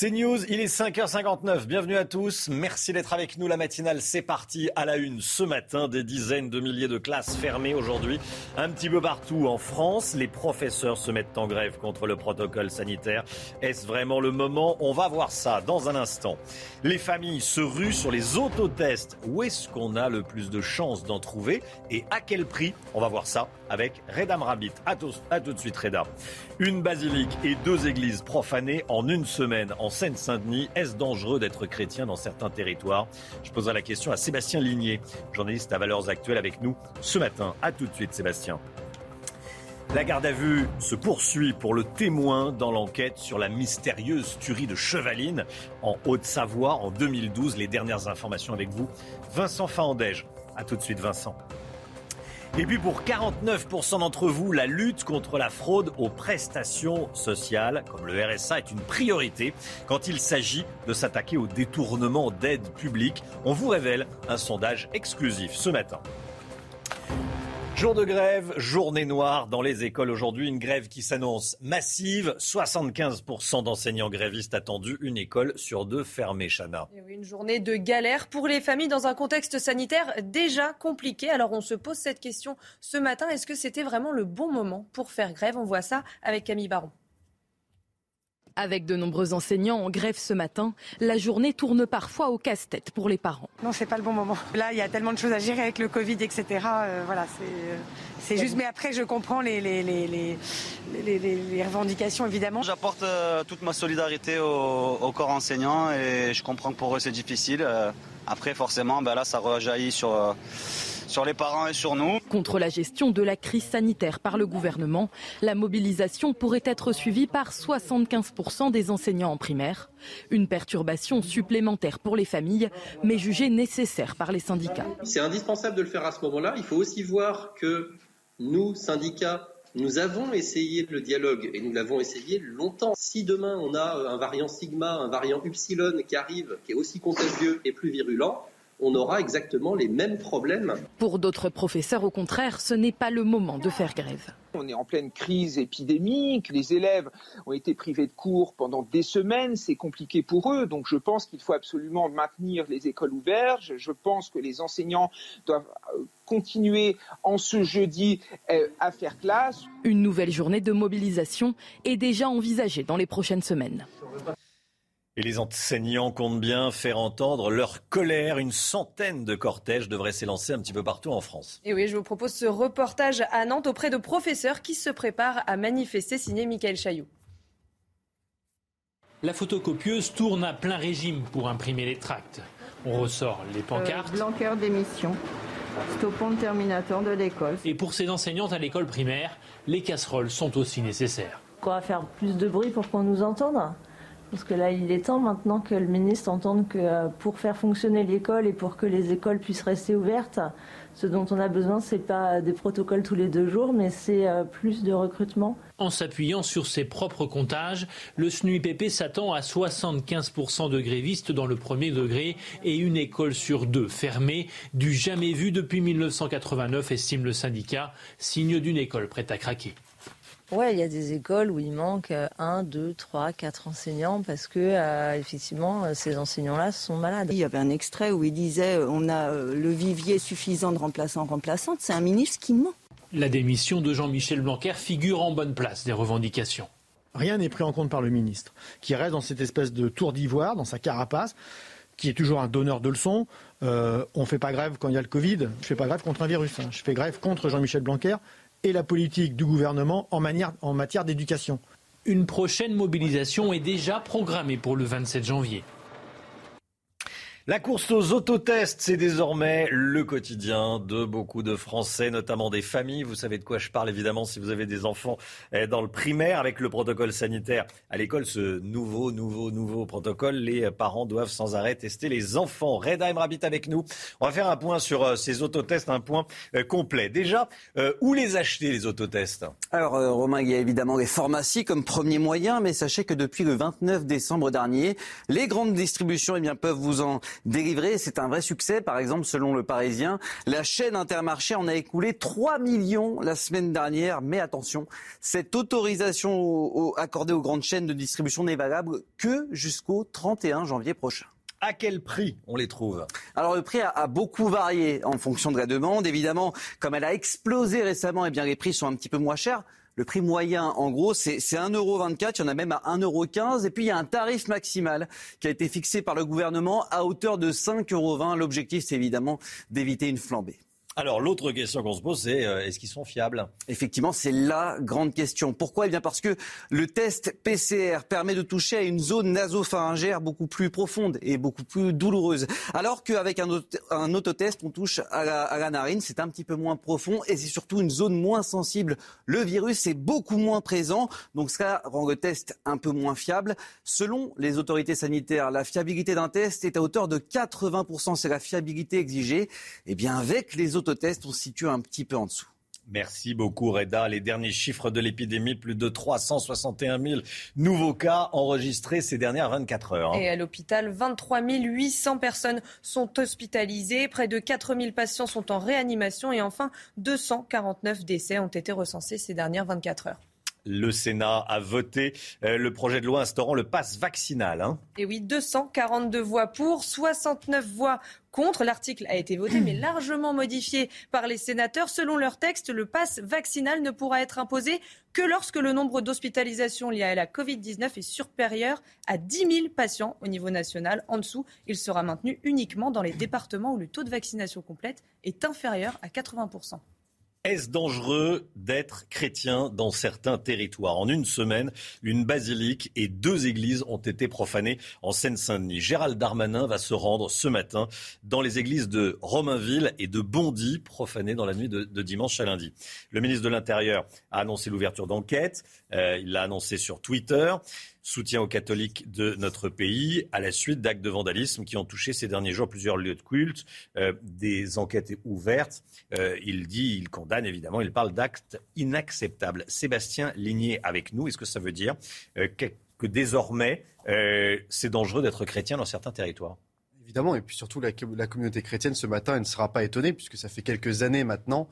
C'est News, il est 5h59. Bienvenue à tous. Merci d'être avec nous. La matinale, c'est parti à la une ce matin. Des dizaines de milliers de classes fermées aujourd'hui. Un petit peu partout en France. Les professeurs se mettent en grève contre le protocole sanitaire. Est-ce vraiment le moment? On va voir ça dans un instant. Les familles se ruent sur les autotests. Où est-ce qu'on a le plus de chances d'en trouver? Et à quel prix? On va voir ça avec Reda Mrabit. À à tout de suite, Reda. Une basilique et deux églises profanées en une semaine en Seine-Saint-Denis. Est-ce dangereux d'être chrétien dans certains territoires? Je poserai la question à Sébastien Ligné, journaliste à Valeurs Actuelles avec nous ce matin. À tout de suite, Sébastien. La garde à vue se poursuit pour le témoin dans l'enquête sur la mystérieuse tuerie de Chevaline en Haute-Savoie en 2012. Les dernières informations avec vous, Vincent Fahandège. A tout de suite, Vincent. Et puis pour 49% d'entre vous, la lutte contre la fraude aux prestations sociales, comme le RSA, est une priorité quand il s'agit de s'attaquer au détournement d'aide publique. On vous révèle un sondage exclusif ce matin. Jour de grève, journée noire dans les écoles aujourd'hui, une grève qui s'annonce massive, 75% d'enseignants grévistes attendus, une école sur deux fermée, Chana. une journée de galère pour les familles dans un contexte sanitaire déjà compliqué. Alors on se pose cette question ce matin, est-ce que c'était vraiment le bon moment pour faire grève? On voit ça avec Camille Baron. Avec de nombreux enseignants en grève ce matin, la journée tourne parfois au casse-tête pour les parents. Non, c'est pas le bon moment. Là, il y a tellement de choses à gérer avec le Covid, etc. Euh, voilà, c'est juste. Mais après, je comprends les, les, les, les revendications, évidemment. J'apporte euh, toute ma solidarité au, corps enseignant et je comprends que pour eux, c'est difficile. Euh, après, forcément, ben là, ça rejaillit sur sur les parents et sur nous. Contre la gestion de la crise sanitaire par le gouvernement, la mobilisation pourrait être suivie par 75% des enseignants en primaire. Une perturbation supplémentaire pour les familles, mais jugée nécessaire par les syndicats. C'est indispensable de le faire à ce moment-là. Il faut aussi voir que nous, syndicats, nous avons essayé le dialogue et nous l'avons essayé longtemps. Si demain on a un variant sigma, un variant upsilon qui arrive, qui est aussi contagieux et plus virulent, on aura exactement les mêmes problèmes. Pour d'autres professeurs, au contraire, ce n'est pas le moment de faire grève. On est en pleine crise épidémique, les élèves ont été privés de cours pendant des semaines, c'est compliqué pour eux, donc je pense qu'il faut absolument maintenir les écoles ouvertes, je pense que les enseignants doivent euh, continuer en ce jeudi euh, à faire classe. Une nouvelle journée de mobilisation est déjà envisagée dans les prochaines semaines. Et les enseignants comptent bien faire entendre leur colère. Une centaine de cortèges devraient s'élancer un petit peu partout en France. Et oui, je vous propose ce reportage à Nantes auprès de professeurs qui se préparent à manifester, signé Michael Chailloux. La photocopieuse tourne à plein régime pour imprimer les tracts. On ressort les pancartes. Euh, Blanqueur d'émission. Stoppons le terminateur de l'école. Et pour ces enseignantes à l'école primaire, les casseroles sont aussi nécessaires. On va faire plus de bruit pour qu'on nous entende? Parce que là, il est temps maintenant que le ministre entende que euh, pour faire fonctionner l'école et pour que les écoles puissent rester ouvertes, ce dont on a besoin, ce n'est pas des protocoles tous les deux jours, mais c'est euh, plus de recrutement. En s'appuyant sur ses propres comptages, le SNUIPP s'attend à 75% de grévistes dans le premier degré et une école sur deux fermée, du jamais vu depuis 1989, estime le syndicat, signe d'une école prête à craquer. Ouais, il y a des écoles où il manque euh, un, deux, trois, quatre enseignants parce que euh, effectivement euh, ces enseignants-là sont malades. Il y avait un extrait où il disait on a le vivier suffisant de remplaçants remplaçantes. C'est un ministre qui ment. La démission de Jean-Michel Blanquer figure en bonne place des revendications. Rien n'est pris en compte par le ministre, qui reste dans cette espèce de tour d'ivoire, dans sa carapace, qui est toujours un donneur de leçons. on ne fait pas grève quand il y a le Covid. Je ne fais pas grève contre un virus. Hein. Je fais grève contre Jean-Michel Blanquer et la politique du gouvernement en, matière d'éducation. Une prochaine mobilisation est déjà programmée pour le 27 janvier. La course aux autotests, c'est désormais le quotidien de beaucoup de Français, notamment des familles. Vous savez de quoi je parle évidemment si vous avez des enfants eh, dans le primaire avec le protocole sanitaire à l'école. Ce nouveau, nouveau, nouveau protocole, les parents doivent sans arrêt tester les enfants. Redheim habite avec nous. On va faire un point sur euh, ces autotests, un point euh, complet. Déjà, euh, où les acheter les autotests? Alors Romain, il y a évidemment les pharmacies comme premier moyen, mais sachez que depuis le 29 décembre dernier, les grandes distributions eh bien, peuvent vous en délivrés. C'est un vrai succès. Par exemple, selon le Parisien, la chaîne Intermarché en a écoulé 3 millions la semaine dernière. Mais attention, cette autorisation accordée aux grandes chaînes de distribution n'est valable que jusqu'au 31 janvier prochain. À quel prix on les trouve? Alors le prix a, beaucoup varié en fonction de la demande. Évidemment, comme elle a explosé récemment, eh bien les prix sont un petit peu moins chers. Le prix moyen, en gros, c'est 1,24€. Il y en a même à 1,15€. Et puis, il y a un tarif maximal qui a été fixé par le gouvernement à hauteur de 5,20€. L'objectif, c'est évidemment d'éviter une flambée. Alors l'autre question qu'on se pose, c'est euh, est-ce qu'ils sont fiables? Effectivement, c'est la grande question. Pourquoi? Eh bien parce que le test PCR permet de toucher à une zone nasopharyngère beaucoup plus profonde et beaucoup plus douloureuse. Alors qu'avec un, un, autotest, on touche à la, à la narine, c'est un petit peu moins profond et c'est surtout une zone moins sensible. Le virus est beaucoup moins présent, donc cela rend le test un peu moins fiable. Selon les autorités sanitaires, la fiabilité d'un test est à hauteur de 80%. C'est la fiabilité exigée. Eh bien avec les autorités test, on se situe un petit peu en dessous. Merci beaucoup Reda. Les derniers chiffres de l'épidémie, plus de 361 000 nouveaux cas enregistrés ces dernières 24 heures. Et à l'hôpital, 23 800 personnes sont hospitalisées, près de 4 000 patients sont en réanimation et enfin 249 décès ont été recensés ces dernières 24 heures. Le Sénat a voté euh, le projet de loi instaurant le pass vaccinal. Hein. Et oui, 242 voix pour, 69 voix contre. L'article a été voté, mais largement modifié par les sénateurs. Selon leur texte, le pass vaccinal ne pourra être imposé que lorsque le nombre d'hospitalisations liées à la Covid-19 est supérieur à 10 000 patients au niveau national. En dessous, il sera maintenu uniquement dans les départements où le taux de vaccination complète est inférieur à 80 est-ce dangereux d'être chrétien dans certains territoires? En une semaine, une basilique et deux églises ont été profanées en Seine-Saint-Denis. Gérald Darmanin va se rendre ce matin dans les églises de Romainville et de Bondy, profanées dans la nuit de, dimanche à lundi. Le ministre de l'Intérieur a annoncé l'ouverture d'enquête. Euh, il l'a annoncé sur Twitter soutien aux catholiques de notre pays à la suite d'actes de vandalisme qui ont touché ces derniers jours plusieurs lieux de culte, euh, des enquêtes ouvertes. Euh, il dit, il condamne évidemment, il parle d'actes inacceptables. Sébastien Ligné avec nous, est-ce que ça veut dire euh, que, désormais c'est dangereux d'être chrétien dans certains territoires? Évidemment, et puis surtout la, la, communauté chrétienne ce matin, elle ne sera pas étonnée puisque ça fait quelques années maintenant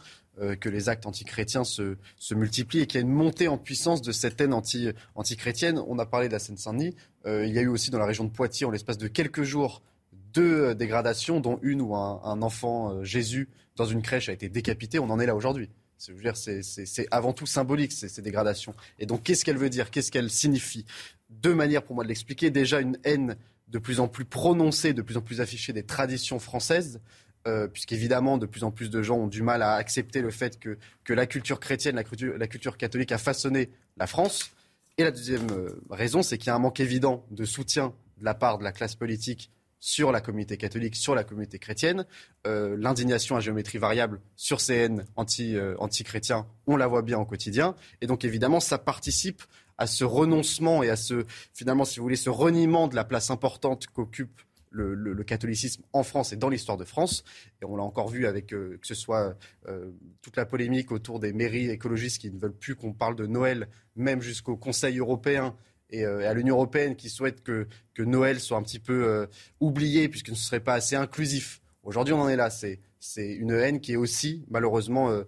que les actes antichrétiens se, multiplient et qu'il y a une montée en puissance de cette haine anti, antichrétienne. On a parlé de la Seine-Saint-Denis. Euh, il y a eu aussi dans la région de Poitiers, en l'espace de quelques jours, deux euh, dégradations, dont une où un, enfant Jésus dans une crèche a été décapité. On en est là aujourd'hui. C'est avant tout symbolique, ces dégradations. Et donc, qu'est-ce qu'elle veut dire? Qu'est-ce qu'elle signifie? Deux manières pour moi de l'expliquer. Déjà, une haine de plus en plus prononcée, de plus en plus affichée des traditions françaises, euh, puisqu'évidemment, de plus en plus de gens ont du mal à accepter le fait que, que la culture chrétienne, la culture, catholique a façonné la France. Et la deuxième euh, raison, c'est qu'il y a un manque évident de soutien de la part de la classe politique sur la communauté catholique, sur la communauté chrétienne. Euh, L'indignation à géométrie variable sur ces haines anti, euh, anti-chrétiens, on la voit bien au quotidien. Et donc évidemment, ça participe à ce renoncement et à ce, finalement, si vous voulez, ce reniement de la place importante qu'occupe le, catholicisme en France et dans l'histoire de France. Et on l'a encore vu avec euh, que ce soit euh, toute la polémique autour des mairies écologistes qui ne veulent plus qu'on parle de Noël, même jusqu'au Conseil européen et, euh, à l'Union européenne qui souhaite que, que, Noël soit un petit peu oublié puisque ce ne serait pas assez inclusif. Aujourd'hui, on en est là. C'est, une haine qui est aussi malheureusement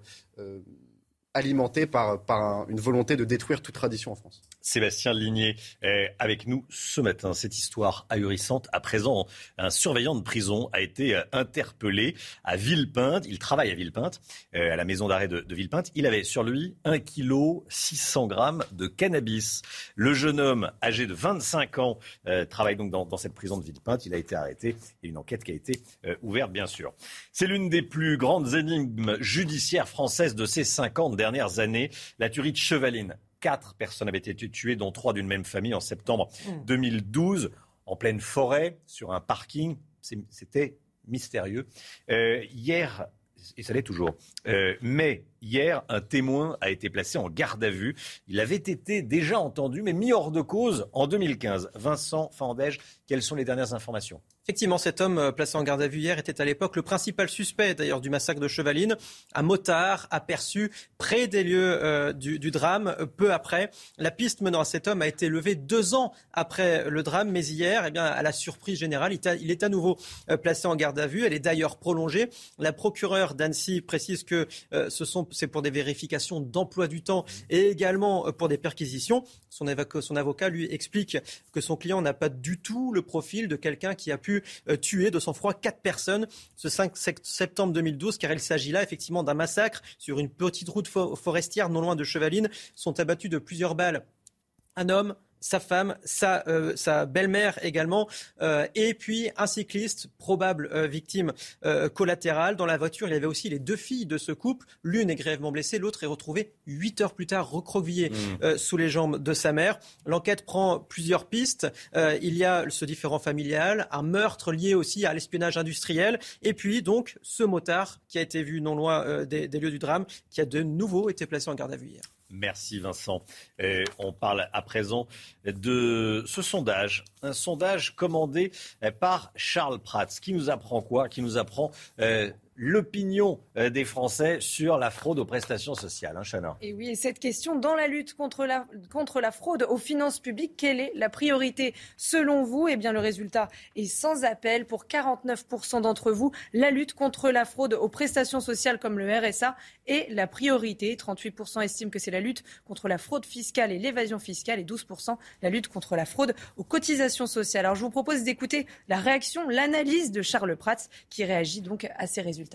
alimentée par, par une volonté de détruire toute tradition en France. Sébastien Ligné est avec nous ce matin. Cette histoire ahurissante. À présent, un surveillant de prison a été euh, interpellé à Villepinte. Il travaille à Villepinte, euh, à la maison d'arrêt de, Villepinte. Il avait sur lui 1 kg 600 grammes de cannabis. Le jeune homme, âgé de 25 ans, euh, travaille donc dans, cette prison de Villepinte. Il a été arrêté et une enquête qui a été ouverte, bien sûr. C'est l'une des plus grandes énigmes judiciaires françaises de ces 50 dernières années. La tuerie de Chevaline Quatre personnes avaient été tuées, dont trois d'une même famille en septembre 2012, mmh. en pleine forêt, sur un parking. C'était mystérieux. Euh, hier, et ça l'est toujours, euh, mais Hier, un témoin a été placé en garde à vue. Il avait été déjà entendu, mais mis hors de cause en 2015. Vincent Fandège, quelles sont les dernières informations? Effectivement, cet homme euh, placé en garde à vue hier était à l'époque le principal suspect d'ailleurs du massacre de Chevaline. Un motard aperçu près des lieux euh, du, drame peu après. La piste menant à cet homme a été levée deux ans après le drame, mais hier, eh bien, à la surprise générale, il, est à nouveau euh, placé en garde à vue. Elle est d'ailleurs prolongée. La procureure d'Annecy précise que ce c'est pour des vérifications d'emploi du temps et également pour des perquisitions. Son avocat lui explique que son client n'a pas du tout le profil de quelqu'un qui a pu euh, tuer de sang-froid quatre personnes ce 5 septembre 2012, car il s'agit là effectivement d'un massacre sur une petite route forestière non loin de Chevaline. Sont abattus de plusieurs balles un homme, sa femme, sa, euh, sa belle-mère également, euh, et puis un cycliste, probable euh, victime collatérale. Dans la voiture, il y avait aussi les deux filles de ce couple. L'une est grièvement blessée, l'autre est retrouvée huit heures plus tard recroquevillée mmh. sous les jambes de sa mère. L'enquête prend plusieurs pistes. il y a ce différent familial, un meurtre lié aussi à l'espionnage industriel, et puis donc ce motard qui a été vu non loin des, des lieux du drame, qui a de nouveau été placé en garde à vue hier. Merci Vincent. on parle à présent de ce sondage, un sondage commandé par Charles Prats, qui nous apprend quoi? Qui nous apprend euh, l'opinion euh, des Français sur la fraude aux prestations sociales. Hein, Chana et oui, et cette question, dans la lutte contre la, contre la fraude aux finances publiques, quelle est la priorité selon vous? Eh bien, le résultat est sans appel. Pour 49% d'entre vous, la lutte contre la fraude aux prestations sociales comme le RSA est la priorité. 38% estiment que c'est la lutte contre la fraude fiscale et l'évasion fiscale et 12% la lutte contre la fraude aux cotisations sociales. Alors, je vous propose d'écouter la réaction, l'analyse de Charles Prats qui réagit donc à ces résultats.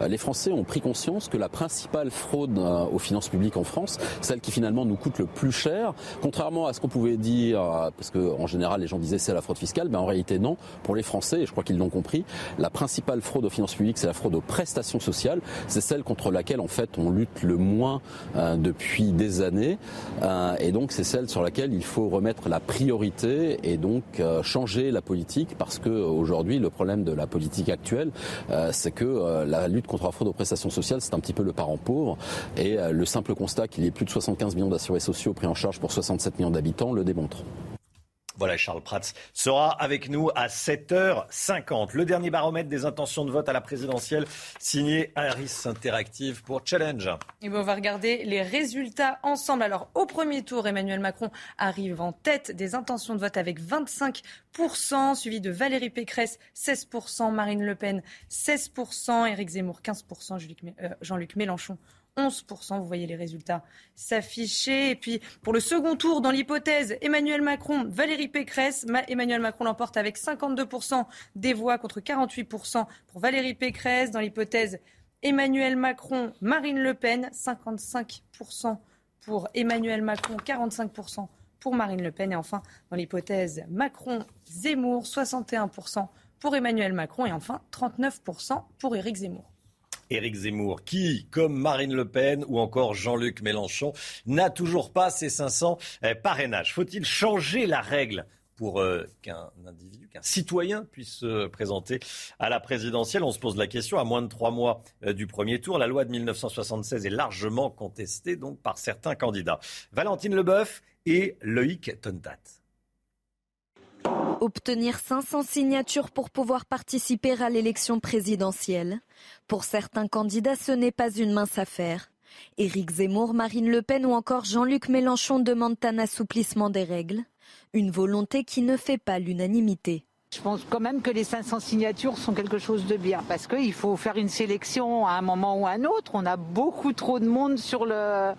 Euh, les Français ont pris conscience que la principale fraude euh, aux finances publiques en France, celle qui finalement nous coûte le plus cher, contrairement à ce qu'on pouvait dire, euh, parce qu'en général les gens disaient c'est la fraude fiscale, mais en réalité non. Pour les Français, et je crois qu'ils l'ont compris, la principale fraude aux finances publiques, c'est la fraude aux prestations sociales. C'est celle contre laquelle en fait on lutte le moins depuis des années, et donc c'est celle sur laquelle il faut remettre la priorité et donc changer la politique, parce que aujourd'hui le problème de la politique actuelle, c'est que la lutte contre la fraude aux prestations sociales, c'est un petit peu le parent pauvre. Et euh, le simple constat qu'il y ait plus de 75 millions d'assurés sociaux pris en charge pour 67 millions d'habitants le démontre. Voilà, Charles Prats sera avec nous à 7h50. Le dernier baromètre des intentions de vote à la présidentielle signé Harris Interactive pour Challenge. Et on va regarder les résultats ensemble. Alors, au premier tour, Emmanuel Macron arrive en tête des intentions de vote avec 25%, suivi de Valérie Pécresse, 16%, Marine Le Pen, 16%, Éric Zemmour, 15%, euh, Jean-Luc Mélenchon, 11%. Vous voyez les résultats s'afficher. Et puis, pour le second tour, dans l'hypothèse Emmanuel Macron, Valérie Pécresse, Emmanuel Macron l'emporte avec 52% des voix contre 48% pour Valérie Pécresse. Dans l'hypothèse Emmanuel Macron, Marine Le Pen, 55% pour Emmanuel Macron, 45% pour Marine Le Pen. Et enfin, dans l'hypothèse Macron-Zemmour, 61% pour Emmanuel Macron et enfin 39% pour Éric Zemmour. Éric Zemmour, qui, comme Marine Le Pen ou encore Jean-Luc Mélenchon, n'a toujours pas ses 500 eh, parrainages. Faut-il changer la règle pour euh, qu'un individu, qu'un citoyen puisse se présenter à la présidentielle? On se pose la question à moins de trois mois euh, du premier tour. La loi de 1976 est largement contestée donc par certains candidats. Valentine Leboeuf et Loïc Tontat. Obtenir 500 signatures pour pouvoir participer à l'élection présidentielle. Pour certains candidats, ce n'est pas une mince affaire. Éric Zemmour, Marine Le Pen ou encore Jean-Luc Mélenchon demandent un assouplissement des règles. Une volonté qui ne fait pas l'unanimité. Je pense quand même que les 500 signatures sont quelque chose de bien parce qu'il faut faire une sélection à un moment ou à un autre. On a beaucoup trop de monde sur le,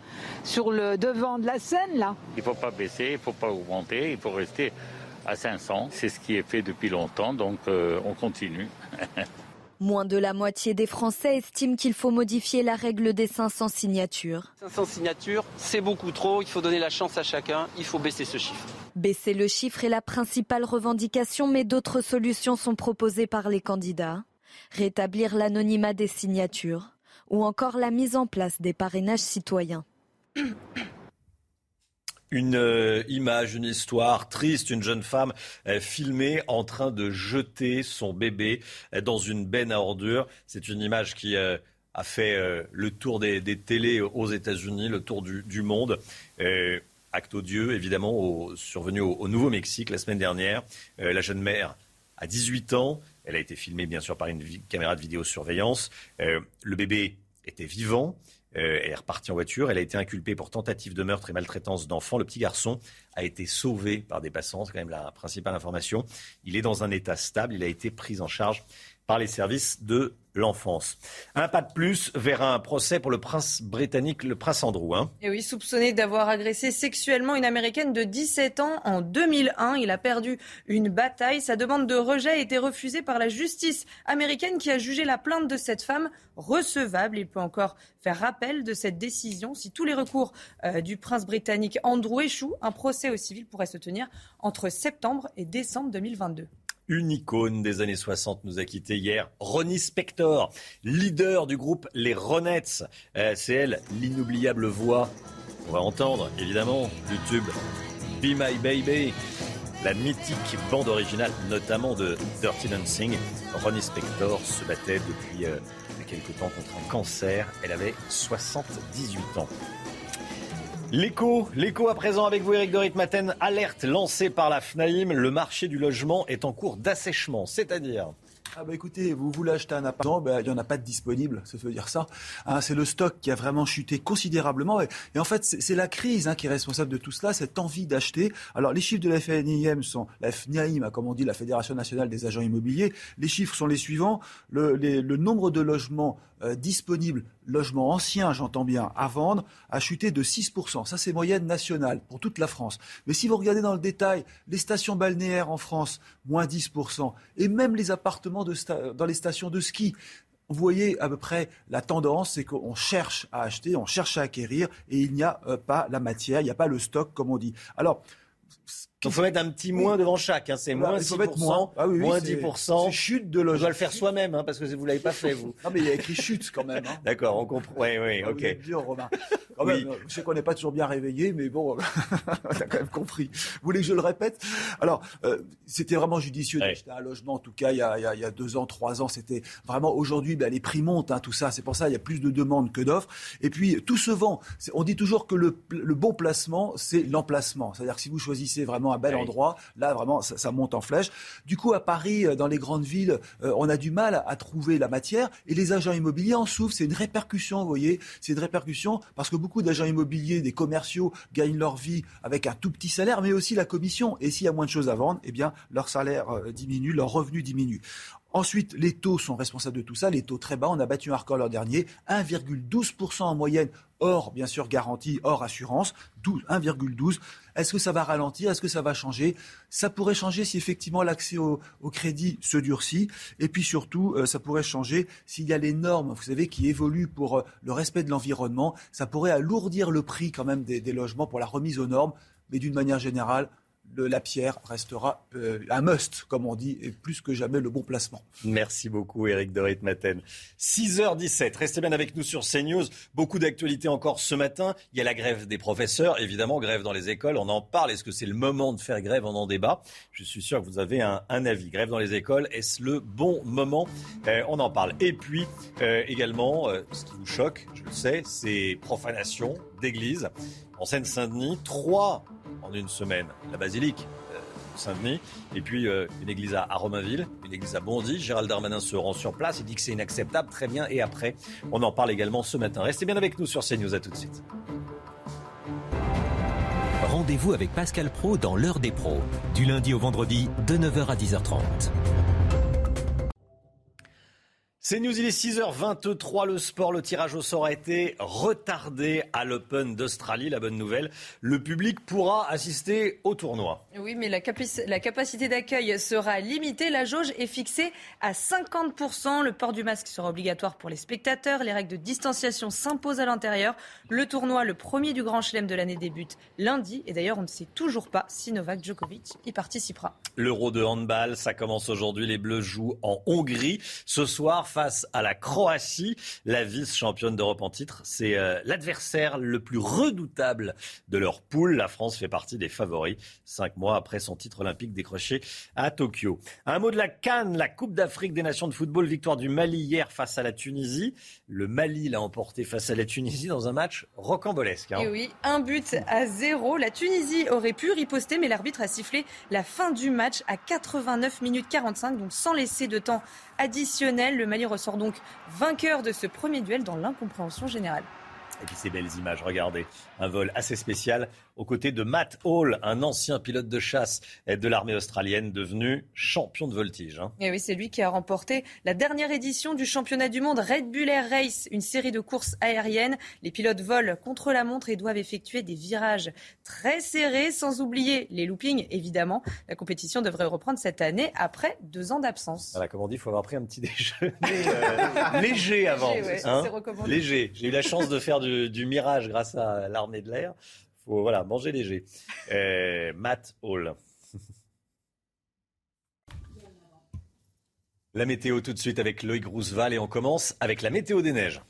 sur le devant de la scène là. Il ne faut pas baisser, il ne faut pas augmenter, il faut rester à 500. C'est ce qui est fait depuis longtemps, donc euh, on continue. Moins de la moitié des Français estiment qu'il faut modifier la règle des 500 signatures. 500 signatures, c'est beaucoup trop, il faut donner la chance à chacun, il faut baisser ce chiffre. Baisser le chiffre est la principale revendication, mais d'autres solutions sont proposées par les candidats. Rétablir l'anonymat des signatures ou encore la mise en place des parrainages citoyens. Une euh, image, une histoire triste, une jeune femme euh, filmée en train de jeter son bébé euh, dans une benne à ordures. C'est une image qui a fait le tour des, télés aux États-Unis, le tour du, monde. Acte odieux, évidemment, survenu au, Nouveau-Mexique la semaine dernière. La jeune mère a 18 ans. Elle a été filmée, bien sûr, par une caméra de vidéosurveillance. le bébé était vivant. Elle est repartie en voiture. Elle a été inculpée pour tentative de meurtre et maltraitance d'enfant. Le petit garçon a été sauvé par des passants. C'est quand même la principale information. Il est dans un état stable. Il a été pris en charge par les services de l'enfance. Un pas de plus vers un procès pour le prince britannique, le prince Andrew. Hein. Et oui, soupçonné d'avoir agressé sexuellement une américaine de 17 ans en 2001. Il a perdu une bataille. Sa demande de rejet a été refusée par la justice américaine qui a jugé la plainte de cette femme recevable. Il peut encore faire rappel de cette décision. Si tous les recours euh, du prince britannique Andrew échouent, un procès au civil pourrait se tenir entre septembre et décembre 2022 une icône des années 60 nous a quitté hier. Ronnie Spector, leader du groupe Les Ronettes. Euh, c'est elle, l'inoubliable voix. On va entendre, évidemment, du tube Be My Baby. La mythique bande originale, notamment de Dirty Dancing. Ronnie Spector se battait depuis euh, quelques temps contre un cancer. Elle avait 78 ans. L'écho, l'écho à présent avec vous, Eric Dorit Maten. Alerte lancée par la FNAIM. Le marché du logement est en cours d'assèchement, c'est-à-dire ah bah écoutez, vous voulez acheter un appartement, bah, il n'y en a pas de disponible, ça veut dire ça. Hein, c'est le stock qui a vraiment chuté considérablement. Et, en fait, c'est la crise hein, qui est responsable de tout cela, cette envie d'acheter. Alors les chiffres de la FNIM sont, la FNIM, comme on dit, la Fédération nationale des agents immobiliers, les chiffres sont les suivants. Le nombre de logements euh, disponibles, logements anciens, j'entends bien, à vendre, a chuté de 6%. Ça, c'est moyenne nationale pour toute la France. Mais si vous regardez dans le détail, les stations balnéaires en France, moins 10%, et même les appartements dans les stations de ski, vous voyez à peu près la tendance, c'est qu'on cherche à acheter, on cherche à acquérir, et il n'y a euh, pas la matière, il n'y a pas le stock, comme on dit. Alors, il faut mettre un petit moins devant chaque. Hein. C'est moins 6%, moins, ah moins 10%. C'est chute de logement. On doit le faire soi-même, hein, parce que vous l'avez pas fait, vous. non, mais il y a écrit chute quand même. Hein. D'accord, on comprend. Oui, oui, ok. Dur, Romain. Quand même, Je sais qu'on n'est pas toujours bien réveillé, mais bon, on a quand même compris. Vous voulez que je le répète? Alors, euh, c'était vraiment judicieux d'acheter un logement. En tout cas, il y a, il y a, deux ans, trois ans, c'était vraiment. Aujourd'hui, ben, les prix montent, hein, tout ça. C'est pour ça il y a plus de demandes que d'offres. Et puis, tout se vend. On dit toujours que le, le bon placement, c'est l'emplacement. C'est-à-dire que si vous choisissez vraiment un bel endroit, Là, vraiment, ça, monte en flèche. Du coup, à Paris, euh, dans les grandes villes, euh, on a du mal à trouver la matière et les agents immobiliers en souffrent. C'est une répercussion, vous voyez. C'est une répercussion parce que beaucoup d'agents immobiliers, des commerciaux, gagnent leur vie avec un tout petit salaire, mais aussi la commission. Et s'il y a moins de choses à vendre, eh bien, leur salaire euh, diminue, leur revenu diminue. Ensuite, les taux sont responsables de tout ça, les taux très bas. On a battu un record l'an dernier, 1,12% en moyenne, hors bien sûr garantie, hors assurance, 1,12. Est-ce que ça va ralentir? Est-ce que ça va changer? Ça pourrait changer si effectivement l'accès au, crédit se durcit. Et puis surtout, euh, ça pourrait changer s'il y a les normes, vous savez, qui évoluent pour euh, le respect de l'environnement. Ça pourrait alourdir le prix quand même des, des logements pour la remise aux normes. Mais d'une manière générale, la pierre restera euh, un must, comme on dit, et plus que jamais le bon placement. Merci beaucoup, Eric de Maten. 6h17, restez bien avec nous sur CNews. Beaucoup d'actualités encore ce matin. Il y a la grève des professeurs, évidemment, grève dans les écoles. On en parle. Est-ce que c'est le moment de faire grève? On en débat. Je suis sûr que vous avez un, avis. Grève dans les écoles, est-ce le bon moment? Euh, On en parle. Et puis, euh, également, ce qui vous choque, je le sais, c'est profanation d'église. En Seine-Saint-Denis, trois en une semaine. La basilique, euh, Saint-Denis, et puis euh, une église à, Romainville, une église à Bondy. Gérald Darmanin se rend sur place, il dit que c'est inacceptable, très bien, et après, on en parle également ce matin. Restez bien avec nous sur CNews, à tout de suite. Rendez-vous avec Pascal Pro dans l'heure des pros, du lundi au vendredi de 9h à 10h30. C'est News, il est 6h23, le sport, le tirage au sort a été retardé à l'Open d'Australie. La bonne nouvelle, le public pourra assister au tournoi. Oui, mais la, la capacité d'accueil sera limitée. La jauge est fixée à 50%. Le port du masque sera obligatoire pour les spectateurs. Les règles de distanciation s'imposent à l'intérieur. Le tournoi, le premier du Grand Chelem de l'année, débute lundi. Et d'ailleurs, on ne sait toujours pas si Novak Djokovic y participera. L'Euro de handball, ça commence aujourd'hui. Les Bleus jouent en Hongrie. Ce soir, face à la Croatie, la vice-championne d'Europe en titre. C'est euh, l'adversaire le plus redoutable de leur poule. La France fait partie des favoris, cinq mois après son titre olympique décroché à Tokyo. Un mot de la Cannes, la Coupe d'Afrique des Nations de football, victoire du Mali hier face à la Tunisie. Le Mali l'a emporté face à la Tunisie dans un match rocambolesque. Hein. Et oui, un but à zéro. La Tunisie aurait pu riposter, mais l'arbitre a sifflé la fin du match à 89 minutes 45, donc sans laisser de temps additionnel. Le Mali ressort donc vainqueur de ce premier duel dans l'incompréhension générale. Et puis ces belles images, regardez, un vol assez spécial aux côtés de Matt Hall, un ancien pilote de chasse de l'armée australienne devenu champion de voltige. Hein. Et oui, c'est lui qui a remporté la dernière édition du championnat du monde Red Bull Air Race, une série de courses aériennes. Les pilotes volent contre la montre et doivent effectuer des virages très serrés, sans oublier les loopings, évidemment. La compétition devrait reprendre cette année après deux ans d'absence. Voilà, comme on dit, il faut avoir pris un petit déjeuner euh, léger avant. Léger, hein. léger. J'ai eu la chance de faire du, du mirage grâce à l'armée de l'air faut voilà, manger léger. Euh, Matt Hall. La météo tout de suite avec Loïc Rousseval et on commence avec la météo des neiges.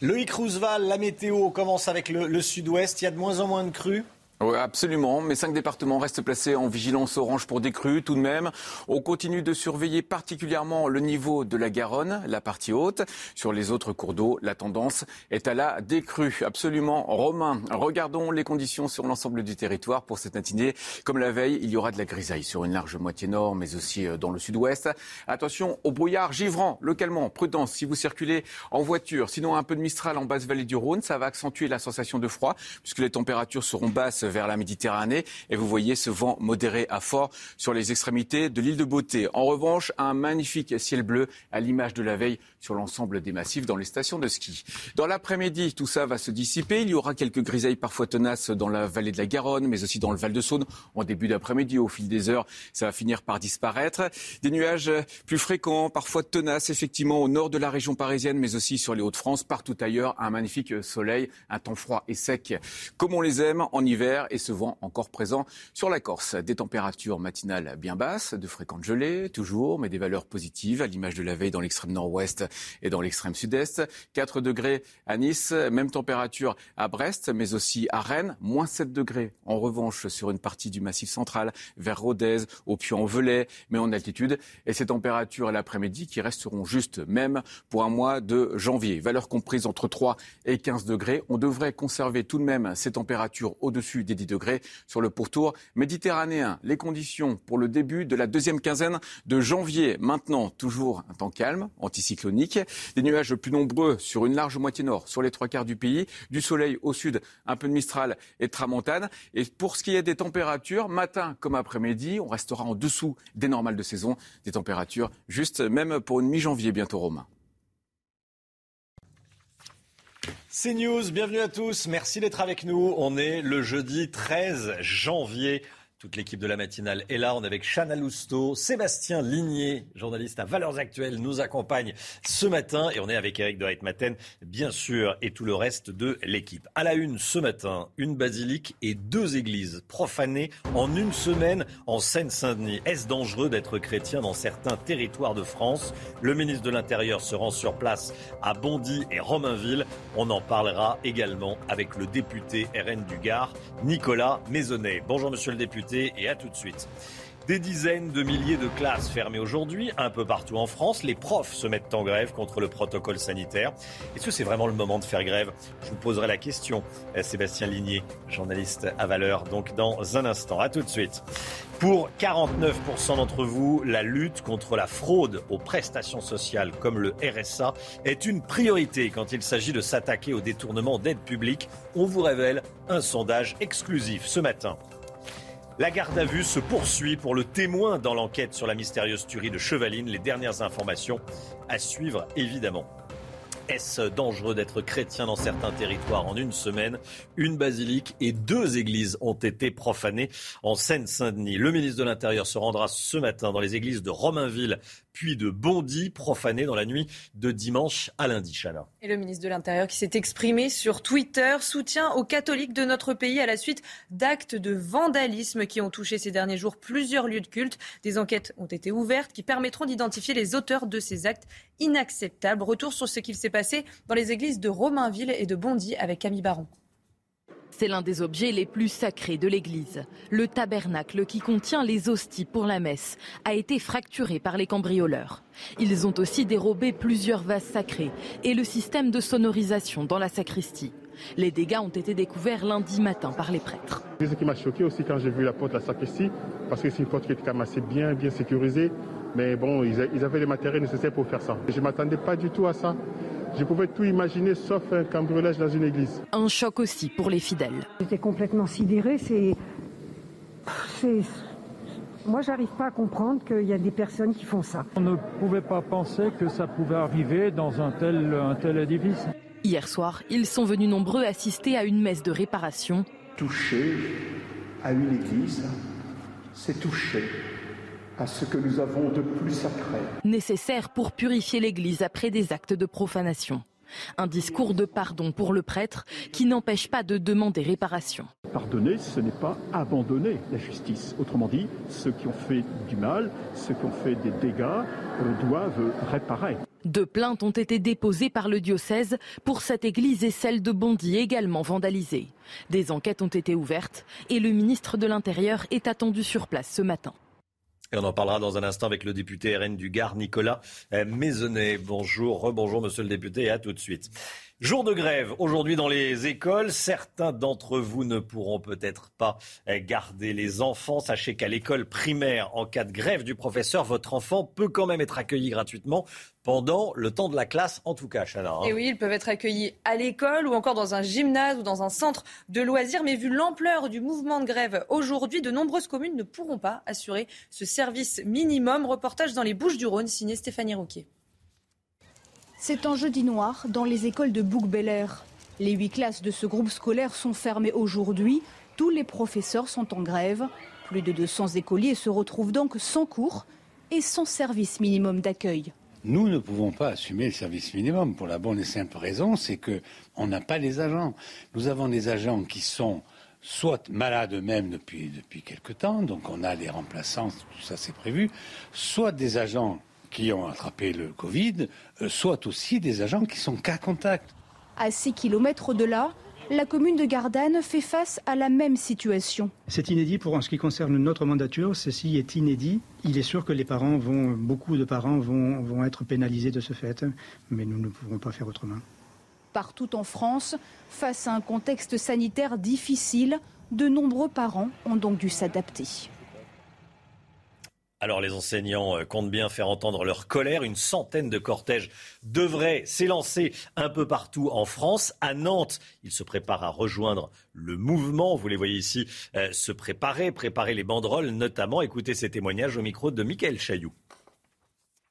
Loïc Rousseval, la météo commence avec le, le sud-ouest. Il y a de moins en moins de crues. Oui, absolument. Mais cinq départements restent placés en vigilance orange pour des crues tout de même. On continue de surveiller particulièrement le niveau de la Garonne, la partie haute. Sur les autres cours d'eau, la tendance est à la décrue. Absolument. Romain, regardons les conditions sur l'ensemble du territoire pour cette matinée. Comme la veille, il y aura de la grisaille sur une large moitié nord, mais aussi euh, dans le sud-ouest. Attention au brouillard givrant, localement. Prudence si vous circulez en voiture. Sinon, un peu de mistral en basse vallée du Rhône, ça va accentuer la sensation de froid puisque les températures seront basses vers la Méditerranée. Et vous voyez ce vent modéré à fort sur les extrémités de l'île de Beauté. En revanche, un magnifique ciel bleu à l'image de la veille sur l'ensemble des massifs dans les stations de ski. Dans l'après-midi, tout ça va se dissiper. Il y aura quelques grisailles parfois tenaces dans la vallée de la Garonne, mais aussi dans le Val-de-Saône en début d'après-midi. Au fil des heures, ça va finir par disparaître. Des nuages plus fréquents, parfois tenaces, effectivement, au nord de la région parisienne, mais aussi sur les Hauts-de-France, partout ailleurs. Un magnifique soleil, un temps froid et sec, comme on les aime en hiver et ce vent encore présent sur la Corse. Des températures matinales bien basses, de fréquentes gelées, toujours, mais des valeurs positives, à l'image de la veille dans l'extrême nord-ouest et dans l'extrême sud-est. 4 degrés à Nice, même température à Brest, mais aussi à Rennes, moins 7 degrés. En revanche, sur une partie du massif central, vers Rodez, au Puy-en-Velay, mais en altitude. Et ces températures l'après-midi qui resteront juste même pour un mois de janvier. Valeurs comprises entre 3 et 15 degrés. On devrait conserver tout de même ces températures au-dessus des 10 degrés sur le pourtour méditerranéen. Les conditions pour le début de la deuxième quinzaine de janvier. Maintenant, toujours un temps calme, anticyclonique. Des nuages plus nombreux sur une large moitié nord, sur les trois quarts du pays. Du soleil au sud, un peu de Mistral et Tramontane. Et pour ce qui est des températures, matin comme après-midi, on restera en dessous des normales de saison. Des températures juste même pour une mi-janvier bientôt romain. C'est News, bienvenue à tous. Merci d'être avec nous. On est le jeudi 13 janvier. Toute l'équipe de la matinale est là. On est avec Chana Lousteau, Sébastien Ligné, journaliste à Valeurs Actuelles, nous accompagne ce matin. Et on est avec Eric de Reitmaten, bien sûr, et tout le reste de l'équipe. À la une ce matin, une basilique et deux églises profanées en une semaine en Seine-Saint-Denis. Est-ce dangereux d'être chrétien dans certains territoires de France? Le ministre de l'Intérieur se rend sur place à Bondy et Romainville. On en parlera également avec le député RN du Gard, Nicolas Maisonnet. Bonjour, monsieur le député et à tout de suite. Des dizaines de milliers de classes fermées aujourd'hui, un peu partout en France. Les profs se mettent en grève contre le protocole sanitaire. Est-ce que c'est vraiment le moment de faire grève? Je vous poserai la question. Sébastien Ligné, journaliste à valeur, donc dans un instant. À tout de suite. Pour 49% d'entre vous, la lutte contre la fraude aux prestations sociales comme le RSA est une priorité quand il s'agit de s'attaquer au détournement d'aide publique. On vous révèle un sondage exclusif ce matin. La garde à vue se poursuit pour le témoin dans l'enquête sur la mystérieuse tuerie de Chevaline. Les dernières informations à suivre, évidemment. Est-ce dangereux d'être chrétien dans certains territoires en une semaine? Une basilique et deux églises ont été profanées en Seine-Saint-Denis. Le ministre de l'Intérieur se rendra ce matin dans les églises de Romainville, puis de Bondy, profanés dans la nuit de dimanche à lundi. Chana. Et le ministre de l'Intérieur qui s'est exprimé sur Twitter soutient aux catholiques de notre pays à la suite d'actes de vandalisme qui ont touché ces derniers jours plusieurs lieux de culte. Des enquêtes ont été ouvertes qui permettront d'identifier les auteurs de ces actes inacceptables. Retour sur ce qu'il s'est passé dans les églises de Romainville et de Bondy avec Camille Baron. C'est l'un des objets les plus sacrés de l'Église. Le tabernacle qui contient les hosties pour la messe a été fracturé par les cambrioleurs. Ils ont aussi dérobé plusieurs vases sacrés et le système de sonorisation dans la sacristie. Les dégâts ont été découverts lundi matin par les prêtres. Ce qui m'a choqué aussi quand j'ai vu la porte de la sacristie, parce que c'est une porte qui était quand même assez bien, bien sécurisée. Mais bon, ils avaient les matériels nécessaires pour faire ça. Je ne m'attendais pas du tout à ça. Je pouvais tout imaginer sauf un cambriolage dans une église. Un choc aussi pour les fidèles. J'étais complètement sidéré. C'est. Moi, j'arrive pas à comprendre qu'il y a des personnes qui font ça. On ne pouvait pas penser que ça pouvait arriver dans un tel, un tel édifice. Hier soir, ils sont venus nombreux assister à une messe de réparation. Toucher à une église, c'est toucher à ce que nous avons de plus sacré. Nécessaire pour purifier l'Église après des actes de profanation. Un discours de pardon pour le prêtre qui n'empêche pas de demander réparation. Pardonner, ce n'est pas abandonner la justice. Autrement dit, ceux qui ont fait du mal, ceux qui ont fait des dégâts, euh, doivent réparer. Deux plaintes ont été déposées par le diocèse pour cette église et celle de Bondy également vandalisée. Des enquêtes ont été ouvertes et le ministre de l'Intérieur est attendu sur place ce matin. Et on en parlera dans un instant avec le député RN du Gard, Nicolas Maisonnet. Bonjour, rebonjour monsieur le député et à tout de suite. Jour de grève aujourd'hui dans les écoles. Certains d'entre vous ne pourront peut-être pas garder les enfants. Sachez qu'à l'école primaire, en cas de grève du professeur, votre enfant peut quand même être accueilli gratuitement pendant le temps de la classe, en tout cas, Chana. Hein. Et oui, ils peuvent être accueillis à l'école ou encore dans un gymnase ou dans un centre de loisirs. Mais vu l'ampleur du mouvement de grève aujourd'hui, de nombreuses communes ne pourront pas assurer ce service minimum. Reportage dans les Bouches du Rhône, signé Stéphanie Rouquier. C'est un jeudi noir dans les écoles de bouc Les huit classes de ce groupe scolaire sont fermées aujourd'hui. Tous les professeurs sont en grève. Plus de 200 écoliers se retrouvent donc sans cours et sans service minimum d'accueil. Nous ne pouvons pas assumer le service minimum pour la bonne et simple raison, c'est qu'on n'a pas les agents. Nous avons des agents qui sont soit malades eux-mêmes depuis, depuis quelque temps, donc on a des remplaçants, tout ça c'est prévu, soit des agents qui ont attrapé le Covid, euh, soit aussi des agents qui sont cas contact. À 6 km de là, la commune de Gardanne fait face à la même situation. C'est inédit pour en ce qui concerne notre mandature. Ceci est inédit. Il est sûr que les parents vont, beaucoup de parents vont, vont être pénalisés de ce fait, mais nous ne pourrons pas faire autrement. Partout en France, face à un contexte sanitaire difficile, de nombreux parents ont donc dû s'adapter. Alors les enseignants euh, comptent bien faire entendre leur colère. Une centaine de cortèges devraient s'élancer un peu partout en France. À Nantes, ils se préparent à rejoindre le mouvement. Vous les voyez ici euh, se préparer, préparer les banderoles notamment. Écoutez ces témoignages au micro de Michael Chailloux.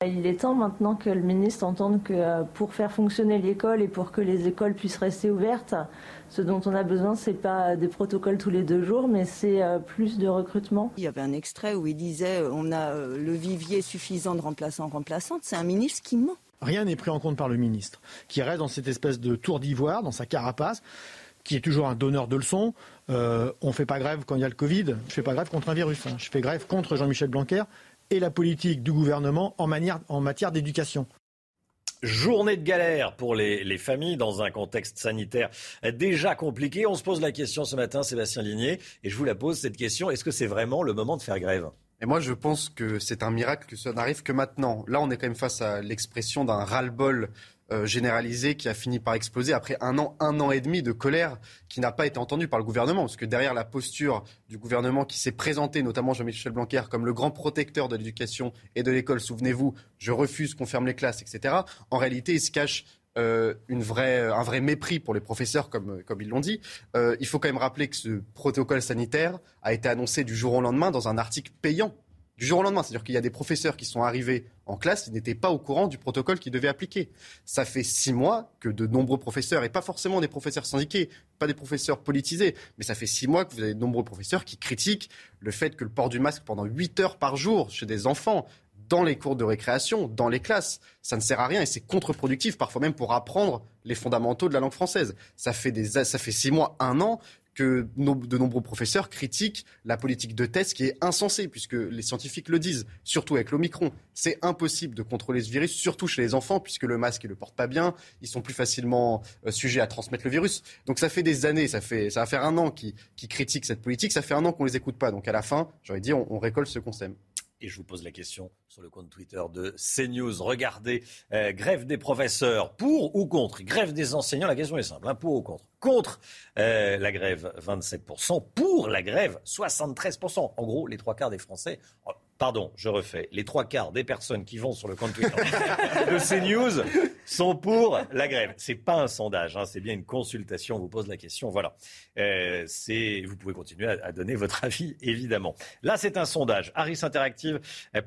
Il est temps maintenant que le ministre entende que euh, pour faire fonctionner l'école et pour que les écoles puissent rester ouvertes, ce dont on a besoin, c'est pas des protocoles tous les deux jours, mais c'est euh, plus de recrutement. Il y avait un extrait où il disait euh, on a le vivier suffisant de remplaçants remplaçantes. C'est un ministre qui ment. Rien n'est pris en compte par le ministre, qui reste dans cette espèce de tour d'ivoire, dans sa carapace qui est toujours un donneur de leçons. on ne fait pas grève quand il y a le Covid. Je ne fais pas grève contre un virus. Hein. Je fais grève contre Jean-Michel Blanquer et la politique du gouvernement en, en matière d'éducation. Journée de galère pour les, familles dans un contexte sanitaire déjà compliqué. On se pose la question ce matin, Sébastien Ligné, et je vous la pose cette question est-ce que c'est vraiment le moment de faire grève? Et moi, je pense que c'est un miracle que ça n'arrive que maintenant. Là, on est quand même face à l'expression d'un ras-le-bol euh, généralisé qui a fini par exploser après un an, un an et demi de colère qui n'a pas été entendue par le gouvernement. Parce que derrière la posture du gouvernement qui s'est présenté, notamment Jean-Michel Blanquer, comme le grand protecteur de l'éducation et de l'école, souvenez-vous, je refuse qu'on ferme les classes, etc. En réalité, il se cache euh, une un vrai mépris pour les professeurs, comme, comme ils l'ont dit. Euh, il faut quand même rappeler que ce protocole sanitaire a été annoncé du jour au lendemain dans un article payant du jour au lendemain. C'est-à-dire qu'il y a des professeurs qui sont arrivés en classe, ils n'étaient pas au courant du protocole qu'ils devaient appliquer. Ça fait six mois que de nombreux professeurs, et pas forcément des professeurs syndiqués, pas des professeurs politisés, mais ça fait six mois que vous avez de nombreux professeurs qui critiquent le fait que le port du masque pendant huit heures par jour chez des enfants dans les cours de récréation, dans les classes. Ça ne sert à rien et c'est contre-productif, parfois même pour apprendre les fondamentaux de la langue française. Ça fait six mois, un an que de nombreux professeurs critiquent la politique de test qui est insensée, puisque les scientifiques le disent, surtout avec l'Omicron. C'est impossible de contrôler ce virus, surtout chez les enfants, puisque le masque, ils le portent pas bien, ils sont plus facilement euh, sujets à transmettre le virus. Donc ça fait des années, ça, fait, ça va faire un an qu'ils critiquent cette politique, ça fait un an qu'on les écoute pas. Donc à la fin, j'aurais dit, on, on récolte ce qu'on sème. Et je vous pose la question sur le compte Twitter de CNews. Regardez, euh, grève des professeurs, pour ou contre? Grève des enseignants, la question est simple, hein, pour ou contre? Contre euh, la grève, 27%, pour la grève, 73%. En gros, les trois quarts des Français Pardon, je refais. Les trois quarts des personnes qui vont sur le compte Twitter de CNews sont pour la grève. C'est pas un sondage, hein, c'est bien une consultation. On vous pose la question. Voilà. Euh, vous pouvez continuer à, donner votre avis, évidemment. Là, c'est un sondage. Harris Interactive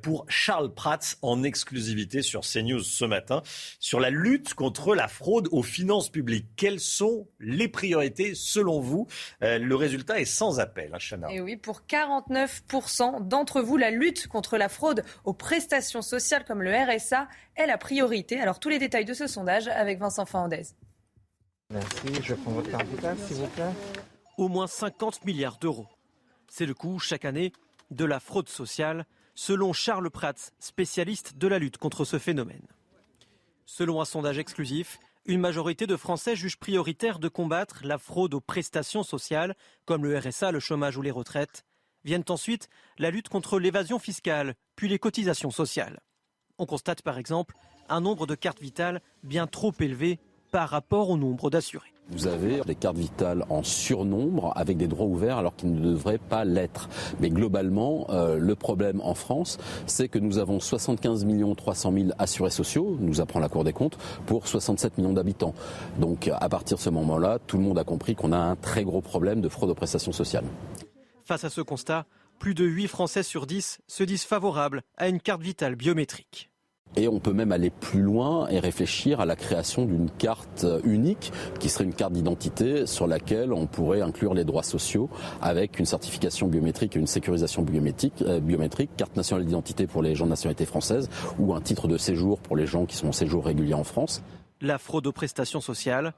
pour Charles Prats en exclusivité sur CNews ce matin sur la lutte contre la fraude aux finances publiques. Quelles sont les priorités selon vous? Euh, Le résultat est sans appel, hein, Chana. Et oui, pour 49% d'entre vous, la lutte contre la fraude aux prestations sociales comme le RSA est la priorité. Alors tous les détails de ce sondage avec Vincent Fernandez. Merci, je prends votre carte s'il vous plaît. Au moins 50 milliards d'euros. C'est le coût chaque année de la fraude sociale, selon Charles Prats, spécialiste de la lutte contre ce phénomène. Selon un sondage exclusif, une majorité de Français jugent prioritaire de combattre la fraude aux prestations sociales, comme le RSA, le chômage ou les retraites, Viennent ensuite la lutte contre l'évasion fiscale, puis les cotisations sociales. On constate par exemple un nombre de cartes vitales bien trop élevé par rapport au nombre d'assurés. Vous avez des cartes vitales en surnombre avec des droits ouverts alors qu'ils ne devraient pas l'être. Mais globalement, euh, le problème en France, c'est que nous avons 75 300 000 assurés sociaux, nous apprend la Cour des comptes, pour 67 millions d'habitants. Donc à partir de ce moment-là, tout le monde a compris qu'on a un très gros problème de fraude aux prestations sociales. Face à ce constat, plus de 8 Français sur 10 se disent favorables à une carte vitale biométrique. Et on peut même aller plus loin et réfléchir à la création d'une carte unique, qui serait une carte d'identité sur laquelle on pourrait inclure les droits sociaux avec une certification biométrique et une sécurisation biométrique, euh, biométrique carte nationale d'identité pour les gens de nationalité française ou un titre de séjour pour les gens qui sont en séjour régulier en France. La fraude aux prestations sociales,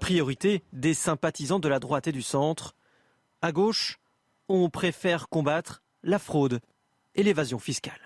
priorité des sympathisants de la droite et du centre. À gauche, on préfère combattre la fraude et l'évasion fiscale.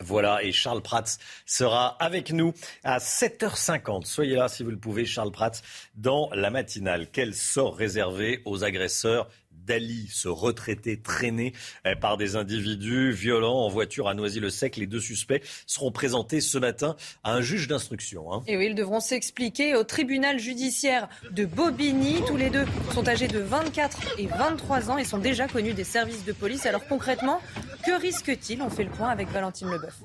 Voilà, et Charles Prats sera avec nous à 7h50. Soyez là si vous le pouvez, Charles Prats, dans la matinale. Quel sort réservé aux agresseurs d'Ali, ce retraité traîné euh, par des individus violents en voiture à Noisy-le-Sec. Les deux suspects seront présentés ce matin à un juge d'instruction. Hein. Et oui, ils devront s'expliquer au tribunal judiciaire de Bobigny. Tous les deux sont âgés de 24 et 23 ans et sont déjà connus des services de police. Alors concrètement, que risque-t-il? On fait le point avec Valentine Leboeuf.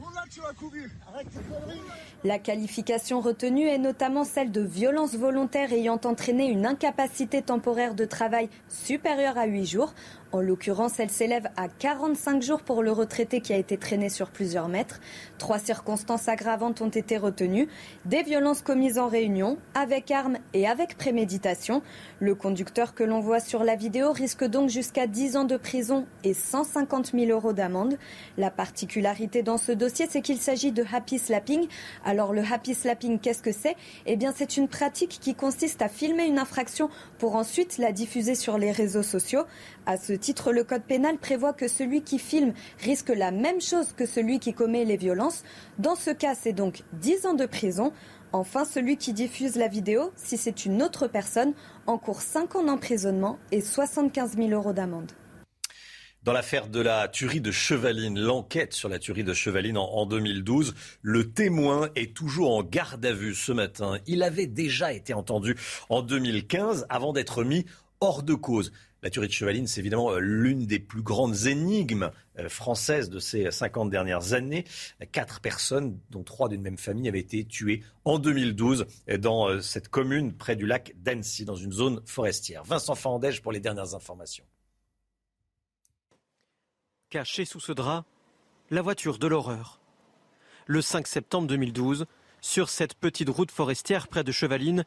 La qualification retenue est notamment celle de violence volontaire ayant entraîné une incapacité temporaire de travail supérieure à 8 jours. En l'occurrence, elle s'élève à 45 jours pour le retraité qui a été traîné sur plusieurs mètres. Trois circonstances aggravantes ont été retenues. Des violences commises en réunion, avec armes et avec préméditation. Le conducteur que l'on voit sur la vidéo risque donc jusqu'à 10 ans de prison et 150 000 euros d'amende. La particularité dans ce dossier, c'est qu'il s'agit de happy slapping. Alors le happy slapping, qu'est-ce que c'est? Eh bien c'est une pratique qui consiste à filmer une infraction pour ensuite la diffuser sur les réseaux sociaux. À ce titre, le code pénal prévoit que celui qui filme risque la même chose que celui qui commet les violences. Dans ce cas, c'est donc 10 ans de prison. Enfin, celui qui diffuse la vidéo, si c'est une autre personne, encourt 5 ans d'emprisonnement et 75 000 euros d'amende. Dans l'affaire de la tuerie de Chevaline, l'enquête sur la tuerie de Chevaline en, en, 2012, le témoin est toujours en garde à vue ce matin. Il avait déjà été entendu en 2015 avant d'être mis hors de cause. La tuerie de Chevaline, c'est évidemment euh, l'une des plus grandes énigmes euh, françaises de ces 50 dernières années. Quatre personnes, dont trois d'une même famille, avaient été tuées en 2012 euh, dans cette commune près du lac d'Annecy, dans une zone forestière. Vincent Fandège pour les dernières informations. Cachée sous ce drap, la voiture de l'horreur. Le 5 septembre 2012, sur cette petite route forestière près de Chevaline,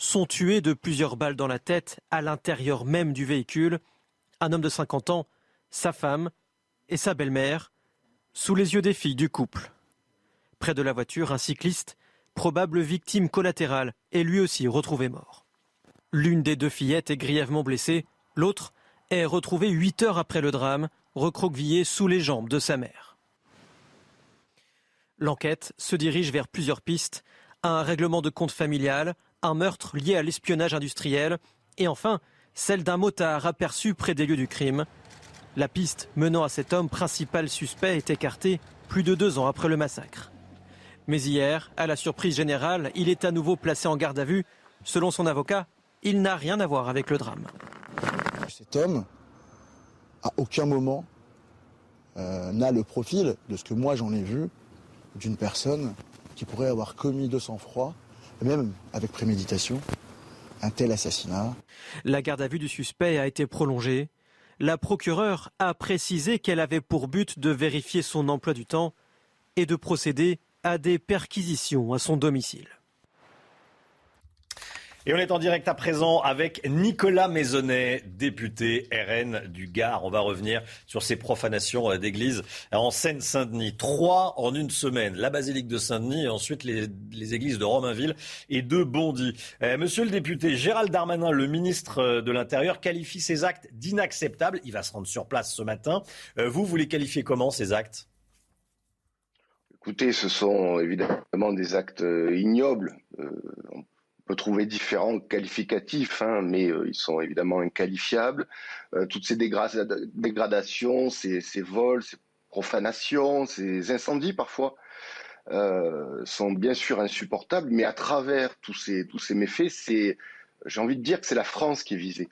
sont tués de plusieurs balles dans la tête à l'intérieur même du véhicule. Un homme de 50 ans, sa femme et sa belle-mère. sous les yeux des filles du couple. Près de la voiture, un cycliste, probable victime collatérale, est lui aussi retrouvé mort. L'une des deux fillettes est grièvement blessée, l'autre est retrouvée huit heures après le drame, recroquevillée sous les jambes de sa mère. L'enquête se dirige vers plusieurs pistes, un règlement de compte familial, un meurtre lié à l'espionnage industriel et enfin celle d'un motard aperçu près des lieux du crime. La piste menant à cet homme principal suspect est écartée plus de deux ans après le massacre. Mais hier, à la surprise générale, il est à nouveau placé en garde à vue. Selon son avocat, il n'a rien à voir avec le drame. Cet homme, à aucun moment, euh, n'a le profil de ce que moi j'en ai vu d'une personne qui pourrait avoir commis de sang-froid, même avec préméditation, un tel assassinat. La garde à vue du suspect a été prolongée. La procureure a précisé qu'elle avait pour but de vérifier son emploi du temps et de procéder à des perquisitions à son domicile. Et on est en direct à présent avec Nicolas Maisonnet, député RN du Gard. On va revenir sur ces profanations euh, d'églises en Seine-Saint-Denis. Trois en une semaine. La basilique de Saint-Denis et ensuite les, églises de Romainville et de Bondy. Euh, monsieur le député, Gérald Darmanin, le ministre euh, de l'Intérieur, qualifie ces actes d'inacceptables. Il va se rendre sur place ce matin. vous, vous les qualifiez comment ces actes? Écoutez, ce sont évidemment des actes ignobles peut trouver différents qualificatifs, hein, mais euh, ils sont évidemment inqualifiables. Euh, toutes ces dégradations, ces, vols, ces profanations, ces incendies parfois, euh, sont bien sûr insupportables, mais à travers tous ces, méfaits, j'ai envie de dire que c'est la France qui est visée.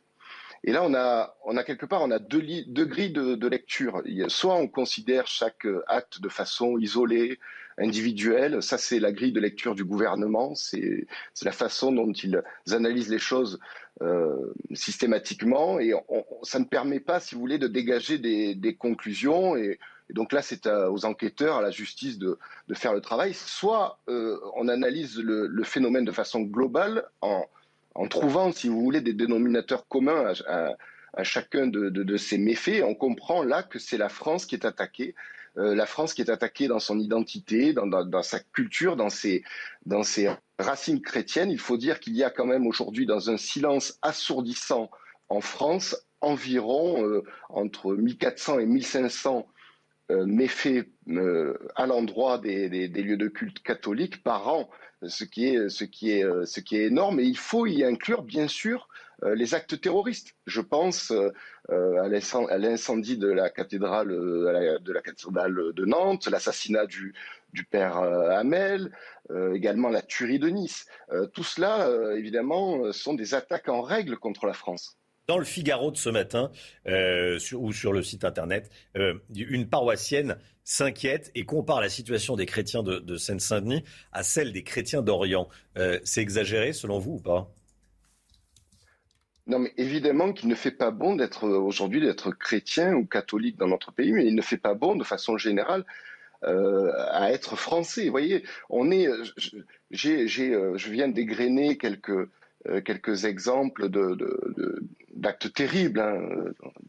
Et là, on a, quelque part, on a deux, grilles de, lecture. Soit on considère chaque acte de façon isolée, individuelle. Ça, c'est la grille de lecture du gouvernement. C'est la façon dont ils analysent les choses euh, systématiquement. Et ça ne permet pas, si vous voulez, de dégager des, conclusions. Et, donc là, c'est aux enquêteurs, à la justice de, faire le travail. Soit euh, on analyse le, phénomène de façon globale en, trouvant, si vous voulez, des dénominateurs communs à, chacun de, ces méfaits. On comprend là que c'est la France qui est attaquée euh, la France qui est attaquée dans son identité, dans, sa culture, dans ses, dans ses racines chrétiennes. Il faut dire qu'il y a quand même aujourd'hui, dans un silence assourdissant en France, environ euh, entre 1400 et 1500 euh, méfaits à l'endroit des, lieux de culte catholiques par an, ce qui est, ce qui est, énorme. Et il faut y inclure, bien sûr, euh, les actes terroristes. Je pense euh, euh, à l'incendie de la cathédrale de Nantes, l'assassinat du père Hamel, également la tuerie de Nice. tout cela, évidemment, sont des attaques en règle contre la France. Dans le Figaro de ce matin, ou sur le site internet, une paroissienne s'inquiète et compare la situation des chrétiens de, de Seine-Saint-Denis à celle des chrétiens d'Orient. C'est exagéré selon vous ou pas? Non, mais évidemment qu'il ne fait pas bon d'être aujourd'hui d'être chrétien ou catholique dans notre pays, mais il ne fait pas bon de façon générale euh, à être français. Vous voyez, on est, j'ai, j'ai, euh, je viens d'égrener quelques euh, quelques exemples de, de, d'actes terribles, hein,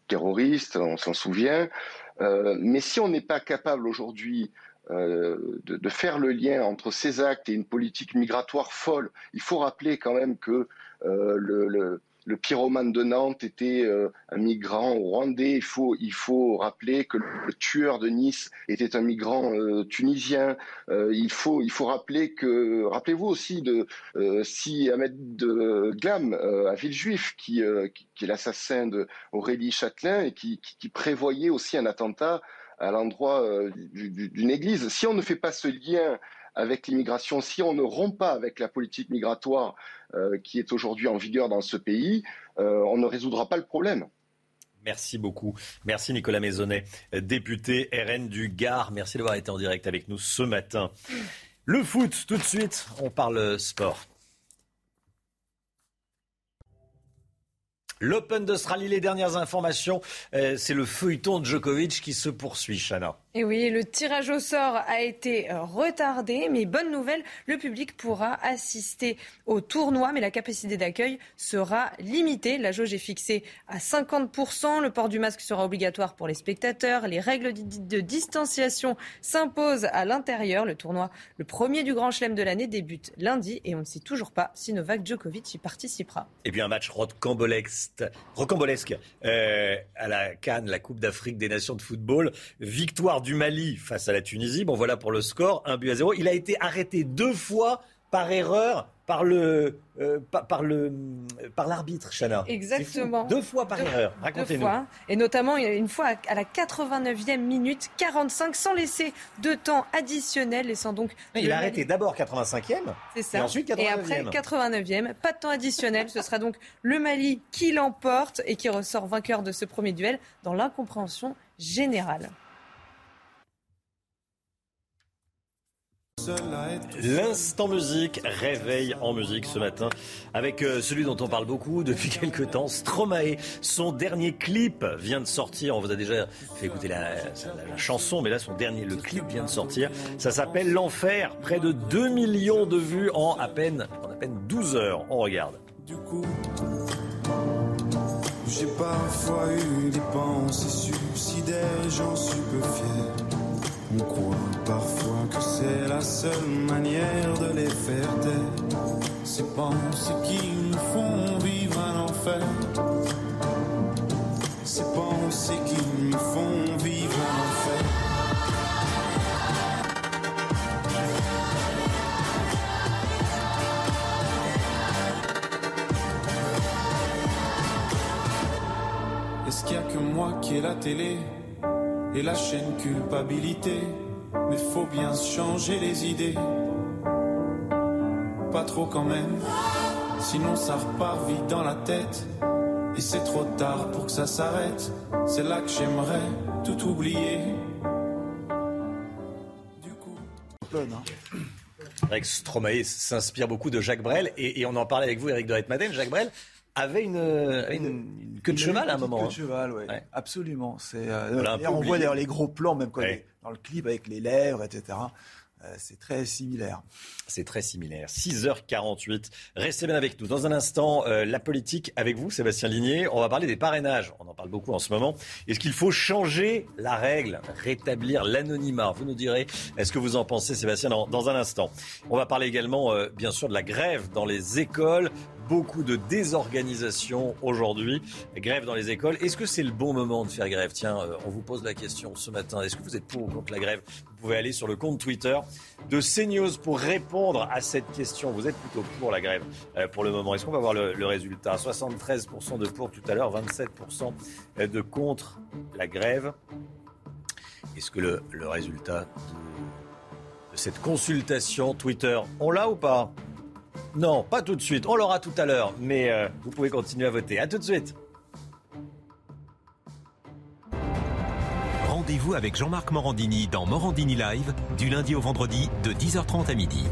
terroristes, on s'en souvient. Euh, mais si on n'est pas capable aujourd'hui euh, de, de, faire le lien entre ces actes et une politique migratoire folle, il faut rappeler quand même que euh, le le pyromane de Nantes était euh, un migrant rwandais. Il faut, il faut rappeler que le tueur de Nice était un migrant euh, tunisien. Euh, il, faut, il faut rappeler que, rappelez-vous aussi de si Ahmed de Glam à Villejuif, qui, qui, est l'assassin d'Aurélie Châtelain et qui, qui, prévoyait aussi un attentat à l'endroit d'une église. Si on ne fait pas ce lien avec l'immigration, si on ne rompt pas avec la politique migratoire euh, qui est aujourd'hui en vigueur dans ce pays, euh, on ne résoudra pas le problème. Merci beaucoup. Merci Nicolas Maisonnet, député RN du Gard. Merci d'avoir été en direct avec nous ce matin. Le foot, tout de suite, on parle sport. L'Open d'Australie, les dernières informations, euh, c'est le feuilleton de Djokovic qui se poursuit, Chana. Et oui, le tirage au sort a été euh, retardé, mais bonne nouvelle, le public pourra assister au tournoi, mais la capacité d'accueil sera limitée. La jauge est fixée à 50%, le port du masque sera obligatoire pour les spectateurs, les règles de distanciation s'imposent à l'intérieur. Le tournoi, le premier du Grand Chelem de l'année, débute lundi et on ne sait toujours pas si Novak Djokovic y participera. Et puis un match rocambolesque, euh, à la Cannes, la Coupe d'Afrique des Nations de football. Victoire du Mali face à la Tunisie. Bon, voilà pour le score, un but à zéro. Il a été arrêté deux fois par erreur par le euh, par, le par l'arbitre, Chana. Exactement. Deux fois par erreur. Racontez-nous. Et notamment une fois à la 89e minute 45 sans laisser de temps additionnel, laissant donc. Il a arrêté d'abord 85e. C'est ça. Et ensuite 89e. Et après 89e, pas de temps additionnel. Ce sera donc le Mali qui l'emporte et qui ressort vainqueur de ce premier duel dans l'incompréhension générale. L'instant musique, réveille en musique ce matin avec euh, celui dont on parle beaucoup depuis quelques temps, Stromae. Son dernier clip vient de sortir. On vous a déjà fait écouter la, chanson, mais là son dernier, le clip vient de sortir. Ça s'appelle L'Enfer. Près de 2 millions de vues en à peine, en à peine 12 heures. On regarde. Du coup, j'ai parfois eu des pensées j'en suis peu fier. Parfois que c'est la seule manière de les faire taire. Ces pensées qui nous font vivre un enfer. Ces pensées qui nous font vivre un enfer. Est-ce qu'il n'y a que moi qui ai la télé et la chaîne culpabilité? Mais faut bien changer les idées. Pas trop quand même, sinon ça repart vite dans la tête. Et c'est trop tard pour que ça s'arrête. C'est là que j'aimerais tout oublier. Du coup. Avec Stromae s'inspire beaucoup de Jacques Brel et, on en parlait avec vous, Eric de Retmaden. Jacques Brel avait une, une, queue de cheval à un moment. Queue de hein. cheval, oui. Absolument. C'est, euh, on voit d'ailleurs les gros plans, même quand dans le clip avec les lèvres, etc. Euh, c'est très similaire. C'est très similaire. 6h48. Restez bien avec nous. Dans un instant, euh, la politique avec vous, Sébastien Ligné. On va parler des parrainages. On en parle beaucoup en ce moment. Est-ce qu'il faut changer la règle, rétablir l'anonymat? Vous nous direz, est-ce que vous en pensez, Sébastien, dans, dans un instant? On va parler également, bien sûr, de la grève dans les écoles beaucoup de désorganisation aujourd'hui. Grève dans les écoles. Est-ce que c'est le bon moment de faire grève? Tiens, euh, on vous pose la question ce matin. Est-ce que vous êtes pour ou contre la grève? Vous pouvez aller sur le compte Twitter de CNews pour répondre à cette question. Vous êtes plutôt pour la grève euh, pour le moment. Est-ce qu'on va voir le, résultat? 73% de pour tout à l'heure, 27% de contre la grève. Est-ce que le, résultat de cette consultation Twitter, on l'a ou pas? Non, pas tout de suite. On l'aura tout à l'heure, mais euh, vous pouvez continuer à voter. À tout de suite. Rendez-vous avec Jean-Marc Morandini dans Morandini Live du lundi au vendredi de 10h30 à midi.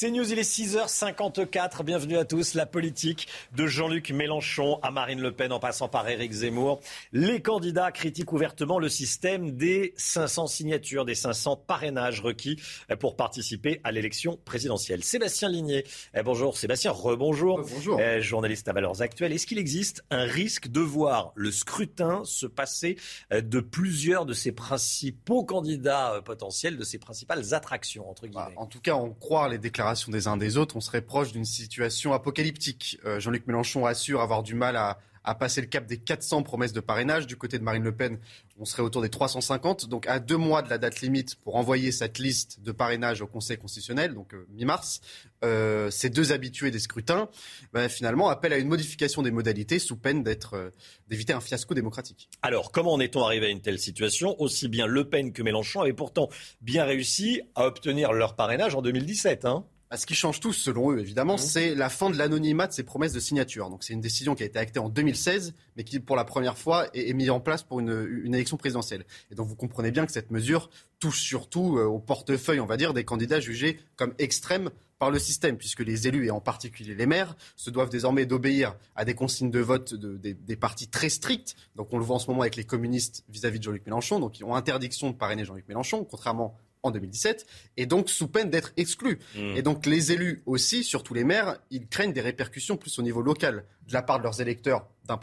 C'est News, il est 6h54. Bienvenue à tous. La politique de Jean-Luc Mélenchon à Marine Le Pen en passant par Éric Zemmour. Les candidats critiquent ouvertement le système des 500 signatures, des 500 parrainages requis pour participer à l'élection présidentielle. Sébastien Ligné. Eh, bonjour. Sébastien, rebonjour. Bonjour. Eh, journaliste à Valeurs Actuelles. Est-ce qu'il existe un risque de voir le scrutin se passer euh, de plusieurs de ces principaux candidats euh, potentiels, de ces principales attractions, entre guillemets? Bah, en tout cas, on croit les déclarations des uns des autres, on serait proche d'une situation apocalyptique. Euh, Jean-Luc Mélenchon assure avoir du mal à, passer le cap des 400 promesses de parrainage. Du côté de Marine Le Pen, on serait autour des 350. Donc à deux mois de la date limite pour envoyer cette liste de parrainage au Conseil constitutionnel, donc euh, mi-mars, euh, ces deux habitués des scrutins, ben, finalement appellent à une modification des modalités sous peine d'éviter un fiasco démocratique. Alors comment en est-on arrivé à une telle situation Aussi bien Le Pen que Mélenchon avaient pourtant bien réussi à obtenir leur parrainage en 2017. Hein? Bah, ce qui change tout, selon eux, évidemment, mmh. c'est la fin de l'anonymat de ces promesses de signature. Donc, c'est une décision qui a été actée en 2016, mais qui, pour la première fois, est, mise en place pour une, une, élection présidentielle. Et donc, vous comprenez bien que cette mesure touche surtout euh, au portefeuille, on va dire, des candidats jugés comme extrêmes par le système, puisque les élus, et en particulier les maires, se doivent désormais d'obéir à des consignes de vote des, partis très strictes. Donc on le voit en ce moment avec les communistes vis-à-vis de Jean-Luc Mélenchon, donc ils ont interdiction de parrainer Jean-Luc Mélenchon, contrairement en 2017, et donc sous peine d'être exclus. Mmh. Et donc les élus aussi, surtout les maires, ils craignent des répercussions plus au niveau local de la part de leurs électeurs d'un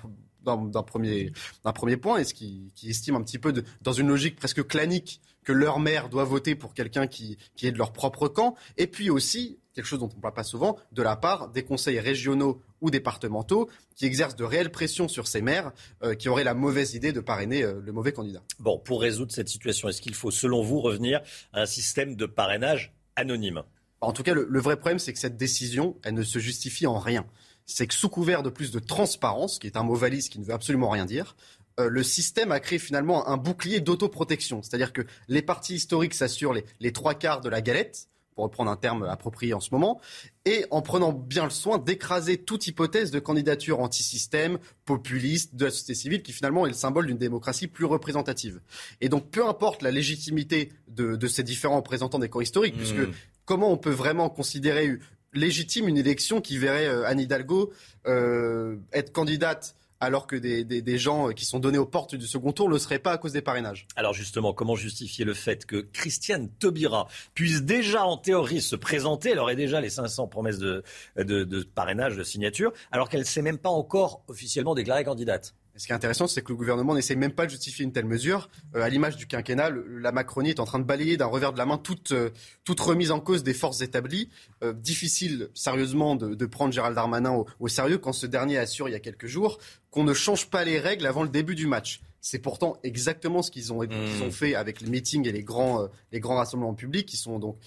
premier, premier point, et ce qui, qui estiment un petit peu dans une logique presque clanique que leur maire doit voter pour quelqu'un qui, qui est de leur propre camp, et puis aussi quelque chose dont on ne parle pas souvent, de la part des conseils régionaux ou départementaux qui exercent de réelles pressions sur ces maires euh, qui auraient la mauvaise idée de parrainer euh, le mauvais candidat. Bon, pour résoudre cette situation, est-ce qu'il faut, selon vous, revenir à un système de parrainage anonyme? En tout cas, le, le vrai problème, c'est que cette décision, elle ne se justifie en rien. C'est que sous couvert de plus de transparence, qui est un mot valise qui ne veut absolument rien dire, euh, le système a créé finalement un bouclier d'autoprotection. C'est-à-dire que les partis historiques s'assurent les, trois quarts de la galette, pour reprendre un terme approprié en ce moment, et en prenant bien le soin d'écraser toute hypothèse de candidature anti-système, populiste, de la société civile, qui finalement est le symbole d'une démocratie plus représentative. Et donc, peu importe la légitimité de, ces différents représentants des corps historiques, mmh. puisque comment on peut vraiment considérer légitime une élection qui verrait euh, Anne Hidalgo euh, être candidate alors que des, gens qui sont donnés aux portes du second tour ne le seraient pas à cause des parrainages. Alors justement, comment justifier le fait que Christiane Taubira puisse déjà en théorie se présenter, elle aurait déjà les 500 promesses de, de parrainage, de signature, alors qu'elle ne s'est même pas encore officiellement déclarée candidate ce qui est intéressant, c'est que le gouvernement n'essaie même pas de justifier une telle mesure. Euh, à l'image du quinquennat, la Macronie est en train de balayer d'un revers de la main toute, euh, toute remise en cause des forces établies. Euh, difficile, sérieusement, de, prendre Gérald Darmanin au, sérieux quand ce dernier assure il y a quelques jours qu'on ne change pas les règles avant le début du match. C'est pourtant exactement ce qu'ils ont, mmh. ont, fait avec les meetings et les grands, les grands rassemblements publics qui sont donc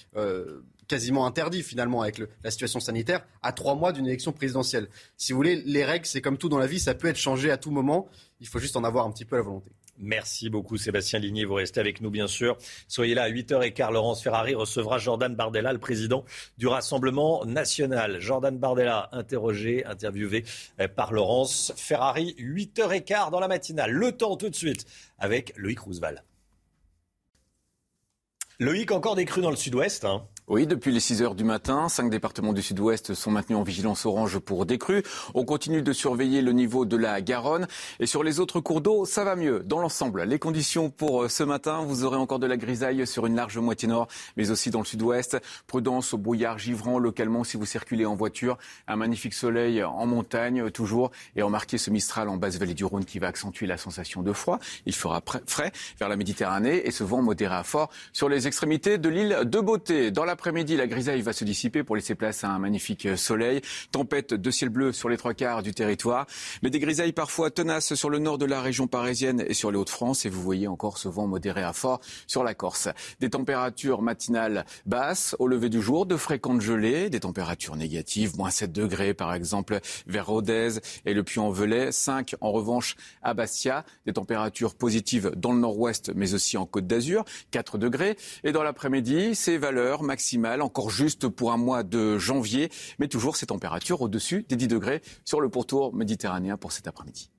quasiment interdit finalement avec la situation sanitaire à trois mois d'une élection présidentielle. Si vous voulez, les règles, c'est comme tout dans la vie, ça peut être changé à tout moment. Il faut juste en avoir un petit peu la volonté. Merci beaucoup Sébastien Ligné, vous restez avec nous bien sûr. Soyez là à 8h15, Laurence Ferrari recevra Jordan Bardella, le président du Rassemblement national. Jordan Bardella, interrogé, interviewé euh, par Laurence Ferrari, 8h15 dans la matinale. Le temps tout de suite avec Loïc Roosevelt. Loïc, encore des crues dans le sud-ouest. Hein. Oui, depuis les 6 heures du matin, cinq départements du sud-ouest sont maintenus en vigilance orange pour des crues. On continue de surveiller le niveau de la Garonne. Et sur les autres cours d'eau, ça va mieux. Dans l'ensemble, les conditions pour euh, ce matin, vous aurez encore de la grisaille sur une large moitié nord, mais aussi dans le sud-ouest. Prudence au brouillard givrant localement si vous circulez en voiture. Un magnifique soleil en montagne, toujours. Et remarquez ce Mistral en basse vallée du Rhône qui va accentuer la sensation de froid. Il fera frais vers la Méditerranée et ce vent modéré à fort sur les extrémités de l'île de Beauté. Dans la l'après-midi, la grisaille va se dissiper pour laisser place à un magnifique soleil. Tempête de ciel bleu sur les trois quarts du territoire. Mais des grisailles parfois tenaces sur le nord de la région parisienne et sur les Hauts-de-France. Et vous voyez encore ce vent modéré à fort sur la Corse. Des températures matinales basses au lever du jour, de fréquentes gelées, des températures négatives, moins 7 degrés par exemple vers Rodez et le Puy-en-Velay. 5 en revanche à Bastia. Des températures positives dans le nord-ouest mais aussi en Côte d'Azur. 4 degrés. Et dans l'après-midi, ces valeurs maximales encore juste pour un mois de janvier, mais toujours ces températures au-dessus des 10 degrés sur le pourtour méditerranéen pour cet après-midi.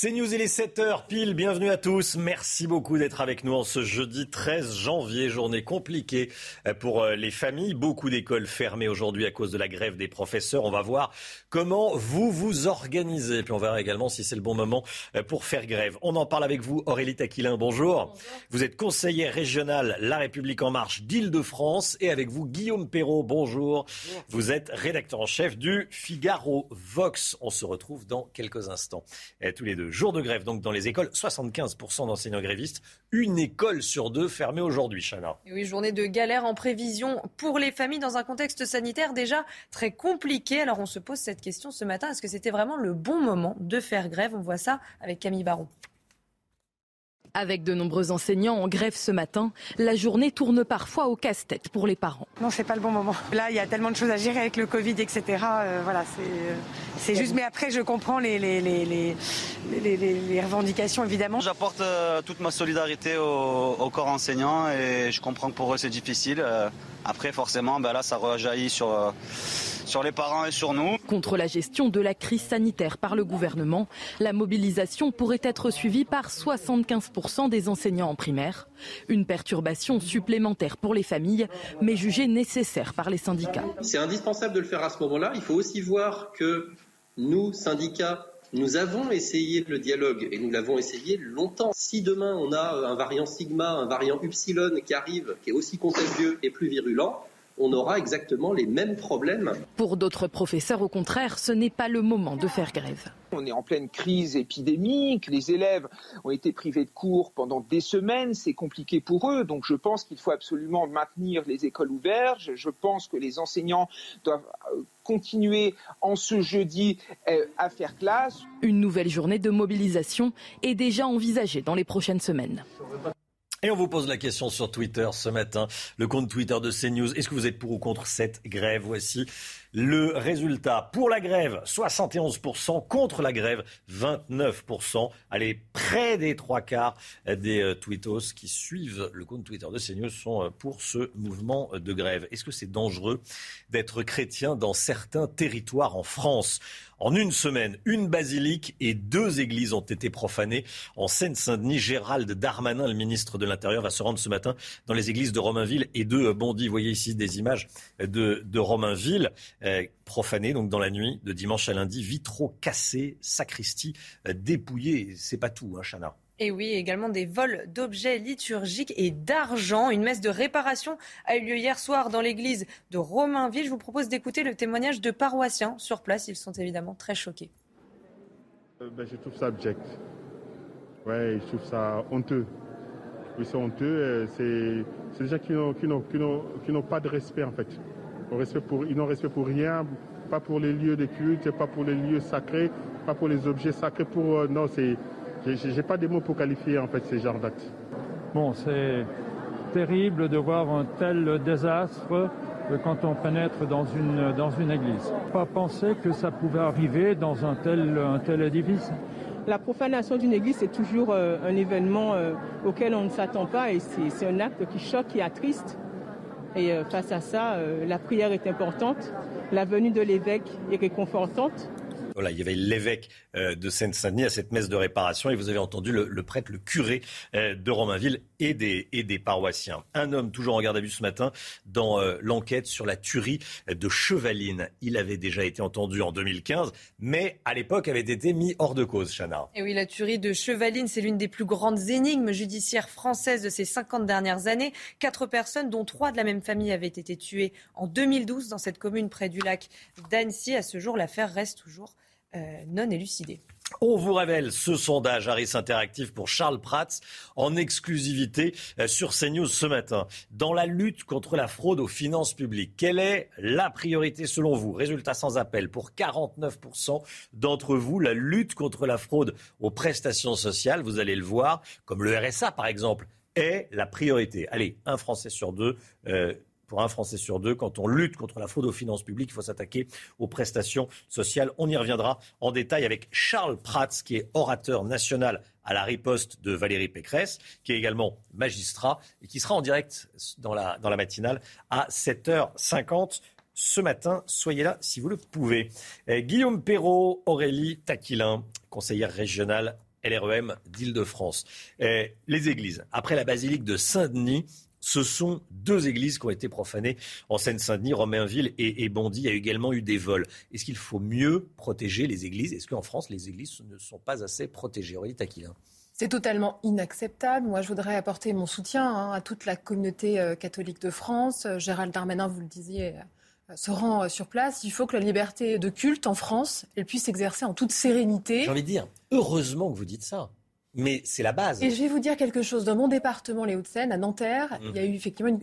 C'est News, il est 7h pile, bienvenue à tous. Merci beaucoup d'être avec nous en ce jeudi 13 janvier, journée compliquée euh, pour euh, les familles. Beaucoup d'écoles fermées aujourd'hui à cause de la grève des professeurs. On va voir comment vous vous organisez. Puis on verra également si c'est le bon moment euh, pour faire grève. On en parle avec vous, Aurélie Taquilin, bonjour. Vous êtes conseillère régionale La République En Marche d'Île-de-France et avec vous Guillaume Perrault, bonjour. Vous êtes rédacteur en chef du Figaro Vox. On se retrouve dans quelques instants, tous les deux. Jour de grève donc dans les écoles, 75% d'enseignants grévistes, une école sur deux fermée aujourd'hui, Chana. oui, journée de galère en prévision pour les familles dans un contexte sanitaire déjà très compliqué. Alors on se pose cette question ce matin, est-ce que c'était vraiment le bon moment de faire grève? On voit ça avec Camille Baron. Avec de nombreux enseignants en grève ce matin, la journée tourne parfois au casse-tête pour les parents. Non, c'est pas le bon moment. Là, il y a tellement de choses à gérer avec le Covid, etc. Euh, voilà, c'est juste. Mais après, je comprends les, les, les, les revendications, évidemment. J'apporte euh, toute ma solidarité au, corps enseignant et je comprends que pour eux, c'est difficile. Euh, Après, forcément, ben là, ça rejaillit sur, euh, sur les parents et sur nous. Contre la gestion de la crise sanitaire par le gouvernement, la mobilisation pourrait être suivie par 75% des enseignants en primaire. Une perturbation supplémentaire pour les familles, mais jugée nécessaire par les syndicats. C'est indispensable de le faire à ce moment-là. Il faut aussi voir que nous, syndicats, nous avons essayé le dialogue et nous l'avons essayé longtemps. Si demain on a un variant sigma, un variant upsilon qui arrive, qui est aussi contagieux et plus virulent, on aura exactement les mêmes problèmes. Pour d'autres professeurs, au contraire, ce n'est pas le moment de faire grève. On est en pleine crise épidémique, les élèves ont été privés de cours pendant des semaines, c'est compliqué pour eux, donc je pense qu'il faut absolument maintenir les écoles ouvertes, je pense que les enseignants doivent euh, continuer en ce jeudi euh, à faire classe. Une nouvelle journée de mobilisation est déjà envisagée dans les prochaines semaines. Et on vous pose la question sur Twitter ce matin, le compte Twitter de CNews. Est-ce que vous êtes pour ou contre cette grève? Voici le résultat. Pour la grève, 71%. Contre la grève, 29%. Allez, près des trois quarts des euh, tweetos qui suivent le compte Twitter de CNews sont euh, pour ce mouvement de grève. Est-ce que c'est dangereux d'être chrétien dans certains territoires en France? En une semaine, une basilique et deux églises ont été profanées en Seine-Saint-Denis. Gérald Darmanin, le ministre de l'Intérieur, va se rendre ce matin dans les églises de Romainville et de Bondy. Vous voyez ici des images de, de Romainville euh, donc dans la nuit de dimanche à lundi. Vitraux cassés, sacristie euh, dépouillée. C'est pas tout, hein, Chana. Et oui, également des vols d'objets liturgiques et d'argent. Une messe de réparation a eu lieu hier soir dans l'église de Romainville. Je vous propose d'écouter le témoignage de paroissiens sur place. Ils sont évidemment très choqués. Euh, ben, je trouve ça abject. Ouais, je trouve ça honteux. Oui, c'est honteux. Euh, c'est des gens qui n'ont pas de respect, en fait. Pour, ils n'ont respect pour rien, pas pour les lieux de culte, pas pour les lieux sacrés, pas pour les objets sacrés. Pour, euh, non, c'est n'ai pas des mots pour qualifier en fait ces genres d'actes. Bon, c'est terrible de voir un tel désastre quand on pénètre dans une, dans une église. Pas penser que ça pouvait arriver dans un tel, un tel édifice. La profanation d'une église, c'est toujours euh, un événement euh, auquel on ne s'attend pas et c'est un acte qui choque, qui attriste. Et euh, face à ça, la prière est importante, la venue de l'évêque est réconfortante. Voilà, il y avait l'évêque euh, de Seine-Saint-Denis à cette messe de réparation et vous avez entendu le, prêtre, le curé euh, de Romainville et des, et des paroissiens. Un homme toujours en garde à vue ce matin dans euh, l'enquête sur la tuerie de Chevaline. Il avait déjà été entendu en 2015, mais à l'époque avait été mis hors de cause, Chana. Et oui, la tuerie de Chevaline, c'est l'une des plus grandes énigmes judiciaires françaises de ces 50 dernières années. Quatre personnes, dont trois de la même famille, avaient été tuées en 2012 dans cette commune près du lac d'Annecy. À ce jour, l'affaire reste toujours non élucidé. On vous révèle ce sondage Harris Interactif pour Charles Prats en exclusivité euh, sur CNews ce matin. Dans la lutte contre la fraude aux finances publiques, quelle est la priorité selon vous? Résultat sans appel pour 49% d'entre vous, la lutte contre la fraude aux prestations sociales, vous allez le voir, comme le RSA par exemple, est la priorité. Allez, un Français sur deux euh, pour un Français sur deux. Quand on lutte contre la fraude aux finances publiques, il faut s'attaquer aux prestations sociales. On y reviendra en détail avec Charles Prats, qui est orateur national à la riposte de Valérie Pécresse, qui est également magistrat et qui sera en direct dans la, matinale à 7h50 ce matin. Soyez là si vous le pouvez. Eh, Guillaume Perrault, Aurélie Taquilin, conseillère régionale LREM d'Île-de-France. Eh, les églises. Après la basilique de Saint-Denis, ce sont deux églises qui ont été profanées en Seine-Saint-Denis, Romainville et, Bondy. Il y a également eu des vols. Est-ce qu'il faut mieux protéger les églises? Est-ce qu'en France, les églises ne sont pas assez protégées? Aurélie Taquilin c'est totalement inacceptable. Moi, je voudrais apporter mon soutien hein, à toute la communauté euh, catholique de France. Euh, Gérald Darmanin, vous le disiez, euh, se rend sur place. Il faut que la liberté de culte en France, elle puisse s'exercer en toute sérénité. J'ai envie de dire, heureusement que vous dites ça mais c'est la base. Et je vais vous dire quelque chose. Dans mon département, les Hauts-de-Seine, à Nanterre, il y a eu effectivement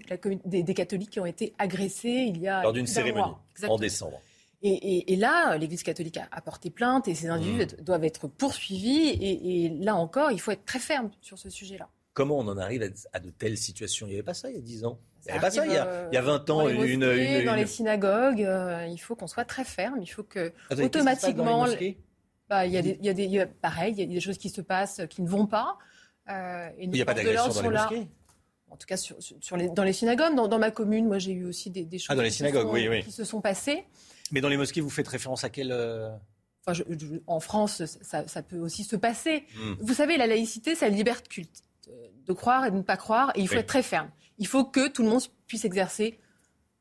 des, catholiques qui ont été agressés il y a. Lors d'une cérémonie, en décembre. Et, là, l'Église catholique a, porté plainte et ces individus mmh. doivent être poursuivis. Et, là encore, il faut être très ferme sur ce sujet-là. Comment on en arrive à, de telles situations? Il n'y avait pas ça il y a 10 ans. Il n'y avait pas ça il y, a, il y a 20 ans. Dans les, une, dans les synagogues, euh, il faut qu'on soit très ferme. Il faut que automatiquement. Bah, il y a des, il y a des, pareil, il y a des choses qui se passent qui ne vont pas. Euh, et il n'y a pas d'agression dans les mosquées en tout cas sur, les, dans les synagogues. Dans, ma commune, moi j'ai eu aussi des, choses ah, dans les synagogues, oui, oui. qui se sont passées. Mais dans les mosquées, vous faites référence à quelle enfin, En France, ça, peut aussi se passer. Hmm. Vous savez, la laïcité, c'est la liberté de culte, de croire et de ne pas croire, et il faut être très ferme. Il faut que tout le monde puisse exercer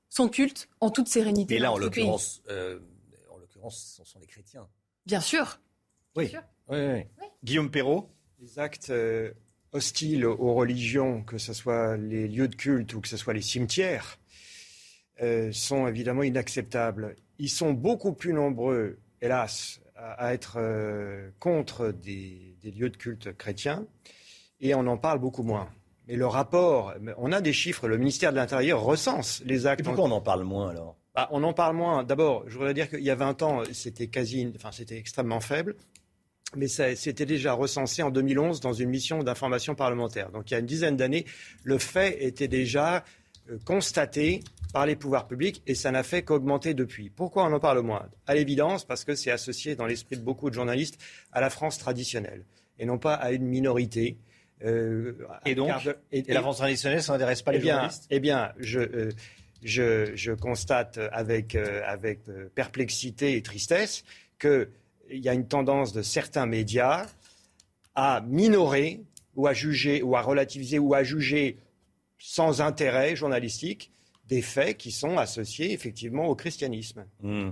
son culte en toute sérénité. Et là, en l'occurrence, euh, en l'occurrence, ce sont les chrétiens. Bien sûr. Oui. Oui, oui. Guillaume Perrault. Les actes euh, hostiles aux religions, que ce soit les lieux de culte ou que ce soit les cimetières, euh, sont évidemment inacceptables. Ils sont beaucoup plus nombreux, hélas, à, être contre des, des lieux de culte chrétiens, et on en parle beaucoup moins. Mais le rapport, on a des chiffres, le ministère de l'Intérieur recense les actes. pourquoi on en parle moins alors? Bah, On en parle moins. D'abord, je voudrais dire qu'il y a 20 ans, c'était quasi, enfin, c'était extrêmement faible. Mais c'était déjà recensé en 2011 dans une mission d'information parlementaire. Donc il y a une dizaine d'années, le fait était déjà euh, constaté par les pouvoirs publics et ça n'a fait qu'augmenter depuis. Pourquoi on en parle moins? À l'évidence, parce que c'est associé dans l'esprit de beaucoup de journalistes à la France traditionnelle et non pas à une minorité euh, et donc, et, la France traditionnelle, ça n'intéresse pas les eh bien, journalistes? Eh bien, je, euh, je, je, constate avec, euh, avec perplexité et tristesse qu'il y a une tendance de certains médias à minorer ou à juger ou à relativiser ou à juger sans intérêt journalistique des faits qui sont associés effectivement au christianisme. Hmm.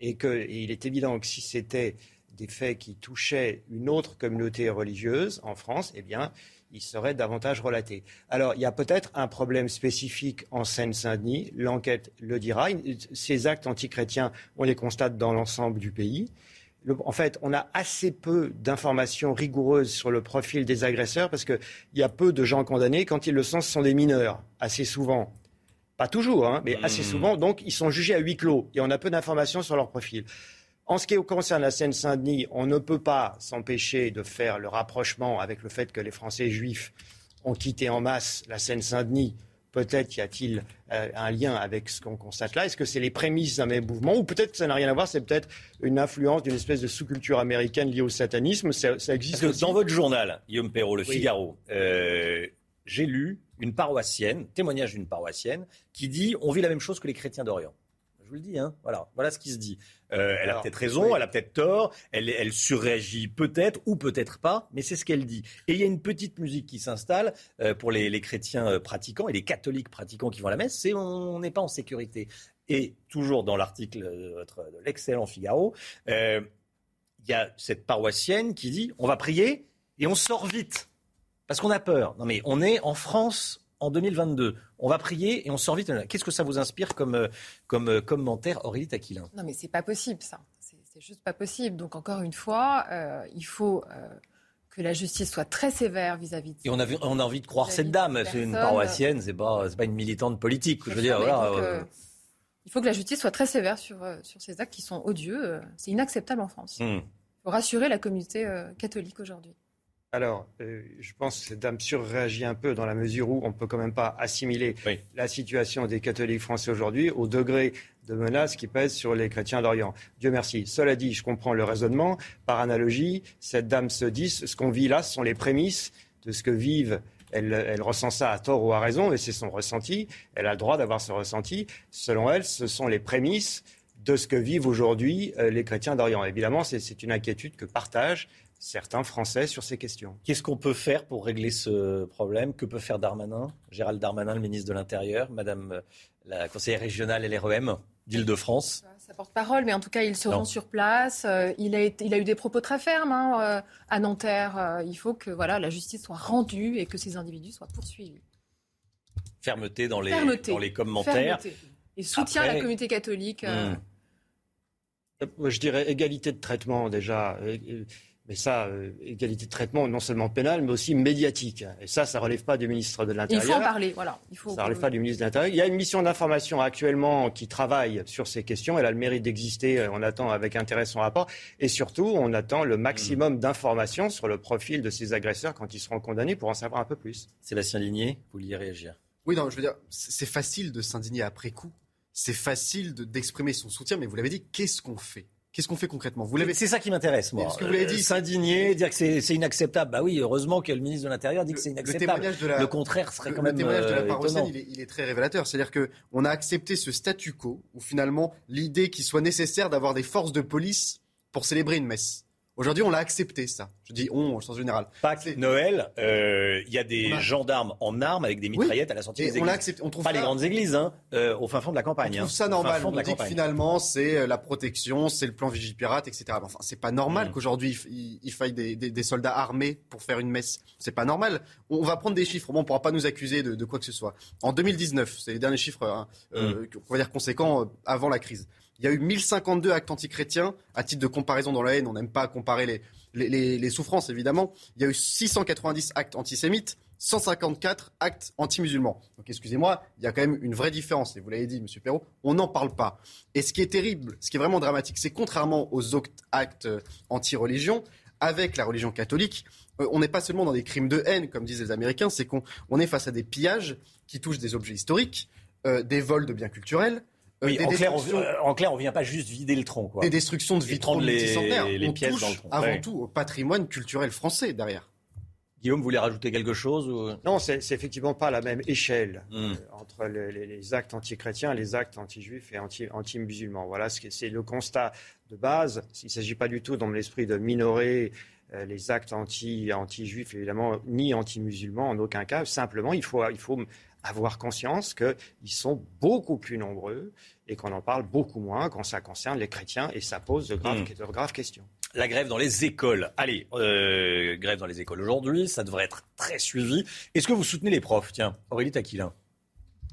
Et qu'il est évident que si c'était des faits qui touchaient une autre communauté religieuse en France, eh bien, ils seraient davantage relatés. Alors, il y a peut-être un problème spécifique en Seine-Saint-Denis, l'enquête le dira. Ces actes antichrétiens, on les constate dans l'ensemble du pays. en fait, on a assez peu d'informations rigoureuses sur le profil des agresseurs parce qu'il y a peu de gens condamnés. Quand ils le sont, ce sont des mineurs, assez souvent. Pas toujours, hein, mais assez mmh. souvent. Donc, ils sont jugés à huis clos et on a peu d'informations sur leur profil. En ce qui concerne la Seine-Saint-Denis, on ne peut pas s'empêcher de faire le rapprochement avec le fait que les Français juifs ont quitté en masse la Seine-Saint-Denis. Peut-être y a-t-il euh, un lien avec ce qu'on constate là. Est-ce que c'est les prémices d'un même mouvement ou peut-être que ça n'a rien à voir, c'est peut-être une influence d'une espèce de sous-culture américaine liée au satanisme? Ça, existe Parce que dans votre journal, Guillaume Perrault, Le Figaro, euh, j'ai lu une paroissienne, témoignage d'une paroissienne, qui dit on vit la même chose que les chrétiens d'Orient. Vous le dis, hein. voilà, voilà ce qui se dit. Euh, elle a peut-être raison, elle a peut-être tort, elle, elle surréagit peut-être ou peut-être pas, mais c'est ce qu'elle dit. Et il y a une petite musique qui s'installe euh, pour les, chrétiens euh, pratiquants et les catholiques pratiquants qui vont à la messe, c'est on n'est pas en sécurité. Et toujours dans l'article de, de l'excellent Figaro, il y a cette paroissienne qui dit on va prier et on sort vite parce qu'on a peur. Non mais on est en France en 2022. On va prier et on sort vite. Qu'est-ce que ça vous inspire comme, euh, comme euh, commentaire, Aurélie Taquilin Non, mais c'est pas possible, ça. C'est juste pas possible. Donc, encore une fois, euh, il faut. que la justice soit très sévère vis-à-vis de Et on a, on a envie de croire cette dame. C'est une paroissienne, c'est pas, pas une militante politique. Je veux dire, il faut que la justice soit très sévère sur, sur ces actes qui sont odieux. C'est inacceptable en France. Hmm. Il faut rassurer la communauté catholique aujourd'hui. Alors, euh, je pense que cette dame surréagit un peu dans la mesure où on ne peut quand même pas assimiler la situation des catholiques français aujourd'hui au degré de menace qui pèse sur les chrétiens d'Orient. Dieu merci. Cela dit, je comprends le raisonnement. Par analogie, cette dame se dit, ce qu'on vit là, ce sont les prémices de ce que vivent elle, ressent ça à tort ou à raison, et c'est son ressenti. Elle a le droit d'avoir ce ressenti. Selon elle, ce sont les prémices de ce que vivent aujourd'hui euh, les chrétiens d'Orient. Évidemment, c'est une inquiétude que partagent certains Français sur ces questions. Qu'est-ce qu'on peut faire pour régler ce problème? Que peut faire Darmanin? Gérald Darmanin, le ministre de l'Intérieur, Madame euh, la conseillère régionale LREM d'Île-de-France Ça porte-parole, mais en tout cas, il se rend sur place. Euh, il, a il, a eu des propos très fermes hein, euh, à Nanterre. il faut que voilà, la justice soit rendue et que ces individus soient poursuivis. Fermeté dans les, Dans les commentaires. Et soutien à la communauté catholique. Hmm. Je dirais égalité de traitement déjà. Mais ça, euh, égalité de traitement non seulement pénale, mais aussi médiatique. Et ça, ça ne relève pas du ministre de l'Intérieur. Il faut en parler, voilà. Il faut ça ne relève pas du ministre de l'Intérieur. Il y a une mission d'information actuellement qui travaille sur ces questions. Elle a le mérite d'exister. On attend avec intérêt son rapport. Et surtout, on attend le maximum d'informations sur le profil de ces agresseurs quand ils seront condamnés pour en savoir un peu plus. Sébastien Ligné, vous vouliez réagir? Oui, non, je veux dire, c'est facile de s'indigner après coup. C'est facile d'exprimer son soutien, mais vous l'avez dit, qu'est-ce qu'on fait? Qu'est-ce qu'on fait concrètement? Vous C'est ça qui m'intéresse, moi. Ce que vous l'avez dit. S'indigner, dire que c'est inacceptable. Bah oui, heureusement que le ministre de l'Intérieur dit que c'est inacceptable. Le, contraire serait quand même. Le témoignage de la paroissienne, il, il est, très révélateur. C'est-à-dire qu'on a accepté ce statu quo où finalement l'idée qu'il soit nécessaire d'avoir des forces de police pour célébrer une messe. Aujourd'hui, on l'a accepté, ça. Je dis on, au sens général. Pâques, Noël, il euh, y a des gendarmes en armes avec des mitraillettes à la sortie des églises. On accepté. On trouve pas les grandes églises, hein, euh, au fin fond de la campagne. On trouve hein. ça normal. On dit que finalement, c'est euh, la protection, c'est le plan Vigipirate, etc. Enfin, c'est pas normal mm. qu'aujourd'hui, il, faille des, soldats armés pour faire une messe. C'est pas normal. On va prendre des chiffres. Bon, on pourra pas nous accuser de, quoi que ce soit. En 2019, c'est les derniers chiffres, hein, mm. on va dire conséquents avant la crise. Il y a eu 1052 actes antichrétiens. À titre de comparaison dans la haine, on n'aime pas comparer les, souffrances, évidemment. Il y a eu 690 actes antisémites, 154 actes anti-musulmans. Donc excusez-moi, il y a quand même une vraie différence. Et vous l'avez dit, M. Perrault, on n'en parle pas. Et ce qui est terrible, ce qui est vraiment dramatique, c'est contrairement aux actes anti-religion, avec la religion catholique, euh, on n'est pas seulement dans des crimes de haine, comme disent les Américains, c'est qu'on est face à des pillages qui touchent des objets historiques, euh, des vols de biens culturels, oui, en, clair, on, euh, en clair, on vient pas juste vider le tronc. Quoi. Des destructions de vitraux multicentenaires. Les, on pièces touche dans le tronc. avant tout au patrimoine culturel français derrière. Guillaume, vous voulez rajouter quelque chose Non, c'est effectivement pas la même échelle hmm. euh, entre les, actes anti-chrétiens, les actes anti-juifs et anti-musulmans. voilà, c'est le constat de base. Il ne s'agit pas du tout, dans l'esprit, de minorer euh, les actes anti-juifs, évidemment, ni anti-musulmans en aucun cas. Simplement, il faut, il faut avoir conscience qu'ils sont beaucoup plus nombreux et qu'on en parle beaucoup moins quand ça concerne les chrétiens et ça pose de graves, hmm. de graves questions. La grève dans les écoles. Allez, euh, grève dans les écoles aujourd'hui, ça devrait être très suivi. Est-ce que vous soutenez les profs? Tiens, Aurélie Taquilin.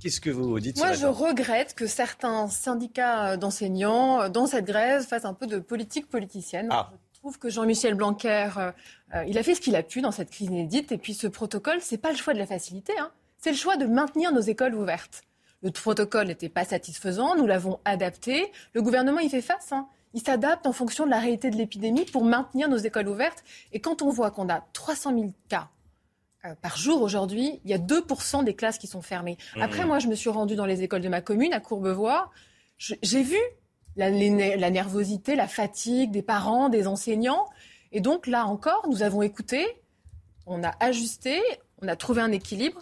Qu'est-ce que vous dites Moi, je regrette que certains syndicats d'enseignants, euh, dans cette grève, fassent un peu de politique politicienne. Ah. Je trouve que Jean-Michel Blanquer, euh, il a fait ce qu'il a pu dans cette crise inédite. Et puis, ce protocole, c'est pas le choix de la facilité. Hein. C'est le choix de maintenir nos écoles ouvertes. Le protocole n'était pas satisfaisant, nous l'avons adapté. Le gouvernement y fait face. Hein. Il s'adapte en fonction de la réalité de l'épidémie pour maintenir nos écoles ouvertes. Et quand on voit qu'on a 300 000 cas euh, par jour aujourd'hui, il y a 2% des classes qui sont fermées. Mmh. Après, moi, je me suis rendue dans les écoles de ma commune, à Courbevoie. J'ai vu la, la, nervosité, la fatigue des parents, des enseignants. Et donc, là encore, nous avons écouté, on a ajusté, on a trouvé un équilibre.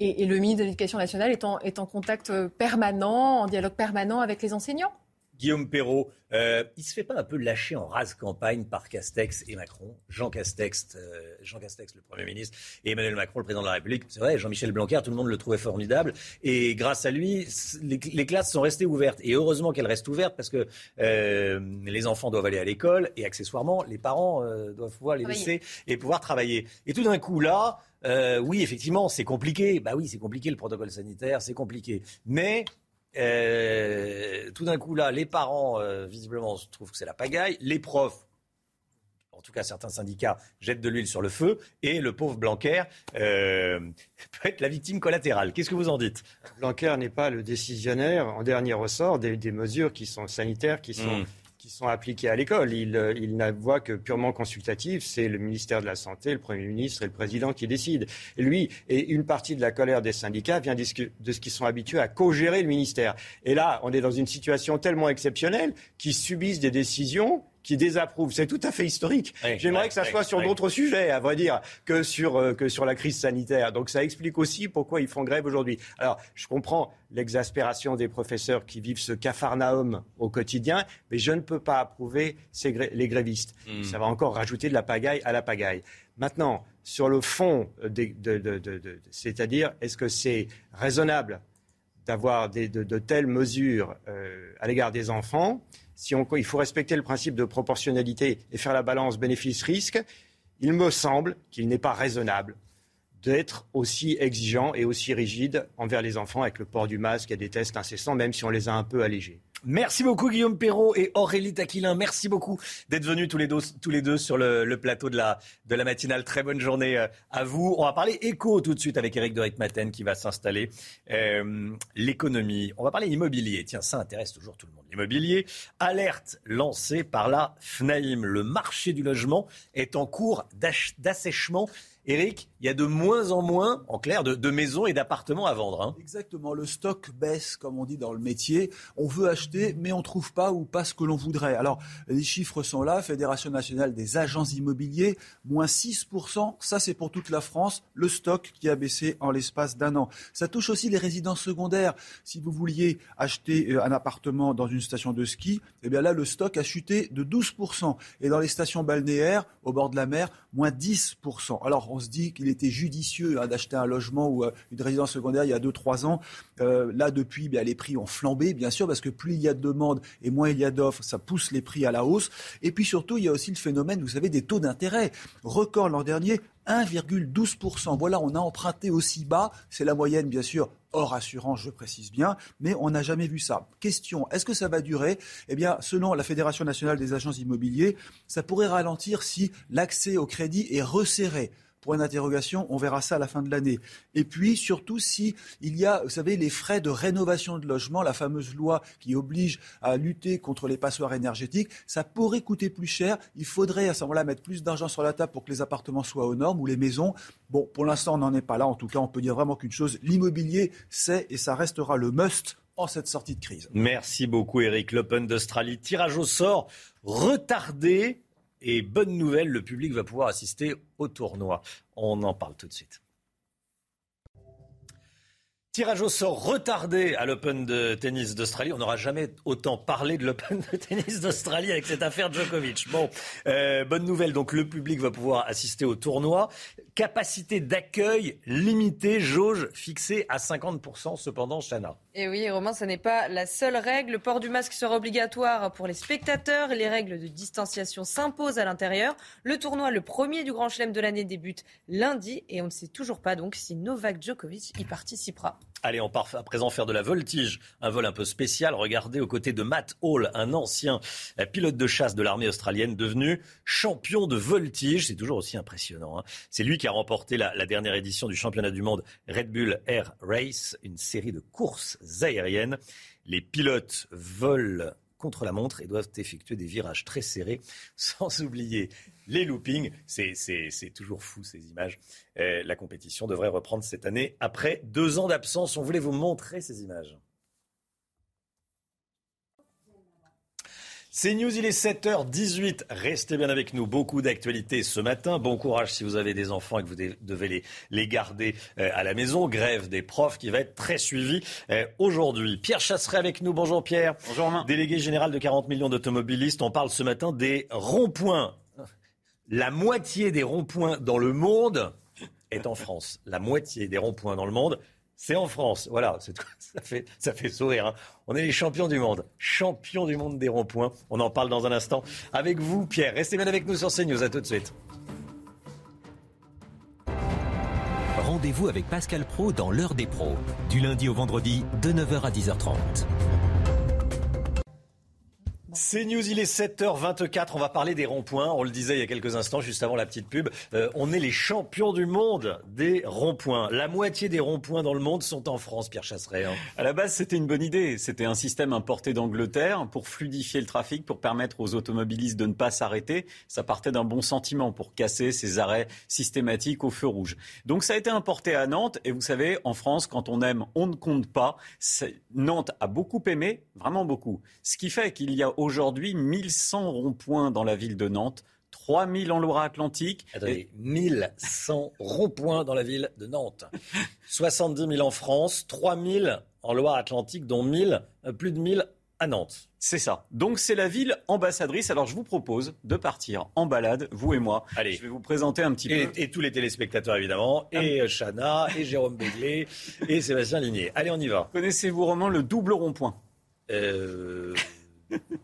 Et, le ministre de l'Éducation nationale est en, est en contact euh, permanent, en dialogue permanent avec les enseignants. Guillaume Perrault, euh, il se fait pas un peu lâcher en rase campagne par Castex et Macron? Jean Castex, euh, Jean Castex, le Premier ministre, et Emmanuel Macron, le Président de la République. C'est vrai, Jean-Michel Blanquer, tout le monde le trouvait formidable. Et grâce à lui, les, classes sont restées ouvertes. Et heureusement qu'elles restent ouvertes parce que euh, les enfants doivent aller à l'école et accessoirement, les parents euh, doivent pouvoir les laisser et pouvoir travailler. Et tout d'un coup, là, euh, oui, effectivement, c'est compliqué. Bah oui, c'est compliqué le protocole sanitaire, c'est compliqué. Mais euh, tout d'un coup, là, les parents, euh, visiblement, trouvent que c'est la pagaille. Les profs, en tout cas certains syndicats, jettent de l'huile sur le feu. Et le pauvre Blanquer peut être la victime collatérale. Qu'est-ce que vous en dites? Blanquer n'est pas le décisionnaire, en dernier ressort, des, mesures qui sont sanitaires, qui sont... Hmm qui sont appliquées à l'école. Il, euh, il n'a voix que purement consultative. C'est le ministère de la Santé, le Premier ministre et le Président qui décident. Lui, et une partie de la colère des syndicats vient de ce qu'ils sont habitués à co-gérer le ministère. Et là, on est dans une situation tellement exceptionnelle qu'ils subissent des décisions qui désapprouve. C'est tout à fait historique. J'aimerais que ça soit sur d'autres sujets, à vrai dire, que sur, euh, que sur la crise sanitaire. Donc ça explique aussi pourquoi ils font grève aujourd'hui. Alors, je comprends l'exaspération des professeurs qui vivent ce cafarnaum au quotidien, mais je ne peux pas approuver les grévistes. Hmm. Ça va encore rajouter de la pagaille à la pagaille. Maintenant, sur le fond, c'est-à-dire, est-ce que c'est raisonnable d'avoir de, telles mesures euh, à l'égard des enfants si il faut respecter le principe de proportionnalité et faire la balance bénéfice-risque, il me semble qu'il n'est pas raisonnable d'être aussi exigeant et aussi rigide envers les enfants avec le port du masque et des tests incessants, même si on les a un peu allégés. Merci beaucoup Guillaume Perrault et Aurélie Taquilin. Merci beaucoup d'être venus tous les deux, tous les deux sur le, plateau de la, de la matinale. Très bonne journée euh, à vous. On va parler éco tout de suite avec Eric de Maten qui va s'installer. Euh, l'économie. On va parler immobilier. Tiens, ça intéresse toujours tout le monde. L'immobilier. Alerte lancée par la FNAIM. Le marché du logement est en cours d'assèchement. Eric, il y a de moins en moins, en clair, de, maisons et d'appartements à vendre. Hein. Exactement. Le stock baisse, comme on dit dans le métier. On veut acheter, mais on ne trouve pas ou pas ce que l'on voudrait. Alors, les chiffres sont là. Fédération nationale des agents immobiliers, moins 6%. Ça, c'est pour toute la France. Le stock qui a baissé en l'espace d'un an. Ça touche aussi les résidences secondaires. Si vous vouliez acheter euh, un appartement dans une station de ski, eh bien là, le stock a chuté de 12%. Et dans les stations balnéaires, au bord de la mer, moins 10%. Alors, on se dit qu'il il était judicieux hein, d'acheter un logement ou euh, une résidence secondaire il y a 2-3 ans. Euh, là, depuis, les prix ont flambé, bien sûr, parce que plus il y a de demandes et moins il y a d'offres, ça pousse les prix à la hausse. Et puis surtout, il y a aussi le phénomène, vous savez, des taux d'intérêt. Record l'an dernier, 1,12%. Voilà, on a emprunté aussi bas. C'est la moyenne, bien sûr, hors assurance, je précise bien, mais on n'a jamais vu ça. Question, est-ce que ça va durer? Eh bien, selon la Fédération nationale des agents immobiliers, ça pourrait ralentir si l'accès au crédit est resserré point d'interrogation. On verra ça à la fin de l'année. Et puis, surtout, si il y a, vous savez, les frais de rénovation de logement, la fameuse loi qui oblige à lutter contre les passoires énergétiques, ça pourrait coûter plus cher. Il faudrait à ce moment-là mettre plus d'argent sur la table pour que les appartements soient aux normes ou les maisons. Bon, pour l'instant, on n'en est pas là. En tout cas, on peut dire vraiment qu'une chose, l'immobilier, c'est et ça restera le must en cette sortie de crise. Merci beaucoup, Eric. L'Open d'Australie, tirage au sort retardé et bonne nouvelle, le public va pouvoir assister au tournoi. On en parle tout de suite. Tirage au sort retardé à l'Open de tennis d'Australie. On n'aura jamais autant parlé de l'Open de tennis d'Australie avec cette affaire Djokovic. Bon, euh, bonne nouvelle. Donc le public va pouvoir assister au tournoi. Capacité d'accueil limitée, jauge fixée à 50% cependant, Chana. Et oui, Romain, ce n'est pas la seule règle. Le port du masque sera obligatoire pour les spectateurs. Les règles de distanciation s'imposent à l'intérieur. Le tournoi, le premier du Grand Chelem de l'année, débute lundi et on ne sait toujours pas donc si Novak Djokovic y participera. Allez, on part à présent faire de la voltige, un vol un peu spécial. Regardez aux côtés de Matt Hall, un ancien pilote de chasse de l'armée australienne devenu champion de voltige. C'est toujours aussi impressionnant. Hein. C'est lui qui a remporté la, dernière édition du championnat du monde Red Bull Air Race, une série de courses aériennes. Les pilotes volent contre la montre et doivent effectuer des virages très serrés, sans oublier les loopings. C'est toujours fou ces images. Euh, la compétition devrait reprendre cette année après deux ans d'absence. On voulait vous montrer ces images. C'est News, il est 7h18. Restez bien avec nous. Beaucoup d'actualités ce matin. Bon courage si vous avez des enfants et que vous devez les, les garder euh, à la maison. Grève des profs qui va être très suivie euh, aujourd'hui. Pierre Chasseret avec nous. Bonjour Pierre. Bonjour Romain. Délégué général de 40 millions d'automobilistes. On parle ce matin des ronds-points. La moitié des ronds-points dans le monde est en France. La moitié des ronds-points dans le monde c'est en France. Voilà, ça fait, sourire. Hein. On est les champions du monde. Champions du monde des ronds-points. On en parle dans un instant avec vous, Pierre. Restez bien avec nous sur CNews. À tout de suite. Rendez-vous avec Pascal Pro dans l'heure des pros. Du lundi au vendredi, de 9h à 10h30. C'est News, il est 7h24. On va parler des ronds-points. On le disait il y a quelques instants, juste avant la petite pub. Euh, on est les champions du monde des ronds-points. La moitié des ronds-points dans le monde sont en France, Pierre Chasseret. Hein. À la base, c'était une bonne idée. C'était un système importé d'Angleterre pour fluidifier le trafic, pour permettre aux automobilistes de ne pas s'arrêter. Ça partait d'un bon sentiment pour casser ces arrêts systématiques au feu rouge. Donc ça a été importé à Nantes. Et vous savez, en France, quand on aime, on ne compte pas. Nantes a beaucoup aimé, vraiment beaucoup. Ce qui fait qu'il y a aujourd'hui 1100 ronds-points dans la ville de Nantes. 3000 en Loire-Atlantique. Attendez, 1100 ronds-points dans la ville de Nantes. 70 000 en France, 3000 en Loire-Atlantique, dont 1000, euh, plus de 1000 à Nantes. C'est ça. Donc c'est la ville ambassadrice. Alors je vous propose de partir en balade, vous et moi. Allez. Je vais vous présenter un petit peu. Et tous les téléspectateurs évidemment, et euh, Chana, et Jérôme Béglé, et Sébastien Ligné. Allez, on y va. Connaissez-vous Romain le double rond-point? Euh...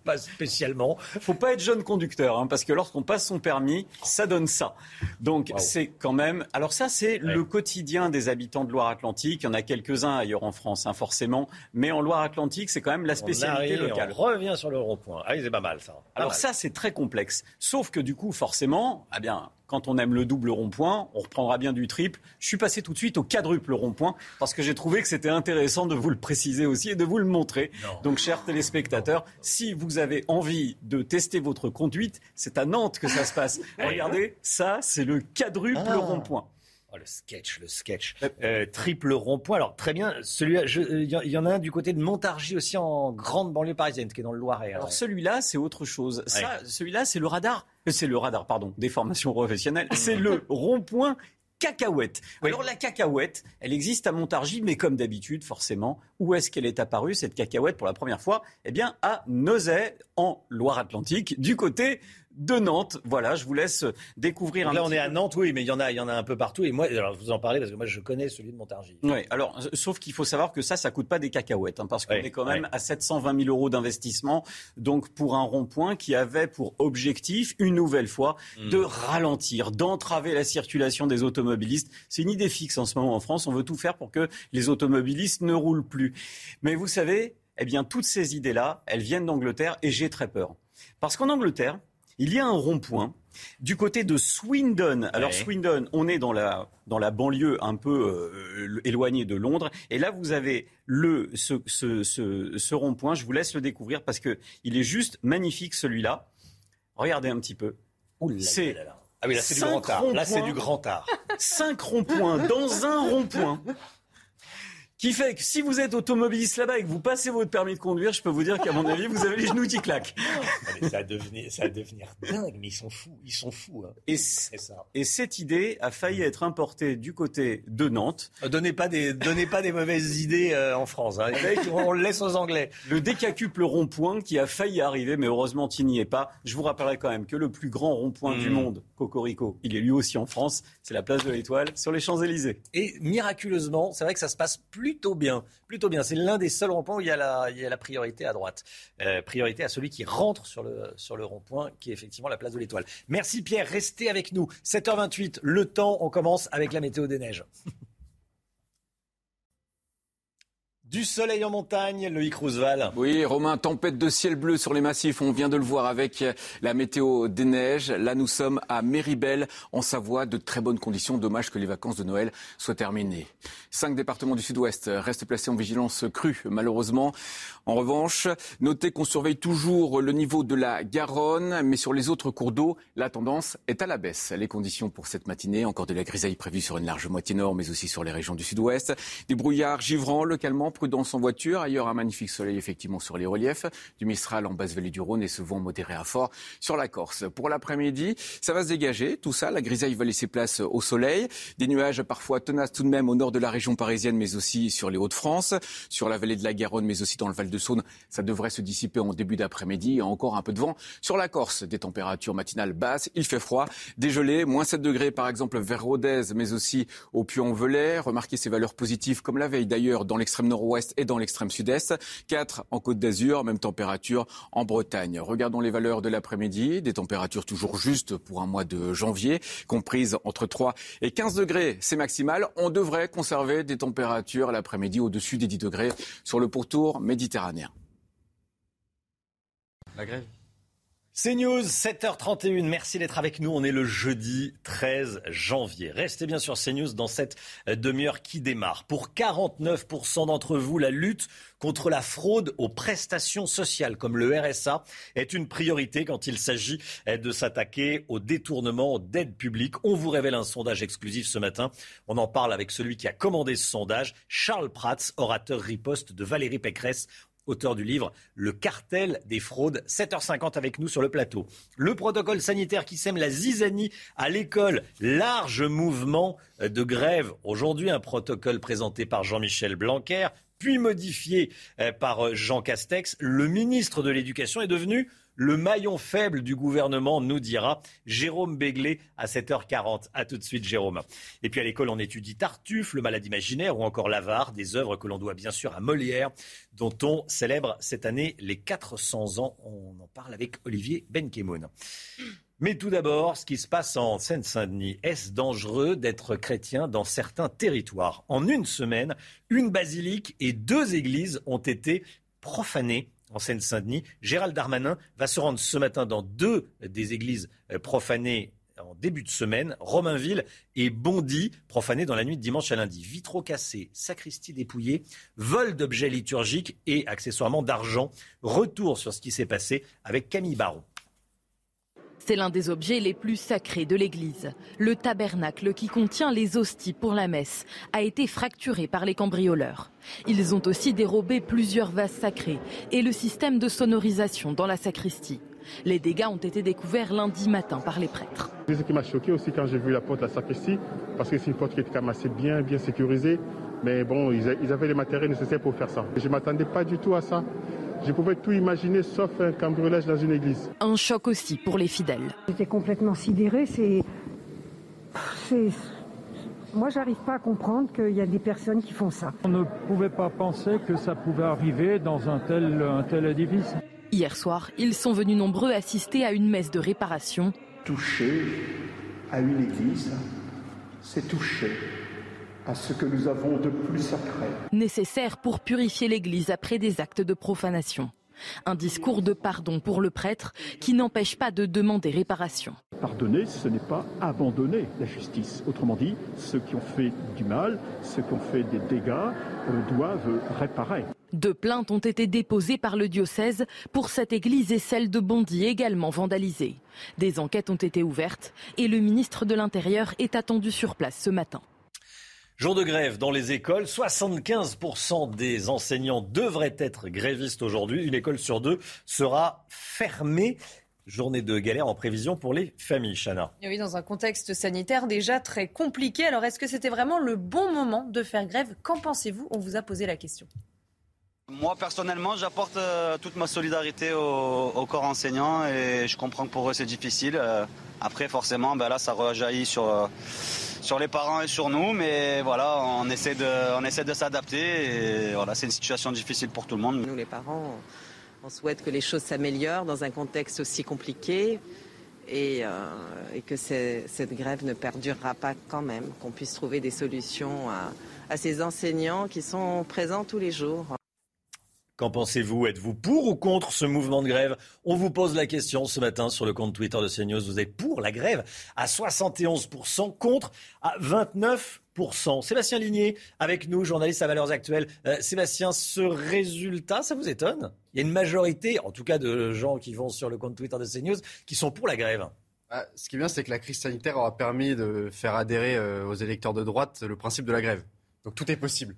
pas spécialement. Faut pas être jeune conducteur, hein, parce que lorsqu'on passe son permis, ça donne ça. Donc c'est quand même. Alors ça, c'est le quotidien des habitants de Loire-Atlantique. Il y en a quelques-uns ailleurs en France, hein, forcément, mais en Loire-Atlantique, c'est quand même la spécialité locale. On revient sur le rond-point. Ah, c'est pas mal ça. Alors ça, c'est très complexe. Sauf que du coup, forcément, ah bien, quand on aime le double rond-point, on reprendra bien du triple. Je suis passé tout de suite au quadruple rond-point parce que j'ai trouvé que c'était intéressant de vous le préciser aussi et de vous le montrer. Donc, chers téléspectateurs, si vous avez envie de tester votre conduite, c'est à Nantes que ça se passe. Regardez, ça, c'est le quadruple ah. rond-point. Oh, le sketch, le sketch. Euh, triple rond-point. Alors, très bien. Celui-là, il y, en a un du côté de Montargis aussi en grande banlieue parisienne, qui est dans le Loiret. Alors, celui-là, c'est autre chose. Ça, celui-là, c'est le radar. C'est le radar, pardon, des formations professionnelles. C'est le rond-point cacahuète. Alors la cacahuète, elle existe à Montargis, mais comme d'habitude, forcément, où est-ce qu'elle est apparue, cette cacahuète, pour la première fois? Eh bien, à Nozay, en Loire-Atlantique, du côté de Nantes. Voilà, je vous laisse découvrir un Là, on est à Nantes, oui, mais il y en a, il y en a un peu partout. Et moi, alors, vous en parlez parce que moi, je connais celui de Montargis. Oui, alors, sauf qu'il faut savoir que ça, ça coûte pas des cacahuètes, hein, parce qu'on est quand même à 720 000 euros d'investissement. Donc, pour un rond-point qui avait pour objectif, une nouvelle fois, hmm. de ralentir, d'entraver la circulation des automobilistes. C'est une idée fixe en ce moment en France. On veut tout faire pour que les automobilistes ne roulent plus. Mais vous savez, eh bien, toutes ces idées-là, elles viennent d'Angleterre et j'ai très peur. Parce qu'en Angleterre, il y a un rond-point du côté de Swindon. Alors Swindon, on est dans la, dans la banlieue un peu euh, éloignée de Londres. Et là, vous avez le, ce, ce, ce, rond-point. Je vous laisse le découvrir parce qu'il est juste magnifique celui-là. Regardez un petit peu. C'est ah oui, là c'est du grand art. Là c'est du grand art. Cinq ronds-points dans un rond-point qui fait que si vous êtes automobiliste là-bas et que vous passez votre permis de conduire, je peux vous dire qu'à mon avis, vous avez les genoux qui claquent. ça, va devenir, ça va devenir dingue, mais ils sont fous, ils sont fous. Hein. Et, ça. et cette idée a failli être importée du côté de Nantes. Euh, donnez pas des, donnez pas des mauvaises idées euh, en France. Hein. On le laisse aux Anglais. Le décacuple rond-point qui a failli arriver, mais heureusement tu n'y es pas. Je vous rappellerai quand même que le plus grand rond-point du hmm. monde, Cocorico, il est lui aussi en France. C'est la place de l'Étoile sur les Champs-Élysées. Et miraculeusement, c'est vrai que ça se passe plus plutôt bien. Plutôt bien. C'est l'un des seuls ronds-points où il y, a la, priorité à droite. Euh, priorité à celui qui rentre sur le, sur le rond-point, qui est effectivement la place de l'Étoile. Merci Pierre, restez avec nous. 7h28, le temps, on commence avec la météo des neiges. Du soleil en montagne, Loïc Roosevelt. Oui, Romain, tempête de ciel bleu sur les massifs. On vient de le voir avec la météo des neiges. Là, nous sommes à Méribel, en Savoie. De très bonnes conditions. Dommage que les vacances de Noël soient terminées. Cinq départements du sud-ouest restent placés en vigilance crue, malheureusement. En revanche, notez qu'on surveille toujours le niveau de la Garonne, mais sur les autres cours d'eau, la tendance est à la baisse. Les conditions pour cette matinée, encore de la grisaille prévue sur une large moitié nord, mais aussi sur les régions du sud-ouest. Des brouillards givrants localement prudence en voiture. Ailleurs, un magnifique soleil effectivement sur les reliefs. Du Mistral en basse vallée du Rhône et ce vent modéré à fort sur la Corse. Pour l'après-midi, ça va se dégager. Tout ça, la grisaille va laisser place au soleil. Des nuages parfois tenaces tout de même au nord de la région parisienne, mais aussi sur les Hauts-de-France, sur la vallée de la Garonne, mais aussi dans le Val de Saône. Ça devrait se dissiper en début d'après-midi. Encore un peu de vent sur la Corse. Des températures matinales basses. Il fait froid. Dégelé. Moins 7 degrés par exemple vers Rodez, mais aussi au Puy-en-Velay. Remarquez ces valeurs positives comme la veille d'ailleurs dans l'extrême nord ouest et dans l'extrême sud-est. 4 en Côte d'Azur, même température en Bretagne. Regardons les valeurs de l'après-midi. Des températures toujours justes pour un mois de janvier, comprises entre 3 et 15 degrés. C'est maximal. On devrait conserver des températures l'après-midi au-dessus des 10 degrés sur le pourtour méditerranéen. La grève? C'est News, 7h31. Merci d'être avec nous. On est le jeudi 13 janvier. Restez bien sur CNews dans cette demi-heure qui démarre. Pour 49% d'entre vous, la lutte contre la fraude aux prestations sociales comme le RSA est une priorité quand il s'agit de s'attaquer au détournement d'aide publique. On vous révèle un sondage exclusif ce matin. On en parle avec celui qui a commandé ce sondage, Charles Prats, orateur riposte de Valérie Pécresse auteur du livre Le cartel des fraudes. 7h50 avec nous sur le plateau. Le protocole sanitaire qui sème la zizanie à l'école. Large mouvement de grève. Aujourd'hui, un protocole présenté par Jean-Michel Blanquer, puis modifié euh, par euh, Jean Castex. Le ministre de l'Éducation est devenu le maillon faible du gouvernement, nous dira Jérôme Béglé à 7h40. A tout de suite, Jérôme. Et puis à l'école, on étudie Tartuffe, le malade imaginaire ou encore l'avare, des œuvres que l'on doit bien sûr à Molière, dont on célèbre cette année les 400 ans. On en parle avec Olivier Benkemoun. Mais tout d'abord, ce qui se passe en Seine-Saint-Denis. Est-ce dangereux d'être chrétien dans certains territoires? En une semaine, une basilique et deux églises ont été profanées en Seine-Saint-Denis. Gérald Darmanin va se rendre ce matin dans deux des églises euh, profanées en début de semaine, Romainville et Bondy, profanées dans la nuit de dimanche à lundi. Vitraux cassés, sacristie dépouillée, vol d'objets liturgiques et accessoirement d'argent. Retour sur ce qui s'est passé avec Camille Baron. C'est l'un des objets les plus sacrés de l'église. Le tabernacle qui contient les hosties pour la messe a été fracturé par les cambrioleurs. Ils ont aussi dérobé plusieurs vases sacrés et le système de sonorisation dans la sacristie. Les dégâts ont été découverts lundi matin par les prêtres. Ce qui m'a choqué aussi quand j'ai vu la porte de la sacristie, parce que c'est une porte qui était quand bien, bien sécurisée. Mais bon, ils avaient les matériels nécessaires pour faire ça. Je ne m'attendais pas du tout à ça. Je pouvais tout imaginer sauf un cambriolage dans une église. Un choc aussi pour les fidèles. J'étais complètement sidéré. C'est. Moi, j'arrive pas à comprendre qu'il y a des personnes qui font ça. On ne pouvait pas penser que ça pouvait arriver dans un tel, un tel édifice. Hier soir, ils sont venus nombreux assister à une messe de réparation. Toucher à une église, c'est toucher à ce que nous avons de plus sacré. Nécessaire pour purifier l'Église après des actes de profanation. Un discours de pardon pour le prêtre qui n'empêche pas de demander réparation. Pardonner, ce n'est pas abandonner la justice. Autrement dit, ceux qui ont fait du mal, ceux qui ont fait des dégâts, euh, doivent réparer. Deux plaintes ont été déposées par le diocèse pour cette église et celle de Bondy également vandalisée. Des enquêtes ont été ouvertes et le ministre de l'Intérieur est attendu sur place ce matin. Jour de grève dans les écoles. 75% des enseignants devraient être grévistes aujourd'hui. Une école sur deux sera fermée. Journée de galère en prévision pour les familles, Chana. oui, dans un contexte sanitaire déjà très compliqué. Alors, est-ce que c'était vraiment le bon moment de faire grève? Qu'en pensez-vous? On vous a posé la question. Moi, personnellement, j'apporte euh, toute ma solidarité au, corps enseignant et je comprends que pour eux, c'est difficile. Euh, après, forcément, ben là, ça rejaillit sur, euh, sur les parents et sur nous, mais voilà, on essaie de, on essaie de s'adapter et voilà, c'est une situation difficile pour tout le monde. Nous, les parents, on souhaite que les choses s'améliorent dans un contexte aussi compliqué et, euh, que cette grève ne perdurera pas quand même, qu'on puisse trouver des solutions à ces enseignants qui sont présents tous les jours. Qu'en pensez-vous? Êtes-vous pour ou contre ce mouvement de grève? On vous pose la question ce matin sur le compte Twitter de CNews. Vous êtes pour la grève à 71%, contre à 29%. Sébastien Ligné, avec nous, journaliste à Valeurs Actuelles. Euh, Sébastien, ce résultat, ça vous étonne? Il y a une majorité, en tout cas de gens qui vont sur le compte Twitter de CNews, qui sont pour la grève. Ah, ce qui est bien, c'est que la crise sanitaire aura permis de faire adhérer euh, aux électeurs de droite le principe de la grève. Donc tout est possible.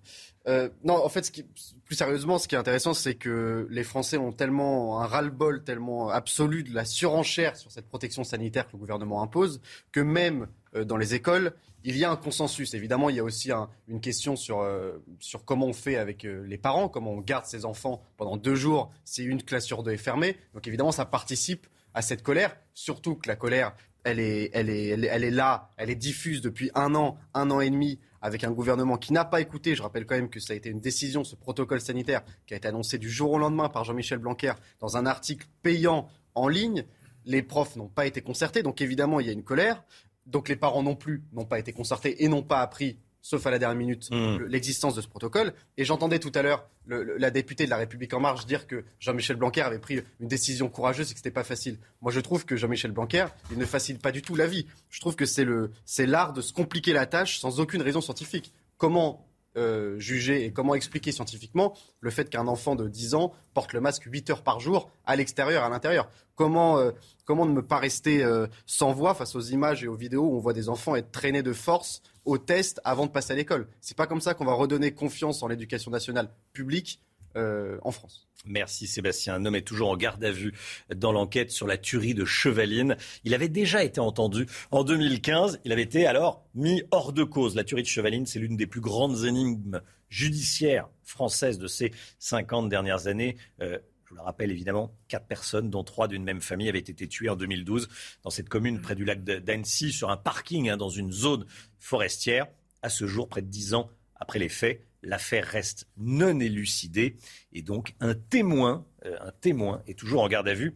Euh, non, en fait, ce qui, plus sérieusement, ce qui est intéressant, c'est que les Français ont tellement un ras-le-bol tellement absolu de la surenchère sur cette protection sanitaire que le gouvernement impose, que même euh, dans les écoles, il y a un consensus. Évidemment, il y a aussi une question sur, euh, sur comment on fait avec les parents, comment on garde ses enfants pendant deux jours si une classe sur deux est fermée. Donc évidemment, ça participe à cette colère, surtout que la colère, elle est, elle est, elle est là, elle est diffuse depuis un an, un an et demi avec un gouvernement qui n'a pas écouté. Je rappelle quand même que ça a été une décision, ce protocole sanitaire, qui a été annoncé du jour au lendemain par Jean-Michel Blanquer dans un article payant en ligne. Les profs n'ont pas été concertés, donc évidemment, il y a une colère. Donc les parents non plus n'ont pas été concertés et n'ont pas appris sauf à la dernière minute, hmm. l'existence de ce protocole. Et j'entendais tout à l'heure la députée de La République En Marche dire que Jean-Michel Blanquer avait pris une décision courageuse et que ce n'était pas facile. Moi, je trouve que Jean-Michel Blanquer, il ne facilite pas du tout la vie. Je trouve que c'est l'art de se compliquer la tâche sans aucune raison scientifique. Comment euh, juger et comment expliquer scientifiquement le fait qu'un enfant de 10 ans porte le masque 8 heures par jour à l'extérieur à l'intérieur. Comment, euh, ne pas rester euh, sans voix face aux images et aux vidéos où on voit des enfants être traînés de force au test avant de passer à l'école? C'est pas comme ça qu'on va redonner confiance en l'éducation nationale publique en France. Merci Sébastien. Un homme est toujours en garde à vue dans l'enquête sur la tuerie de Chevaline. Il avait déjà été entendu en 2015. Il avait été alors mis hors de cause. La tuerie de Chevaline, c'est l'une des plus grandes énigmes judiciaires françaises de ces 50 dernières années. Euh, je vous le rappelle évidemment, quatre personnes, dont trois d'une même famille, avaient été tuées en 2012 dans cette commune près du lac d'Annecy, sur un parking, hein, dans une zone forestière. À ce jour, près de dix ans après les faits, L'affaire reste non élucidée et donc un témoin, euh, un témoin est toujours en garde à vue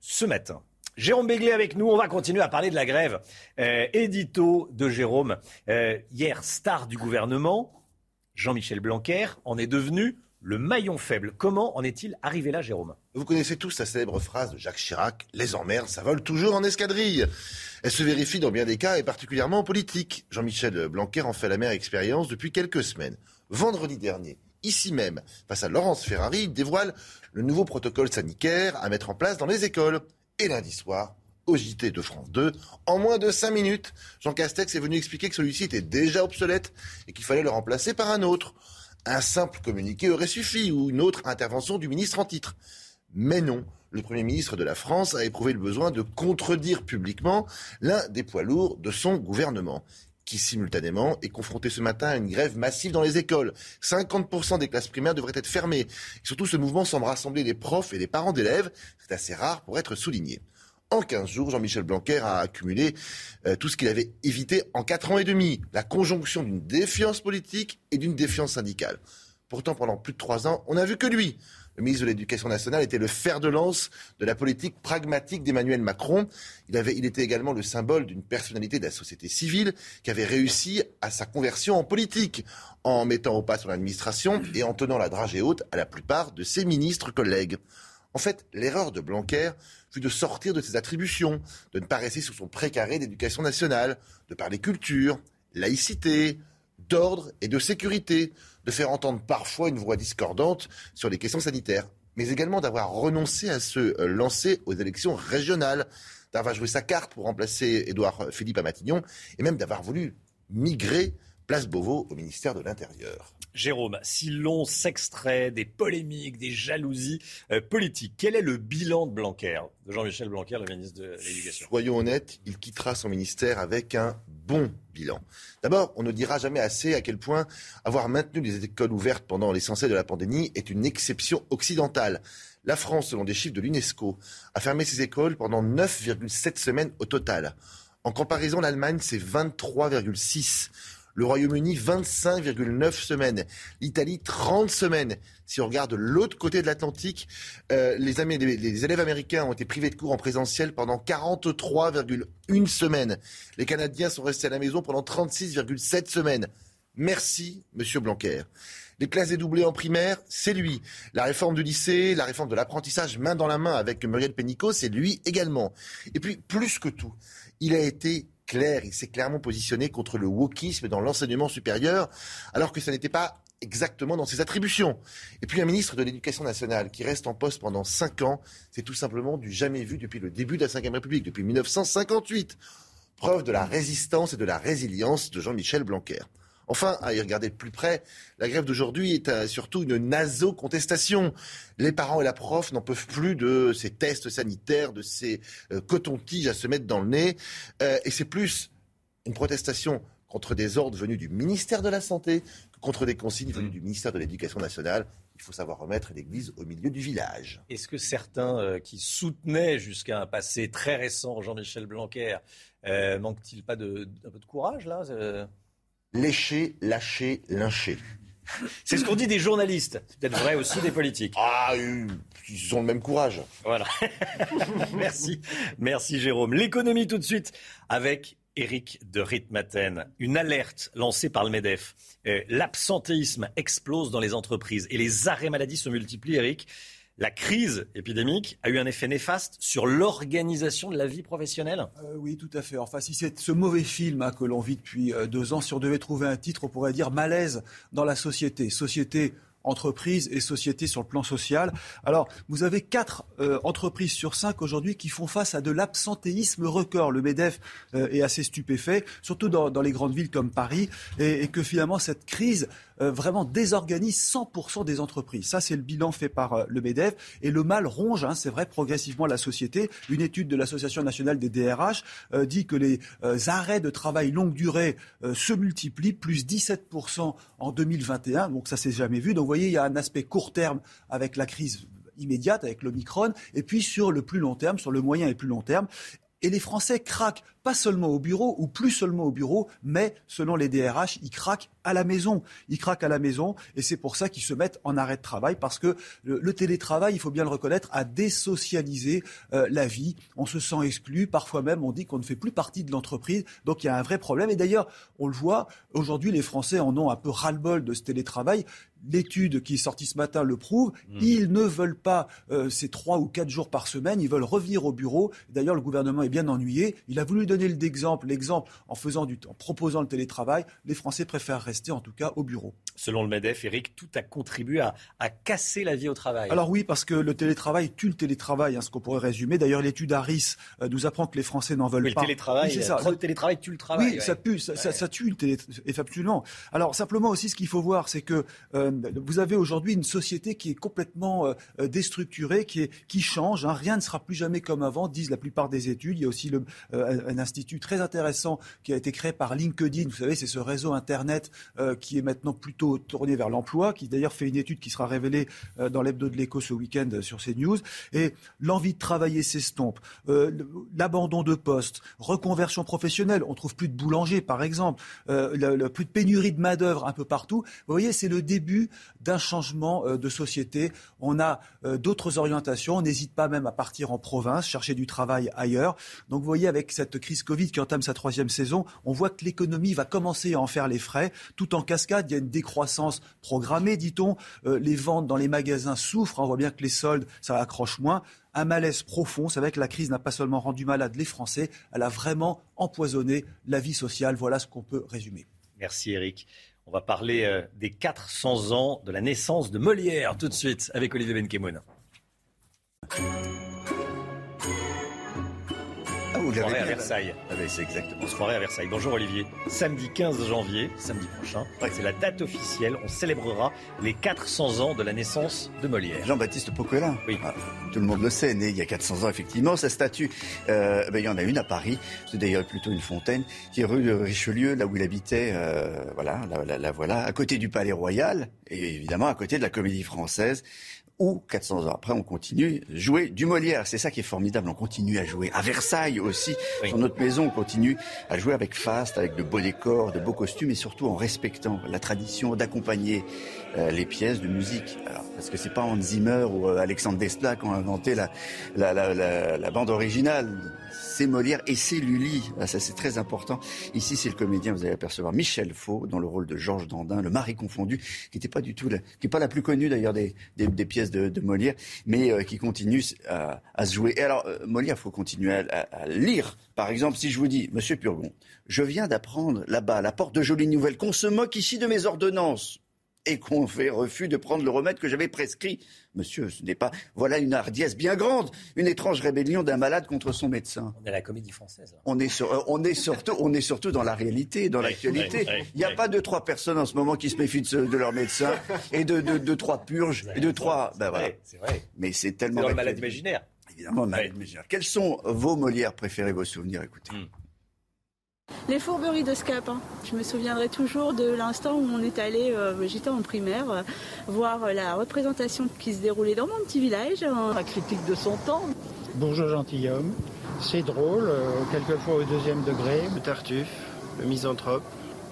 ce matin. Jérôme Béglé avec nous, on va continuer à parler de la grève. Euh, édito de Jérôme, euh, hier star du gouvernement, Jean-Michel Blanquer en est devenu le maillon faible. Comment en est-il arrivé là, Jérôme? Vous connaissez tous la célèbre phrase de Jacques Chirac Les emmerdes, ça vole toujours en escadrille. Elle se vérifie dans bien des cas et particulièrement en politique. Jean-Michel Blanquer en fait la mère expérience depuis quelques semaines vendredi dernier, ici même, face à Laurence Ferrari, il dévoile le nouveau protocole sanitaire à mettre en place dans les écoles. Et lundi soir, au JT de France 2. En moins de 5 minutes, Jean Castex est venu expliquer que celui-ci était déjà obsolète et qu'il fallait le remplacer par un autre. Un simple communiqué aurait suffi ou une autre intervention du ministre en titre. Mais non, le Premier ministre de la France a éprouvé le besoin de contredire publiquement l'un des poids lourds de son gouvernement qui simultanément est confronté ce matin à une grève massive dans les écoles. 50% des classes primaires devraient être fermées. surtout, ce mouvement semble rassembler les profs et les parents d'élèves. C'est assez rare pour être souligné. En 15 jours, Jean-Michel Blanquer a accumulé euh, tout ce qu'il avait évité en 4 ans et demi, la conjonction d'une défiance politique et d'une défiance syndicale. Pourtant, pendant plus de 3 ans, on n'a vu que lui. Le ministre de l'Éducation nationale était le fer de lance de la politique pragmatique d'Emmanuel Macron. Il, était également le symbole d'une personnalité de la société civile qui avait réussi à sa conversion en politique, en mettant au pas son administration et en tenant la dragée haute à la plupart de ses ministres collègues. En fait, l'erreur de Blanquer fut de sortir de ses attributions, de ne pas rester sur son précaré d'éducation nationale, de parler culture, laïcité, d'ordre et de sécurité, de faire entendre parfois une voix discordante sur les questions sanitaires, mais également d'avoir renoncé à se euh, lancer aux élections régionales, d'avoir joué sa carte pour remplacer Édouard Philippe à Matignon, et même d'avoir voulu migrer Place Beauvau au ministère de l'Intérieur. Jérôme, si l'on s'extrait des polémiques, des jalousies euh, politiques, quel est le bilan de Blanquer, de Jean-Michel Blanquer, le ministre de l'Éducation? Soyons honnêtes, il quittera son ministère avec un bon bilan. D'abord, on ne dira jamais assez à quel point avoir maintenu les écoles ouvertes pendant l'essentiel de la pandémie est une exception occidentale. La France, selon des chiffres de l'UNESCO, a fermé ses écoles pendant 9,7 semaines au total. En comparaison, l'Allemagne, c'est 23,6. Le Royaume-Uni, 25,9 semaines. L'Italie, 30 semaines. Si on regarde l'autre côté de l'Atlantique, euh, les, les, élèves américains ont été privés de cours en présentiel pendant 43,1 semaines. Les Canadiens sont restés à la maison pendant 36,7 semaines. Merci, Monsieur Blanquer. Les classes dédoublées en primaire, c'est lui. La réforme du lycée, la réforme de l'apprentissage main dans la main avec Muriel Pénicaud, c'est lui également. Et puis, plus que tout, il a été clair, il s'est clairement positionné contre le wokisme dans l'enseignement supérieur, alors que ce n'était pas exactement dans ses attributions. Et puis un ministre de l'Éducation nationale qui reste en poste pendant cinq ans, c'est tout simplement du jamais vu depuis le début de la Ve République, depuis 1958. Preuve de la résistance et de la résilience de Jean-Michel Blanquer. Enfin, à y regarder de plus près, la grève d'aujourd'hui est euh, surtout une naso-contestation. Les parents et la prof n'en peuvent plus de ces tests sanitaires, de ces euh, cotons-tiges à se mettre dans le nez. Euh, et c'est plus une protestation contre des ordres venus du ministère de la Santé que contre des consignes venues du ministère de l'Éducation nationale. Il faut savoir remettre l'Église au milieu du village. Est-ce que certains qui soutenaient jusqu'à un passé très récent Jean-Michel Blanquer manquent-ils pas de, d'un peu de courage là lécher, lâcher, lyncher. C'est ce qu'on dit des journalistes. C'est peut-être vrai aussi des politiques. Ah, ils ont le même courage. Voilà. Merci. Merci Jérôme. L'économie tout de suite avec Eric de Ritmaten. Une alerte lancée par le MEDEF. Euh, l'absentéisme explose dans les entreprises et les arrêts maladie se multiplient, Eric la crise épidémique a eu un effet néfaste sur l'organisation de la vie professionnelle? Euh, Oui, tout à fait. Enfin, si c'est ce mauvais film hein, que l'on vit depuis euh, deux ans, si on devait trouver un titre, on pourrait dire malaise dans la société. Société entreprises et sociétés sur le plan social. Alors, vous avez quatre euh, entreprises sur cinq aujourd'hui qui font face à de l'absentéisme record. Le MEDEF est assez stupéfait, surtout dans, les grandes villes comme Paris, et, que finalement cette crise euh, vraiment désorganise 100% des entreprises. Ça, c'est le bilan fait par le MEDEF. Et le mal ronge, hein, c'est vrai, progressivement la société. Une étude de l'Association nationale des DRH dit que les arrêts de travail longue durée se multiplient, plus 17% en 2021. Donc ça, s'est jamais vu. Donc vous voyez, il y a un aspect court terme avec la crise immédiate, avec l'Omicron, et puis sur le plus long terme, sur le moyen et plus long terme. Et les Français craquent, pas seulement au bureau, ou plus seulement au bureau, mais selon les DRH, ils craquent à la maison. Ils craquent à la maison, et c'est pour ça qu'ils se mettent en arrêt de travail, parce que le, télétravail, il faut bien le reconnaître, a désocialisé euh, la vie. On se sent exclu, parfois même on dit qu'on ne fait plus partie de l'entreprise, donc il y a un vrai problème. Et d'ailleurs, on le voit, aujourd'hui les Français en ont un peu ras-le-bol de ce télétravail. L'étude qui est sortie ce matin le prouve. Hmm. Ils ne veulent pas euh, ces trois ou quatre jours par semaine. Ils veulent revenir au bureau. D'ailleurs, le gouvernement est bien ennuyé. Il a voulu donner l'exemple, l'exemple en faisant du, en proposant le télétravail. Les Français préfèrent rester, en tout cas, au bureau. Selon le Medef, Eric, tout a contribué à, à casser la vie au travail. Alors oui, parce que le télétravail tue le télétravail, hein, ce qu'on pourrait résumer. D'ailleurs, l'étude Harris euh, nous apprend que les Français n'en veulent Oui, le pas. télétravail, Oui, c'est ça. trop de télétravail tue le travail. Oui, ouais. ça pue, ça, ça- ça tue le télé, absolument. Alors simplement aussi, ce qu'il faut voir, c'est que euh, vous avez aujourd'hui une société qui est complètement euh, déstructurée, qui, est, qui change. hein. Rien ne sera plus jamais comme avant, disent la plupart des études. Il y a aussi le, euh, un, un institut très intéressant qui a été créé par LinkedIn. Vous savez, c'est ce réseau Internet euh, qui est maintenant plutôt tourné vers l'emploi, qui d'ailleurs fait une étude qui sera révélée euh, dans l'hebdo de l'écho ce week-end euh, sur CNews. Et l'envie de travailler s'estompe. Euh, L'abandon de postes, reconversion professionnelle. On trouve plus de boulanger, par exemple. Le- le- plus de pénurie de main-d'œuvre un peu partout. Vous voyez, c'est le début d'un changement de société. On a d'autres orientations. On n'hésite pas même à partir en province, chercher du travail ailleurs. Donc, vous voyez, avec cette crise Covid qui entame sa troisième saison, on voit que l'économie va commencer à en faire les frais. Tout en cascade, il y a une décroissance programmée, dit-on. Euh, les ventes dans les magasins souffrent. On voit bien que les soldes, ça accroche moins un malaise profond. C'est vrai que la crise n'a pas seulement rendu malades les Français, elle a vraiment empoisonné la vie sociale. Voilà ce qu'on peut résumer. Merci Eric. On va parler euh, des 400 ans de la naissance de Molière tout de suite avec Olivier Benkemoun. Vous On se croirait l'avez à bien, Versailles. Ah oui, c'est exactement. On se croirait à Versailles. Bonjour Olivier. Samedi 15 janvier, samedi prochain, c'est la date officielle. On célébrera les 400 ans de la naissance de Molière. Jean-Baptiste Poquelin. Oui. Ah, tout le monde le sait, né il y a 400 ans, effectivement. Sa statue, euh, ben, il y en a une à Paris. C'est d'ailleurs plutôt une fontaine qui est rue de Richelieu, là où il habitait. euh, voilà, la, la- la voilà, à côté du Palais Royal et évidemment à côté de la Comédie Française. Où 400 ans après, on continue de jouer du Molière. C'est ça qui est formidable. On continue à jouer à Versailles aussi. Sur notre maison, on continue à jouer avec faste, avec de beaux décors, de beaux costumes et surtout en respectant la tradition d'accompagner euh, les pièces de musique. Alors, parce que c'est pas Hans Zimmer ou euh, Alexandre Desplat qui ont inventé la, la, la, la bande originale. C'est Molière et c'est Lully. Ah, Ça, c'est très important. Ici, c'est le comédien, vous allez apercevoir, Michel Faux, dans le rôle de Georges Dandin, le mari confondu, qui n'était pas du tout, la, qui est pas la plus connue d'ailleurs des, des, des pièces de, de Molière, mais euh, qui continue à, à se jouer. Et alors, euh, Molière, faut continuer à, à- à lire. Par exemple, si je vous dis, Monsieur Purgon, je viens d'apprendre là-bas, à la porte de Jolies Nouvelles, qu'on se moque ici de mes ordonnances et qu'on fait refus de prendre le remède que j'avais prescrit. Monsieur, ce n'est pas. Voilà une hardiesse bien grande, une étrange rébellion d'un malade contre son médecin. On est à la comédie française. là. On est, sur- euh, on est surtout, on est surtout dans la réalité, dans Oui, l'actualité. oui, oui, Il n'y a pas deux trois personnes en ce moment qui se méfient de, ce- de leur médecin et de, de, de trois purges et de trois. Ben voilà. c'est vrai. Mais c'est tellement. dans le malade imaginaire. Évidemment, le malade imaginaire. Quels sont vos Molières préférés, vos souvenirs? Écoutez. Hmm. Les fourberies de Scapin. Je me souviendrai toujours de l'instant où on est allé, euh, j'étais en primaire, euh, voir la représentation qui se déroulait dans mon petit village. La critique de son temps. Bourgeois gentilhomme. C'est drôle, euh, quelquefois au deuxième degré. Le Tartuffe, le misanthrope,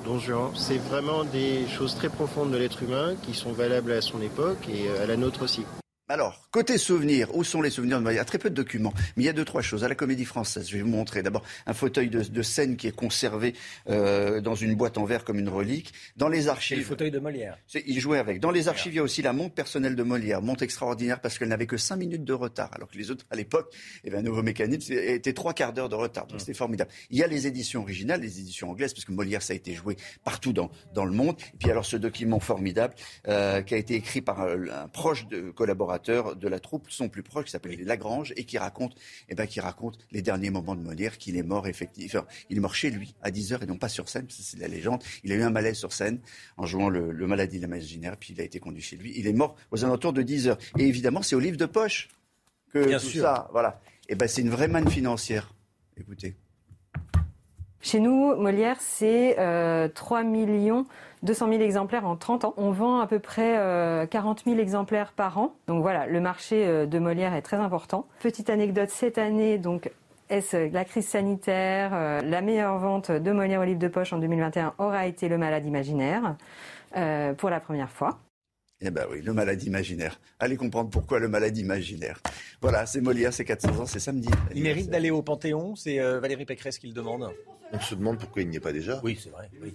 Don Juan, c'est vraiment des choses très profondes de l'être humain qui sont valables à son époque et euh, à la nôtre aussi. Alors, côté souvenirs, où sont les souvenirs de Molière Il y a très peu de documents, mais il y a deux, trois choses. À la Comédie Française, je vais vous montrer d'abord un fauteuil de, de scène qui est conservé euh, dans une boîte en verre comme une relique. Dans les C'est le archives, fauteuil de Molière. il jouait avec. Dans les archives, il y a aussi la montre personnelle de Molière, montre extraordinaire parce qu'elle n'avait que cinq minutes de retard, alors que les autres, à l'époque, eh bien, un nouveau mécanisme était trois quarts d'heure de retard. Donc c'était formidable. Il y a les éditions originales, les éditions anglaises, parce que Molière, ça a été joué partout dans, dans le monde. Et puis alors ce document formidable euh, qui a été écrit par un, un proche de, collaborateur de la troupe, son plus proche, qui s'appelle Lagrange, et qui raconte, eh ben, qui raconte les derniers moments de Molière, qu'il est mort effectivement. Enfin, il est mort chez lui à 10 heures et non pas sur scène, parce que c'est la légende. Il a eu un malaise sur scène en jouant le, le maladie de l'imaginaire, puis il a été conduit chez lui. Il est mort aux alentours de 10 heures. Et évidemment, c'est au livre de poche que Bien tout sûr. ça, voilà. Et ben, c'est une vraie manne financière. Écoutez. Chez nous, Molière, c'est euh, 3 millions 200 000 exemplaires en 30 ans. On vend à peu près euh, 40 000 exemplaires par an. Donc voilà, le marché euh, de Molière est très important. Petite anecdote, cette année, donc, est-ce la crise sanitaire euh, La meilleure vente de Molière au livre de poche en 2021 aura été Le Malade imaginaire, euh, pour la première fois. Eh ben oui, le malade imaginaire. Allez comprendre pourquoi le malade imaginaire. Voilà, c'est Molière, c'est 400 ans, c'est samedi. Il mérite d'aller au Panthéon, c'est euh, Valérie Pécresse qui le demande. On se demande pourquoi il n'y est pas déjà. Oui, c'est vrai. oui.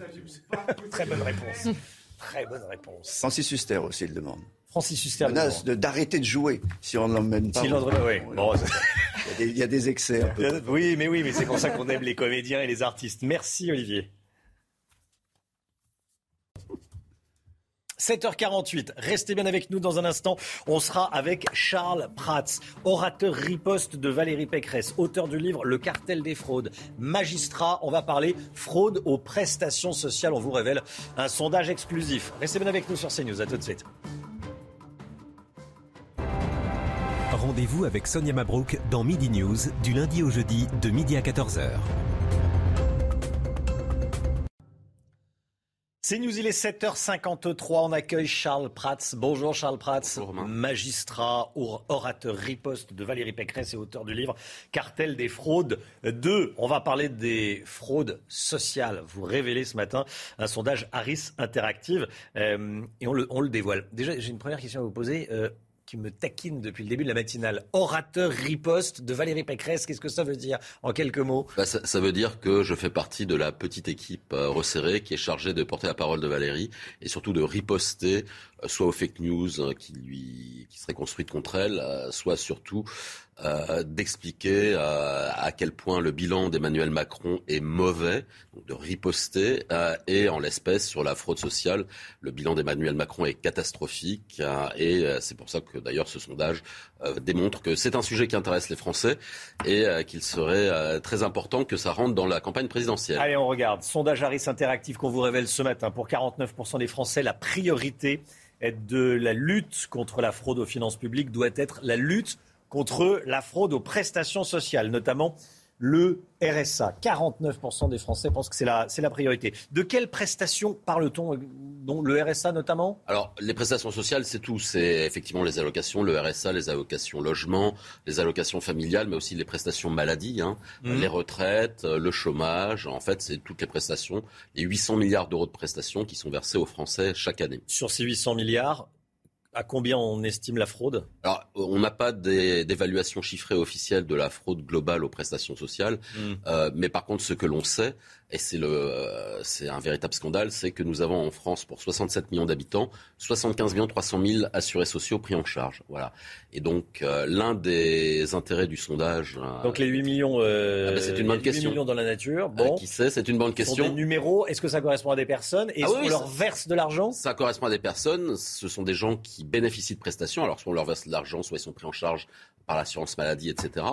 Très bonne réponse. Très bonne réponse. Francis Huster aussi le demande. Francis Huster le Menace demande. de- d'arrêter de jouer si on ne l'emmène pas. Si oui. Bon, il, y a des, il y a des excès un peu. Oui, mais oui, mais c'est pour ça qu'on aime les comédiens et les artistes. Merci Olivier. 7h48, restez bien avec nous dans un instant. On sera avec Charles Prats, orateur riposte de Valérie Pécresse, auteur du livre Le cartel des fraudes. Magistrat, on va parler fraude aux prestations sociales. On vous révèle un sondage exclusif. Restez bien avec nous sur CNews. À tout de suite. Rendez-vous avec Sonia Mabrouk dans Midi News du lundi au jeudi de midi à 14h. C'est News, il est 7h53. On accueille Charles Prats. Bonjour Charles Prats, magistrat, or- orateur riposte de Valérie Pécresse et auteur du livre Cartel des fraudes 2. On va parler des fraudes sociales. Vous révélez ce matin un sondage Harris Interactive euh, et on le, on le dévoile. Déjà, j'ai une première question à vous poser. euh, qui me taquine depuis le début de la matinale. Orateur riposte de Valérie Pécresse, qu'est-ce que ça veut dire en quelques mots? Bah, ça, veut dire que je fais partie de la petite équipe euh, resserrée qui est chargée de porter la parole de Valérie et surtout de riposter soit aux fake news euh, qui lui qui seraient construites contre elle, euh, soit surtout euh, d'expliquer euh, à quel point le bilan d'Emmanuel Macron est mauvais, donc de riposter et en l'espèce sur la fraude sociale, le bilan d'Emmanuel Macron est catastrophique et c'est pour ça que d'ailleurs ce sondage démontre que c'est un sujet qui intéresse les Français et euh, qu'il serait euh, très important que ça rentre dans la campagne présidentielle. Allez, on regarde. Sondage Harris Interactif qu'on vous révèle ce matin. Pour 49% des Français, la priorité de la lutte contre la fraude aux finances publiques doit être la lutte contre la fraude aux prestations sociales, notamment le RSA. 49% des Français pensent que c'est la, c'est la priorité. De quelles prestations parle-t-on, euh, dont le RSA notamment? Alors, les prestations sociales, c'est tout. C'est effectivement les allocations, le RSA, les allocations logement, les allocations familiales, mais aussi les prestations maladie, hein, Mhm. les retraites, euh, le chômage. En fait, c'est toutes les prestations, les 800 milliards d'euros de prestations qui sont versés aux Français chaque année. Sur ces 800 milliards, à combien on estime la fraude? Alors, on n'a pas d'évaluation chiffrée officielle de la fraude globale aux prestations sociales, Mm. Euh, mais par contre, ce que l'on sait, et c'est le, euh, c'est un véritable scandale, c'est que nous avons en France, pour 67 millions d'habitants, 75 millions 300 000 assurés sociaux pris en charge. Voilà. Et donc, euh, l'un des intérêts du sondage. euh, Donc les 8 millions, euh, Ah ben, c'est une bonne 8 question. millions dans la nature. euh, Bon, qui sait, c'est une bonne Ce sont question. des numéros. Est-ce que ça correspond à des personnes? Et Ah est-ce oui, qu'on leur verse de l'argent? Ça correspond à des personnes, ce sont des gens qui bénéficient de prestations, alors soit on leur verse de l'argent, soit ils sont pris en charge par l'assurance maladie, etc.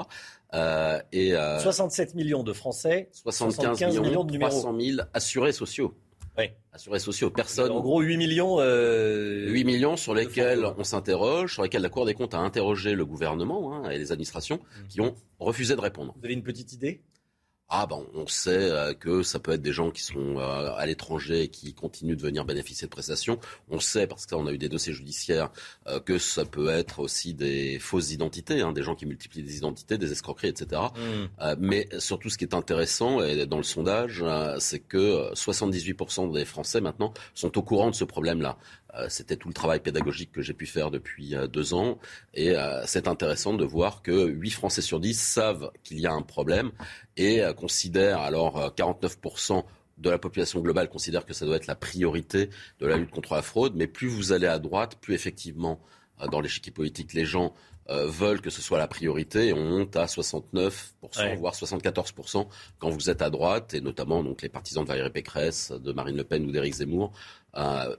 Euh, et euh, 67 millions de Français, 75, 75 millions, de numéros. 300 000 assurés sociaux. Oui. Assurés sociaux, personne. En gros, 8 millions. euh, 8 millions sur lesquels on s'interroge, sur lesquels la Cour des comptes a interrogé le gouvernement hein, et les administrations qui ont refusé de répondre. Vous avez une petite idée? Ah ben on sait euh, que ça peut être des gens qui sont euh, à l'étranger et qui continuent de venir bénéficier de prestations. On sait parce que ça, on a eu des dossiers judiciaires euh, que ça peut être aussi des fausses identités, hein, des gens qui multiplient des identités, des escroqueries, etc. Euh, mais surtout, ce qui est intéressant et dans le sondage, c'est que euh, 78% des Français maintenant sont au courant de ce problème-là. Euh, C'était tout le travail pédagogique que j'ai pu faire depuis euh, deux ans. Et euh, c'est intéressant de voir que 8 Français sur 10 savent qu'il y a un problème et considèrent, alors euh, 49% de la population globale considère que ça doit être la priorité de la lutte contre la fraude. Mais plus vous allez à droite, plus effectivement, dans l'échiquier politique, les gens veulent que ce soit la priorité et on monte à 69%, Ouais. voire 74% quand vous êtes à droite, et notamment donc les partisans de Valérie Pécresse, de Marine Le Pen ou d'Éric Zemmour. euh,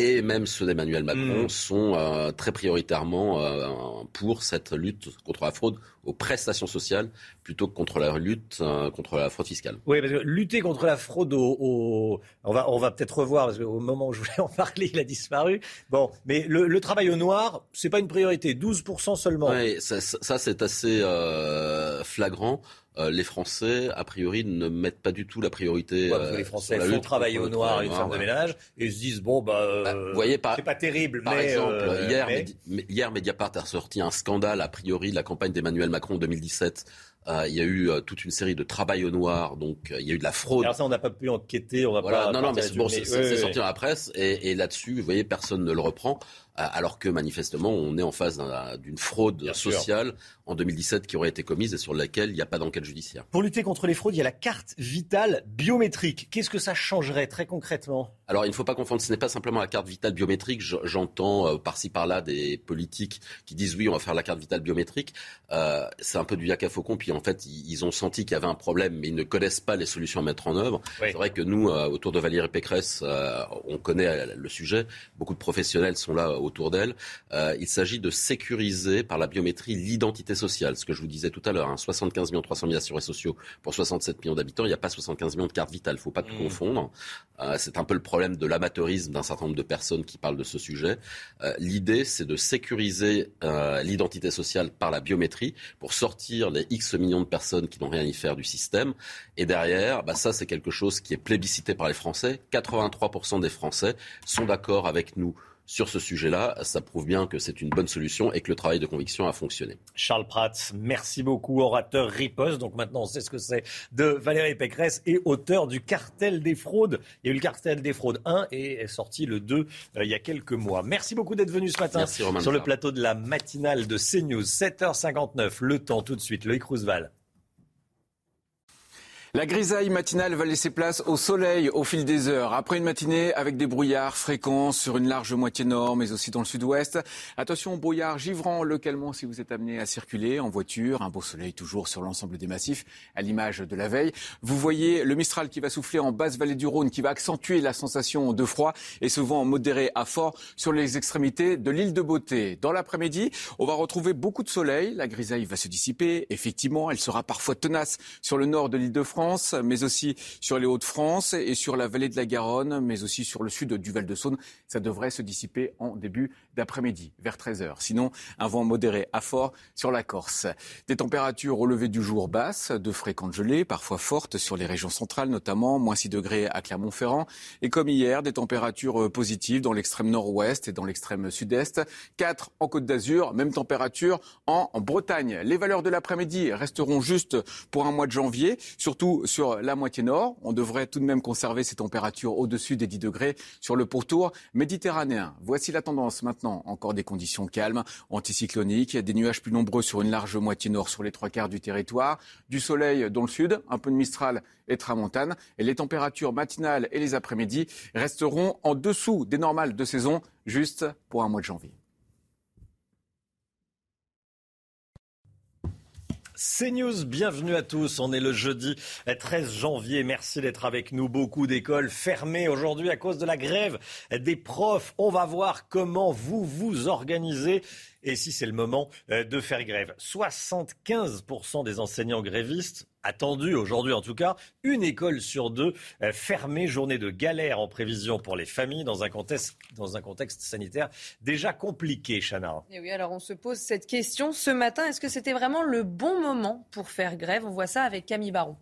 et même ceux d'Emmanuel Macron Mm. sont euh, très prioritairement euh, pour cette lutte contre la fraude aux prestations sociales plutôt que contre la lutte euh, contre la fraude fiscale. Oui, parce que lutter contre la fraude au, au- on va, on va peut-être revoir parce qu'au moment où je voulais en parler, il a disparu. Bon, mais le, le travail au noir, c'est pas une priorité. 12% seulement. Ça, ça- ça, c'est assez euh, flagrant. Euh, les Français, a priori, ne mettent pas du tout la priorité. Ouais, parce que euh, les Français sur la font travailler au noir une noir, de ménage et ils se disent bon bah, euh, vous voyez, par- c'est pas terrible, Par mais exemple, hier, mais- Medi- hier, Mediapart a sorti un scandale, a priori, de la campagne d'Emmanuel Macron en 2017. Euh, il y a eu toute une série de travail au noir, donc il y a eu de la fraude. Alors ça, on n'a pas pu enquêter, on va Voilà, pas. non, non, mais c'est bon, oui, oui, sorti dans la presse et, et là-dessus, vous voyez, personne ne le reprend, alors que manifestement, on est en face d'un- d'une fraude sociale en 2017 qui aurait été commise et sur laquelle il n'y a pas d'enquête judiciaire. Pour lutter contre les fraudes, il y a la carte vitale biométrique. Qu'est-ce que ça changerait très concrètement? Alors, il ne faut pas confondre, ce n'est pas simplement la carte vitale biométrique. J'entends euh, par-ci par-là des politiques qui disent oui, on va faire la carte vitale biométrique. Euh, c'est un peu du yak à faucon. Puis en fait, ils ont senti qu'il y avait un problème, mais ils ne connaissent pas les solutions à mettre en œuvre. C'est vrai que nous, euh, autour de Valérie Pécresse, euh, on connaît le sujet. Beaucoup de professionnels sont là autour d'elle. il s'agit de sécuriser par la biométrie l'identité sociale. Ce que je vous disais tout à l'heure, hein, 75 millions 300 000 assurés sociaux pour 67 millions d'habitants. Il n'y a pas 75 millions de cartes vitales. Il ne faut pas tout mmh. confondre. c'est un peu le problème de l'amateurisme d'un certain nombre de personnes qui parlent de ce sujet. Euh, l'idée, c'est de sécuriser euh, l'identité sociale par la biométrie pour sortir les X millions de personnes qui n'ont rien à y faire du système. Et derrière, bah ça, c'est quelque chose qui est plébiscité par les Français. 83% des Français sont d'accord avec nous sur ce sujet-là. Ça prouve bien que c'est une bonne solution et que le travail de conviction a fonctionné. Charles Pratt, merci beaucoup, orateur riposte. Donc maintenant, on sait ce que c'est de Valérie Pécresse et auteur du cartel des fraudes. Il y a eu le cartel des fraudes 1 et est sorti le 2 euh, il y a quelques mois. Merci beaucoup d'être venu ce matin sur le plateau de la matinale de CNews. 7h59, le temps tout de suite. Loïc Roosevelt. La grisaille matinale va laisser place au soleil au fil des heures. Après une matinée avec des brouillards fréquents sur une large moitié nord, mais aussi dans le sud-ouest. Attention aux brouillards givrants localement si vous êtes amené à circuler en voiture. Un beau soleil toujours sur l'ensemble des massifs, à l'image de la veille. Vous voyez le Mistral qui va souffler en basse vallée du Rhône, qui va accentuer la sensation de froid et souvent modéré à fort sur les extrémités de l'île de Beauté. Dans l'après-midi, on va retrouver beaucoup de soleil. La grisaille va se dissiper. Effectivement, elle sera parfois tenace sur le nord de l'île de France mais aussi sur les Hauts-de-France et sur la vallée de la Garonne, mais aussi sur le sud du Val-de-Saône. Ça devrait se dissiper en début d'après-midi, vers 13h. Sinon, un vent modéré à fort sur la Corse. Des températures au lever du jour basses, de fréquentes gelées, parfois fortes sur les régions centrales notamment, moins 6 degrés à Clermont-Ferrand. Et comme hier, des températures positives dans l'extrême nord-ouest et dans l'extrême sud-est. 4 en Côte d'Azur, même température en Bretagne. Les valeurs de l'après-midi resteront justes pour un mois de janvier, surtout sur la moitié nord. On devrait tout de même conserver ces températures au-dessus des 10 degrés sur le pourtour méditerranéen. Voici la tendance maintenant. Encore des conditions calmes, anticycloniques, des nuages plus nombreux sur une large moitié nord sur les trois quarts du territoire, du soleil dans le sud, un peu de Mistral et Tramontane. Et les températures matinales et les après-midi resteront en dessous des normales de saison, juste pour un mois de janvier. CNews, bienvenue à tous. On est le jeudi 13 janvier. Merci d'être avec nous. Beaucoup d'écoles fermées aujourd'hui à cause de la grève des profs. On va voir comment vous vous organisez et si c'est le moment euh, de faire grève. 75% des enseignants grévistes attendus aujourd'hui en tout cas, une école sur deux euh, fermée, journée de galère en prévision pour les familles dans un contexte, sanitaire déjà compliqué, Chana. Et oui, alors on se pose cette question ce matin, est-ce que c'était vraiment le bon moment pour faire grève? On voit ça avec Camille Baron.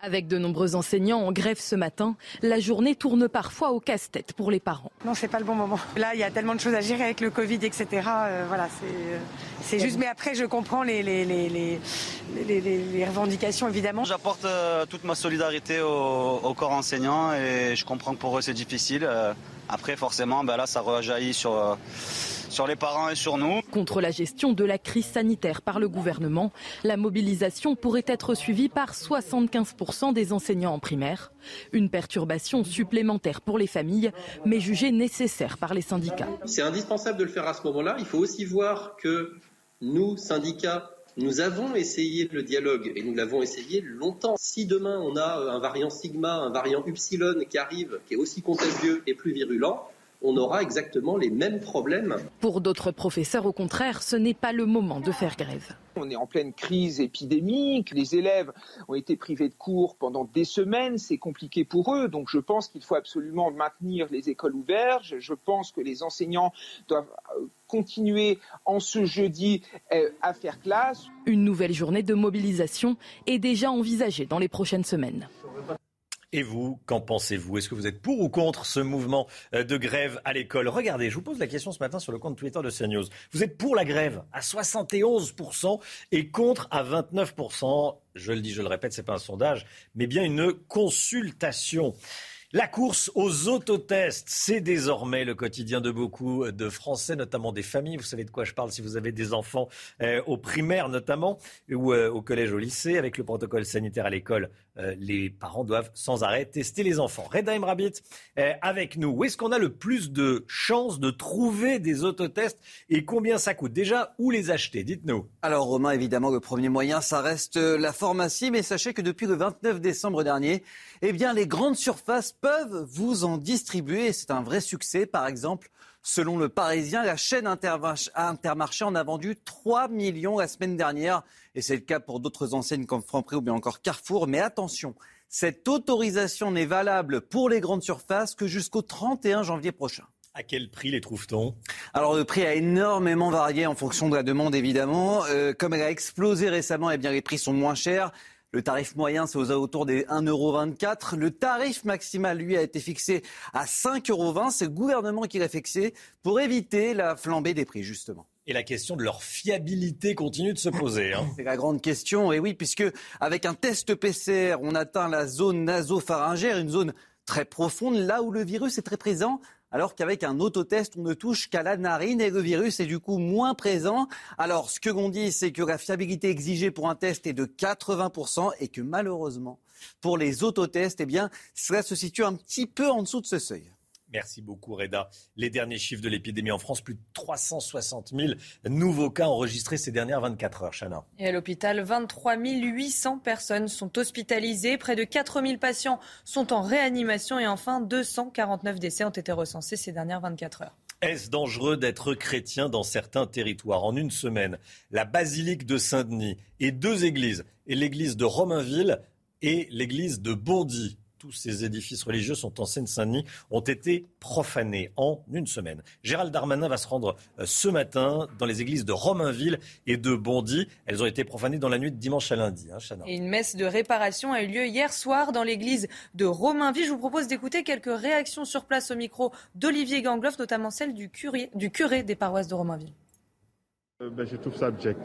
Avec de nombreux enseignants en grève ce matin, la journée tourne parfois au casse-tête pour les parents. Non, c'est pas le bon moment. Là, il y a tellement de choses à gérer avec le Covid, etc. Euh, voilà, c'est juste. Mais après, je comprends les, les, les, les revendications, évidemment. J'apporte euh, toute ma solidarité au, corps enseignant et je comprends que pour eux, c'est difficile. Euh, après, forcément, ben là, ça rejaillit sur sur les parents et sur nous. Contre la gestion de la crise sanitaire par le gouvernement, la mobilisation pourrait être suivie par 75% des enseignants en primaire. Une perturbation supplémentaire pour les familles, mais jugée nécessaire par les syndicats. C'est indispensable de le faire à ce moment-là. Il faut aussi voir que nous, syndicats, nous avons essayé le dialogue et nous l'avons essayé longtemps. Si demain on a un variant sigma, un variant upsilon qui arrive, qui est aussi contagieux et plus virulent, on aura exactement les mêmes problèmes. Pour d'autres professeurs, au contraire, ce n'est pas le moment de faire grève. On est en pleine crise épidémique, les élèves ont été privés de cours pendant des semaines, c'est compliqué pour eux, donc je pense qu'il faut absolument maintenir les écoles ouvertes, je pense que les enseignants doivent euh, continuer en ce jeudi euh, à faire classe. Une nouvelle journée de mobilisation est déjà envisagée dans les prochaines semaines. Et vous, qu'en pensez-vous? Est-ce que vous êtes pour ou contre ce mouvement euh, de grève à l'école? Regardez, je vous pose la question ce matin sur le compte Twitter de CNews. Vous êtes pour la grève à 71% et contre à 29%. Je le dis, je le répète, ce n'est pas un sondage, mais bien une consultation. La course aux autotests, c'est désormais le quotidien de beaucoup de Français, notamment des familles. Vous savez de quoi je parle si vous avez des enfants euh, au primaire notamment, ou euh, au collège, au lycée. Avec le protocole sanitaire à l'école, euh, les parents doivent sans arrêt tester les enfants. Reda Emrabit avec nous. Où est-ce qu'on a le plus de chances de trouver des autotests et combien ça coûte? Déjà, où les acheter? Dites-nous. Alors Romain, évidemment, le premier moyen, ça reste la pharmacie. Mais sachez que depuis le 29 décembre dernier, eh bien, les grandes surfaces peuvent vous en distribuer. C'est un vrai succès. Par exemple, selon le Parisien, la chaîne Intermarché en a vendu 3 millions la semaine dernière. Et c'est le cas pour d'autres enseignes comme Franprix ou bien encore Carrefour. Mais attention, cette autorisation n'est valable pour les grandes surfaces que jusqu'au 31 janvier prochain. À quel prix les trouve-t-on? Alors le prix a énormément varié en fonction de la demande évidemment. Euh, comme elle a explosé récemment, eh bien les prix sont moins chers. Le tarif moyen, c'est aux alentours des 1,24€. Le tarif maximal, lui, a été fixé à 5,20€. C'est le gouvernement qui l'a fixé pour éviter la flambée des prix, justement. Et la question de leur fiabilité continue de se poser. Hein. C'est la grande question, et oui, puisque avec un test PCR, on atteint la zone nasopharyngère, une zone très profonde, là où le virus est très présent alors qu'avec un autotest, on ne touche qu'à la narine et le virus est du coup moins présent. Alors, ce que l'on dit, c'est que la fiabilité exigée pour un test est de 80% et que malheureusement, pour les autotests, eh bien, cela se situe un petit peu en dessous de ce seuil. Merci beaucoup, Reda. Les derniers chiffres de l'épidémie en France, plus de 360 000 nouveaux cas enregistrés ces dernières 24 heures, Chana. Et à l'hôpital, 23 800 personnes sont hospitalisées, près de 4 000 patients sont en réanimation et enfin 249 décès ont été recensés ces dernières 24 heures. Est-ce dangereux d'être chrétien dans certains territoires? En une semaine, la basilique de Saint-Denis et deux églises, et l'église de Romainville et l'église de Bondy, tous ces édifices religieux sont en Seine-Saint-Denis, ont été profanés en une semaine. Gérald Darmanin va se rendre euh, ce matin dans les églises de Romainville et de Bondy. Elles ont été profanées dans la nuit de dimanche à lundi. Hein, et une messe de réparation a eu lieu hier soir dans l'église de Romainville. Je vous propose d'écouter quelques réactions sur place au micro d'Olivier Gangloff, notamment celle du curé, du curé des paroisses de Romainville. Euh, ben, je trouve ça abject.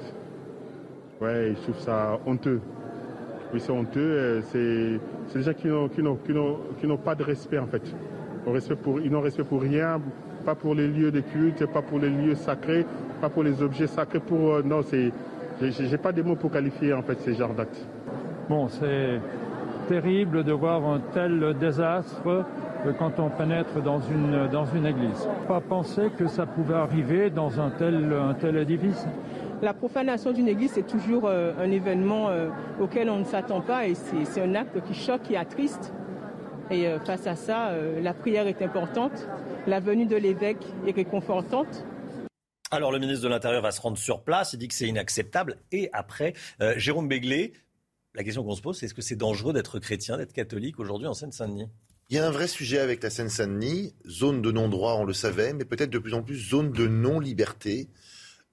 Ouais, je trouve ça honteux. C'est honteux. Euh, c'est des gens qui n'ont pas de respect, en fait. ils n'ont respect pour rien, pas pour les lieux de culte, pas pour les lieux sacrés, pas pour les objets sacrés. Pour, euh, non, c'est, j'ai pas des mots pour qualifier, en fait, ces genres d'actes. Bon, c'est terrible de voir un tel désastre quand on pénètre dans une, dans une église. Pas penser que ça pouvait arriver dans un tel édifice. La profanation d'une église, c'est toujours euh, un événement euh, auquel on ne s'attend pas et c'est un acte qui choque, qui attriste. Et euh, face à ça, la prière est importante, la venue de l'évêque est réconfortante. Alors le ministre de l'Intérieur va se rendre sur place, il dit que c'est inacceptable. Et après, Jérôme Béglé, la question qu'on se pose, c'est est-ce que c'est dangereux d'être chrétien, d'être catholique aujourd'hui en Seine-Saint-Denis? Il y a un vrai sujet avec la Seine-Saint-Denis, zone de non-droit, on le savait, mais peut-être de plus en plus zone de non-liberté.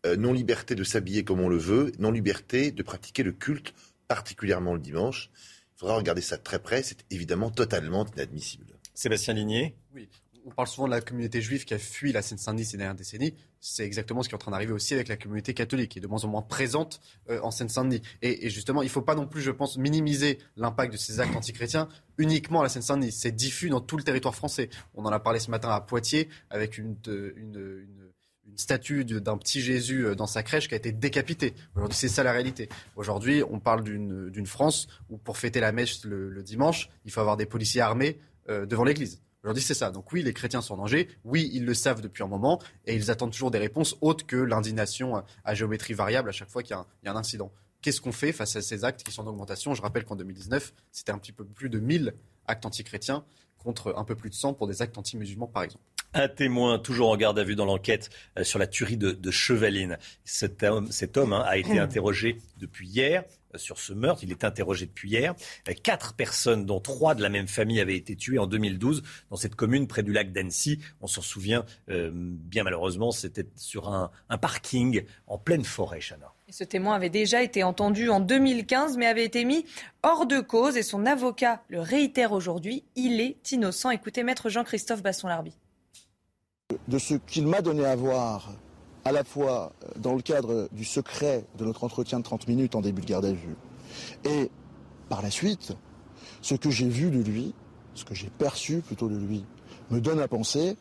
Euh, non-liberté de s'habiller comme on le veut, non-liberté de pratiquer le culte, particulièrement le dimanche. Il faudra regarder ça de très près, c'est évidemment totalement inadmissible. Sébastien Ligné Oui, on parle souvent de la communauté juive qui a fui la Seine-Saint-Denis ces dernières décennies. C'est exactement ce qui est en train d'arriver aussi avec la communauté catholique, qui est de moins en moins présente euh, en Seine-Saint-Denis. Et, justement, il ne faut pas non plus, je pense, minimiser l'impact de ces actes antichrétiens uniquement à la Seine-Saint-Denis. C'est diffus dans tout le territoire français. On en a parlé ce matin à Poitiers avec une, une une statue d'un petit Jésus euh, dans sa crèche qui a été décapité. Aujourd'hui, c'est ça la réalité. Aujourd'hui, on parle d'une France où pour fêter la messe le, dimanche, il faut avoir des policiers armés euh, devant l'église. Aujourd'hui, c'est ça. Donc oui, les chrétiens sont en danger. Oui, ils le savent depuis un moment et ils attendent toujours des réponses autres que l'indignation à géométrie variable à chaque fois qu'il y, y, a un incident. Qu'est-ce qu'on fait face à ces actes qui sont en augmentation? Je rappelle qu'en 2019, c'était un petit peu plus de 1000 actes antichrétiens contre un peu plus de 100 pour des actes anti-musulmans, par exemple. Un témoin toujours en garde à vue dans l'enquête euh, sur la tuerie de, Chevaline. Cet homme, cet homme hein, a été interrogé depuis hier euh, sur ce meurtre. Il est interrogé depuis hier. Euh, quatre personnes, dont trois de la même famille, avaient été tuées en 2012 dans cette commune près du lac d'Annecy. On s'en souvient, bien malheureusement, c'était sur un, un, parking en pleine forêt, Chana. Et ce témoin avait déjà été entendu en 2015, mais avait été mis hors de cause. Et son avocat le réitère aujourd'hui. Il est innocent. Écoutez, maître Jean-Christophe Basson-Larby de ce qu'il m'a donné à voir, à la fois euh, dans le cadre du secret de notre entretien de 30 minutes en début de garde à vue, et par la suite, ce que j'ai vu de lui, ce que j'ai perçu plutôt de lui, me donne à penser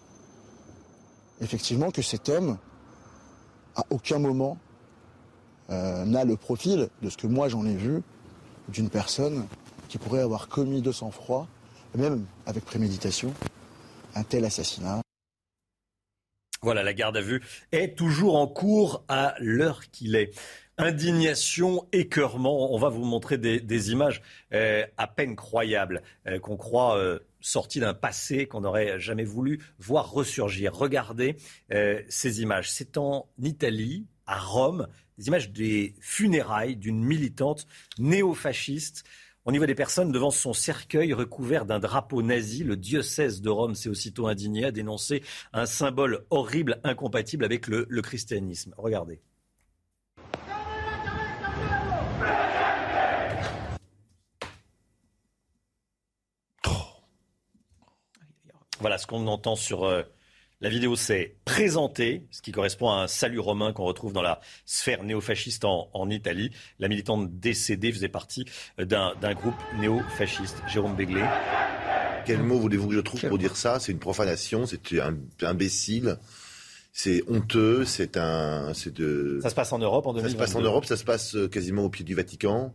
effectivement que cet homme, à aucun moment, euh, n'a le profil de ce que moi j'en ai vu d'une personne qui pourrait avoir commis de sang-froid, même avec préméditation, un tel assassinat. Voilà, la garde à vue est toujours en cours à l'heure qu'il est. Indignation, écœurement. On va vous montrer des, images euh, à peine croyables, euh, qu'on croit euh, sorties d'un passé qu'on n'aurait jamais voulu voir ressurgir. Regardez ces images. C'est en Italie, à Rome, des images des funérailles d'une militante néofasciste. Y voit des personnes devant son cercueil recouvert d'un drapeau nazi. Le diocèse de Rome s'est aussitôt indigné, à dénoncer un symbole horrible, incompatible avec le christianisme. Regardez. Voilà ce qu'on entend sur euh, la vidéo, c'est présenter, ce qui correspond à un salut romain qu'on retrouve dans la sphère néofasciste en, en Italie. La militante décédée faisait partie euh, d'un groupe néofasciste. Jérôme Béglé. Quel mot voulez-vous que je trouve pour dire ça? C'est une profanation, c'est un imbécile. C'est honteux, c'est un, c'est de. Ça se passe en Europe en 2022. Ça se passe en Europe, ça se passe euh, quasiment au pied du Vatican.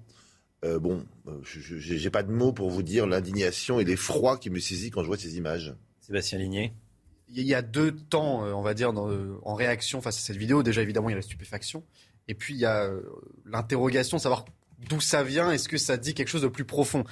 Euh, bon, je n'ai pas de mots pour vous dire l'indignation et l'effroi qui me saisit quand je vois ces images. Sébastien Ligné il y a deux temps, euh, on va dire, euh, en réaction face à cette vidéo. Déjà, évidemment, il y a la stupéfaction. Et puis, il y a euh, l'interrogation, savoir d'où ça vient. Est-ce que ça dit quelque chose de plus profond?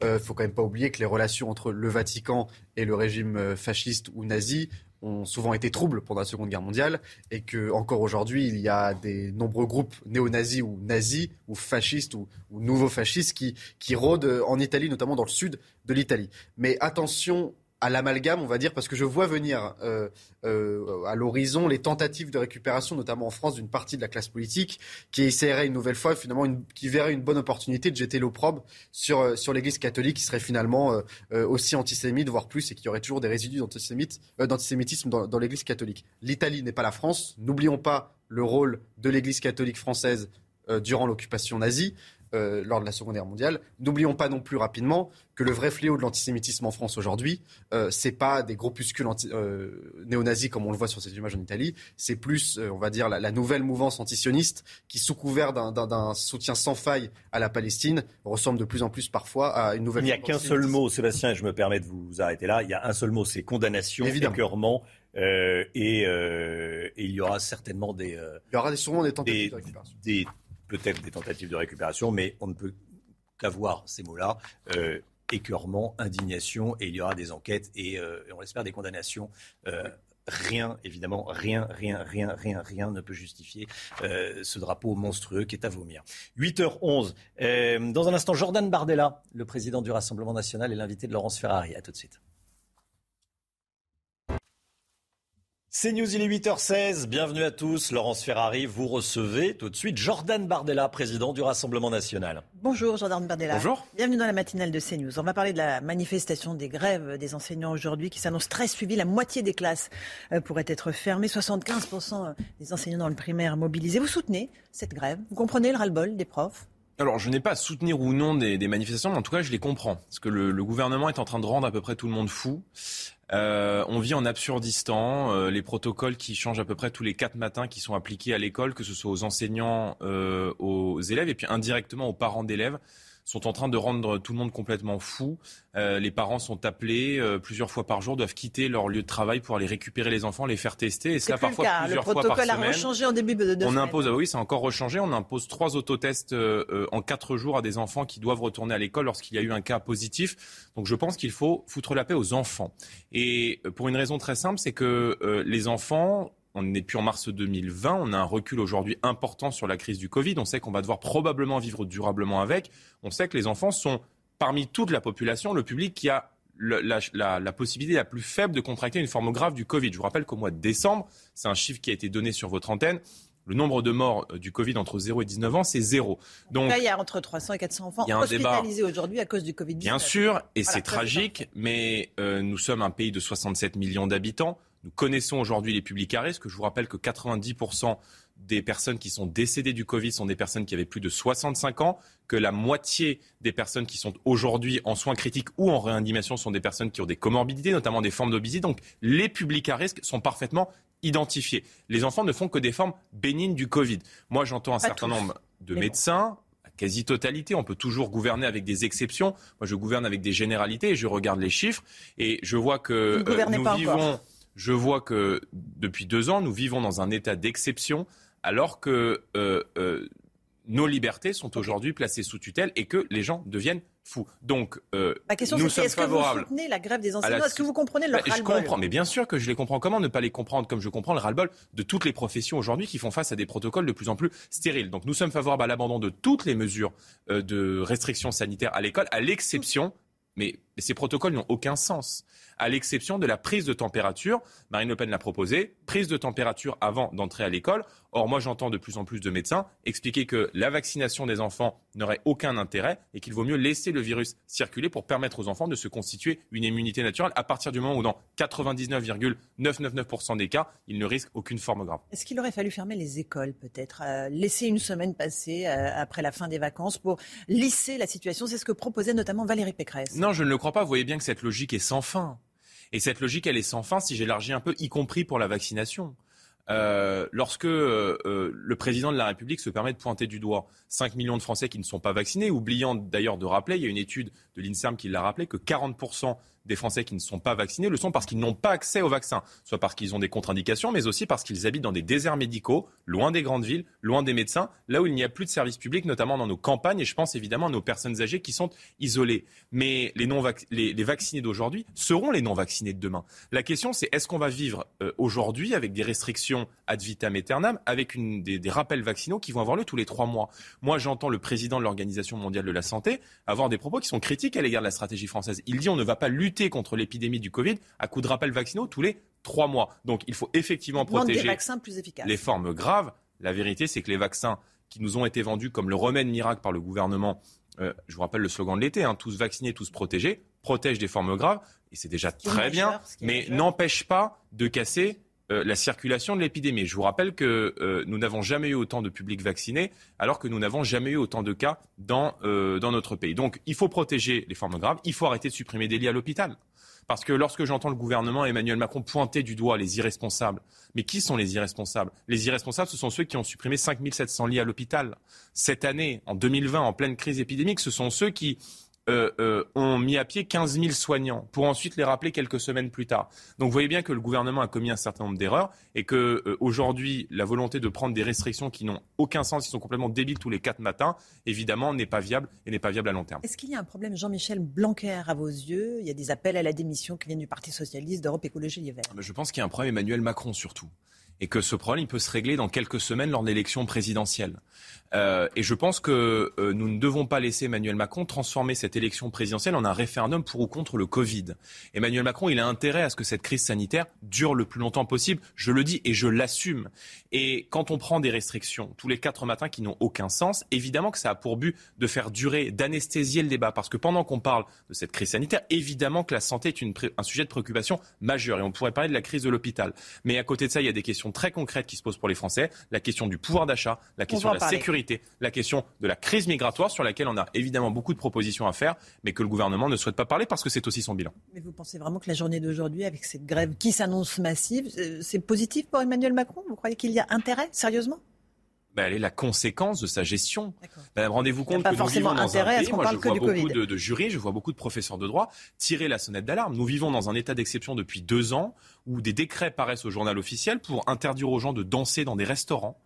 Il ne faut quand même pas oublier que les relations entre le Vatican et le régime fasciste ou nazi ont souvent été troubles pendant la Seconde Guerre mondiale et que encore aujourd'hui il y a des nombreux groupes néo-nazis ou nazis ou fascistes ou, ou nouveaux fascistes qui rôdent en Italie, notamment dans le sud de l'Italie. Mais attention à l'amalgame, on va dire, parce que je vois venir euh, euh, à l'horizon les tentatives de récupération, notamment en France, d'une partie de la classe politique qui essaierait une nouvelle fois, finalement, qui verrait une bonne opportunité de jeter l'opprobre sur, euh, sur l'Église catholique, qui serait finalement aussi antisémite, voire plus, et qui aurait toujours des résidus d'antisémitisme dans l'Église catholique. L'Italie n'est pas la France. N'oublions pas le rôle de l'Église catholique française durant l'occupation nazie. Euh, lors de la Seconde Guerre mondiale. N'oublions pas non plus rapidement que le vrai fléau de l'antisémitisme en France aujourd'hui, euh, c'est pas des groupuscules euh, néo-nazis comme on le voit sur ces images en Italie, c'est plus, on va dire, la, nouvelle mouvance antisioniste qui, sous couvert d'un soutien sans faille à la Palestine, ressemble de plus en plus parfois à une nouvelle. Il n'y a qu'un seul mot, Sébastien, et je me permets de vous arrêter là. Il y a un seul mot, c'est condamnation, écœurement. et, il y aura certainement des. il y aura sûrement des tentatives de récupération. Des, peut-être des tentatives de récupération, mais on ne peut qu'avoir ces mots-là. Euh, écœurement, indignation, et il y aura des enquêtes et, euh, on espère des condamnations. Euh, rien, évidemment, rien, rien, rien, rien, rien ne peut justifier ce drapeau monstrueux qui est à vomir. 8h11. dans un instant, Jordan Bardella, le président du Rassemblement national, et l'invité de Laurence Ferrari. À tout de suite. C'est News, il est 8h16. Bienvenue à tous. Laurence Ferrari, vous recevez tout de suite Jordan Bardella, président du Rassemblement national. Bonjour Jordan Bardella. Bonjour. Bienvenue dans la matinale de CNews. On va parler de la manifestation des grèves des enseignants aujourd'hui qui s'annonce très suivie. La moitié des classes euh, pourraient être fermées. 75% des enseignants dans le primaire mobilisés. Vous soutenez cette grève? Vous comprenez le ras-le-bol des profs? Alors, je n'ai pas à soutenir ou non des, manifestations, mais en tout cas, je les comprends. Parce que le, le, gouvernement est en train de rendre à peu près tout le monde fou. Euh, on vit en absurdistan. Euh, les protocoles qui changent à peu près tous les quatre matins qui sont appliqués à l'école, que ce soit aux enseignants, euh, aux élèves et puis indirectement aux parents d'élèves sont en train de rendre tout le monde complètement fou. Euh, les parents sont appelés euh, plusieurs fois par jour, doivent quitter leur lieu de travail pour aller récupérer les enfants, les faire tester. Et cela parfois plusieurs fois par semaine. Le protocole a rechangé en début de, On impose, ah oui, c'est encore rechangé. On impose trois autotests euh, en quatre jours à des enfants qui doivent retourner à l'école lorsqu'il y a eu un cas positif. Donc je pense qu'il faut foutre la paix aux enfants. Et pour une raison très simple, c'est que les enfants on n'est plus en mars 2020, on a un recul aujourd'hui important sur la crise du Covid, on sait qu'on va devoir probablement vivre durablement avec, on sait que les enfants sont parmi toute la population le public qui a la, possibilité la plus faible de contracter une forme grave du Covid. Je vous rappelle qu'au mois de décembre, c'est un chiffre qui a été donné sur votre antenne, le nombre de morts euh, du Covid entre 0 et 19 ans, c'est zéro. Donc, Là, il y a entre 300 et 400 enfants hospitalisés aujourd'hui à cause du Covid-19. Bien sûr, et c'est tragique, mais euh, nous sommes un pays de 67 millions d'habitants. Nous connaissons aujourd'hui les publics à risque. Je vous rappelle que 90% des personnes qui sont décédées du Covid sont des personnes qui avaient plus de 65 ans, que la moitié des personnes qui sont aujourd'hui en soins critiques ou en réanimation sont des personnes qui ont des comorbidités, notamment des formes d'obésité. Donc les publics à risque sont parfaitement identifiés. Les enfants ne font que des formes bénignes du Covid. Moi, j'entends un certain nombre de médecins, quasi-totalité. On peut toujours gouverner avec des exceptions. Moi, je gouverne avec des généralités et je regarde les chiffres et je vois que euh, nous vivons. Je vois que depuis deux ans, nous vivons dans un état d'exception alors que euh, euh, nos libertés sont aujourd'hui placées sous tutelle et que les gens deviennent fous. Donc, euh, Ma question, nous c'est est-ce que vous soutenez la grève des enseignants? Est-ce que vous comprenez leur bah, Je comprends, mais bien sûr que je les comprends. Comment ne pas les comprendre comme je comprends le ras-le-bol de toutes les professions aujourd'hui qui font face à des protocoles de plus en plus stériles? Donc, nous sommes favorables à l'abandon de toutes les mesures euh, de restrictions sanitaires à l'école, à l'exception mais ces protocoles n'ont aucun sens, à l'exception de la prise de température. Marine Le Pen l'a proposé, prise de température avant d'entrer à l'école. Or, moi, j'entends de plus en plus de médecins expliquer que la vaccination des enfants n'aurait aucun intérêt et qu'il vaut mieux laisser le virus circuler pour permettre aux enfants de se constituer une immunité naturelle à partir du moment où, dans 99,999% des cas, ils ne risquent aucune forme grave. Est-ce qu'il aurait fallu fermer les écoles, peut-être, euh, laisser une semaine passer euh, après la fin des vacances pour lisser la situation? C'est ce que proposait notamment Valérie Pécresse. Non, je ne le crois pas. Vous voyez bien que cette logique est sans fin. Et cette logique, elle est sans fin si j'élargis un peu, y compris pour la vaccination. Euh, lorsque euh, euh, le président de la République se permet de pointer du doigt 5 millions de Français qui ne sont pas vaccinés, oubliant d'ailleurs de rappeler, il y a une étude de l'INSERM qui l'a rappelé, que 40% des Français qui ne sont pas vaccinés le sont parce qu'ils n'ont pas accès au vaccin, soit parce qu'ils ont des contre-indications, mais aussi parce qu'ils habitent dans des déserts médicaux, loin des grandes villes, loin des médecins, là où il n'y a plus de services publics, notamment dans nos campagnes, et je pense évidemment à nos personnes âgées qui sont isolées. Mais les, non les, les vaccinés d'aujourd'hui seront les non-vaccinés de demain. La question, c'est est-ce qu'on va vivre euh, aujourd'hui avec des restrictions ad vitam aeternam, avec des, des rappels vaccinaux qui vont avoir lieu tous les trois mois? Moi, j'entends le président de l'Organisation mondiale de la santé avoir des propos qui sont critiques à l'égard de la stratégie française. Il dit on ne va pas lutter contre l'épidémie du Covid à coup de rappels vaccinaux tous les trois mois. Donc il faut effectivement protéger les formes graves. La vérité, c'est que les vaccins qui nous ont été vendus comme le remède miracle par le gouvernement, euh, je vous rappelle le slogan de l'été, hein, tous vaccinés, tous protégés, protègent des formes graves, et c'est déjà très bien, mais n'empêche pas de casser euh, la circulation de l'épidémie. Je vous rappelle que euh, nous n'avons jamais eu autant de publics vaccinés, alors que nous n'avons jamais eu autant de cas dans, euh, dans notre pays. Donc il faut protéger les formes graves, il faut arrêter de supprimer des lits à l'hôpital. Parce que lorsque j'entends le gouvernement Emmanuel Macron pointer du doigt les irresponsables, mais qui sont les irresponsables? Les irresponsables, ce sont ceux qui ont supprimé 5700 lits à l'hôpital. Cette année, en 2020, en pleine crise épidémique, ce sont ceux qui euh, euh, ont mis à pied 15 000 soignants pour ensuite les rappeler quelques semaines plus tard. Donc vous voyez bien que le gouvernement a commis un certain nombre d'erreurs et que euh, aujourd'hui la volonté de prendre des restrictions qui n'ont aucun sens, qui sont complètement débiles tous les quatre matins, évidemment n'est pas viable et n'est pas viable à long terme. Est-ce qu'il y a un problème Jean-Michel Blanquer à vos yeux? Il y a des appels à la démission qui viennent du Parti socialiste, d'Europe Écologie Les Verts. Je pense qu'il y a un problème Emmanuel Macron surtout et que ce problème il peut se régler dans quelques semaines lors de l'élection présidentielle. Euh, et je pense que euh, nous ne devons pas laisser Emmanuel Macron transformer cette élection présidentielle en un référendum pour ou contre le Covid. Emmanuel Macron, il a intérêt à ce que cette crise sanitaire dure le plus longtemps possible. Je le dis et je l'assume. Et quand on prend des restrictions tous les quatre matins qui n'ont aucun sens, évidemment que ça a pour but de faire durer, d'anesthésier le débat. Parce que pendant qu'on parle de cette crise sanitaire, évidemment que la santé est une, un sujet de préoccupation majeur. Et on pourrait parler de la crise de l'hôpital. Mais à côté de ça, il y a des questions très concrètes qui se posent pour les Français. La question du pouvoir d'achat, la question de la sécurité la question de la crise migratoire sur laquelle on a évidemment beaucoup de propositions à faire, mais que le gouvernement ne souhaite pas parler parce que c'est aussi son bilan. Mais vous pensez vraiment que la journée d'aujourd'hui, avec cette grève qui s'annonce massive, euh, c'est positif pour Emmanuel Macron? Vous croyez qu'il y a intérêt, sérieusement? Ben, elle est la conséquence de sa gestion. Ben, Rendez-vous compte que nous vivons dans un pays, moi je vois beaucoup de, de, jurys, je vois beaucoup de professeurs de droit tirer la sonnette d'alarme. Nous vivons dans un état d'exception depuis deux ans où des décrets paraissent au journal officiel pour interdire aux gens de danser dans des restaurants,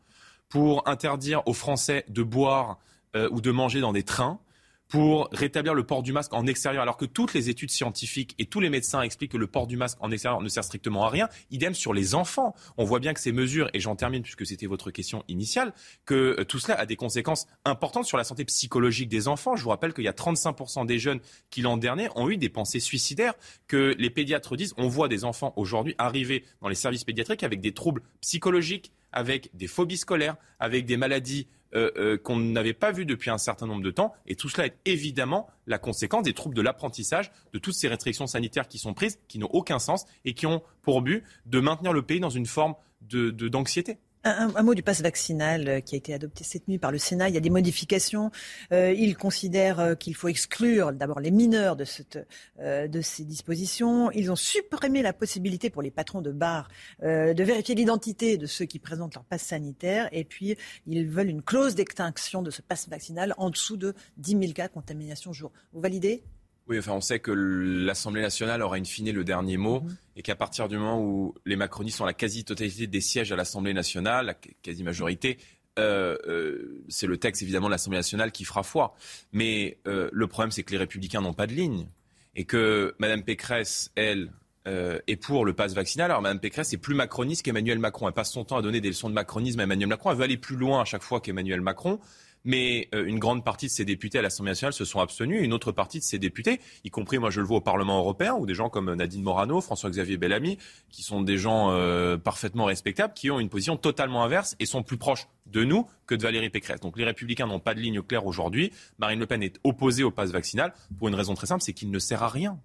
pour interdire aux Français de boire euh, ou de manger dans des trains, pour rétablir le port du masque en extérieur, alors que toutes les études scientifiques et tous les médecins expliquent que le port du masque en extérieur ne sert strictement à rien. Idem sur les enfants. On voit bien que ces mesures, et j'en termine puisque c'était votre question initiale, que euh, tout cela a des conséquences importantes sur la santé psychologique des enfants. Je vous rappelle qu'il y a 35% des jeunes qui l'an dernier ont eu des pensées suicidaires, que les pédiatres disent, on voit des enfants aujourd'hui arriver dans les services pédiatriques avec des troubles psychologiques, avec des phobies scolaires, avec des maladies euh, euh, qu'on n'avait pas vues depuis un certain nombre de temps. Et tout cela est évidemment la conséquence des troubles de l'apprentissage, de toutes ces restrictions sanitaires qui sont prises, qui n'ont aucun sens et qui ont pour but de maintenir le pays dans une forme d'anxiété. Un, mot du passe vaccinal euh, qui a été adopté cette nuit par le Sénat. Il y a des modifications. Euh, il considère euh, qu'il faut exclure d'abord les mineurs de, cette, de ces dispositions. Ils ont supprimé la possibilité pour les patrons de bars de vérifier l'identité de ceux qui présentent leur passe sanitaire. Et puis, ils veulent une clause d'extinction de ce passe vaccinal en dessous de 10 000 cas de contamination jour. Vous validez? Oui, enfin, on sait que l'Assemblée nationale aura in fine le dernier mot Mhm. et qu'à partir du moment où les macronistes ont la quasi-totalité des sièges à l'Assemblée nationale, la quasi-majorité, euh, euh, c'est le texte évidemment de l'Assemblée nationale qui fera foi. Mais euh, le problème, c'est que les républicains n'ont pas de ligne et que Mme Pécresse, elle, est pour le pass vaccinal. Alors Mme Pécresse est plus macroniste qu'Emmanuel Macron. Elle passe son temps à donner des leçons de macronisme à Emmanuel Macron. Elle veut aller plus loin à chaque fois qu'Emmanuel Macron. Mais euh, une grande partie de ces députés à l'Assemblée nationale se sont abstenus. Une autre partie de ces députés, y compris moi je le vois au Parlement européen, ou des gens comme Nadine Morano, François-Xavier Bellamy, qui sont des gens euh, parfaitement respectables, qui ont une position totalement inverse et sont plus proches de nous que de Valérie Pécresse. Donc les républicains n'ont pas de ligne claire aujourd'hui. Marine Le Pen est opposée au pass vaccinal pour une raison très simple, c'est qu'il ne sert à rien.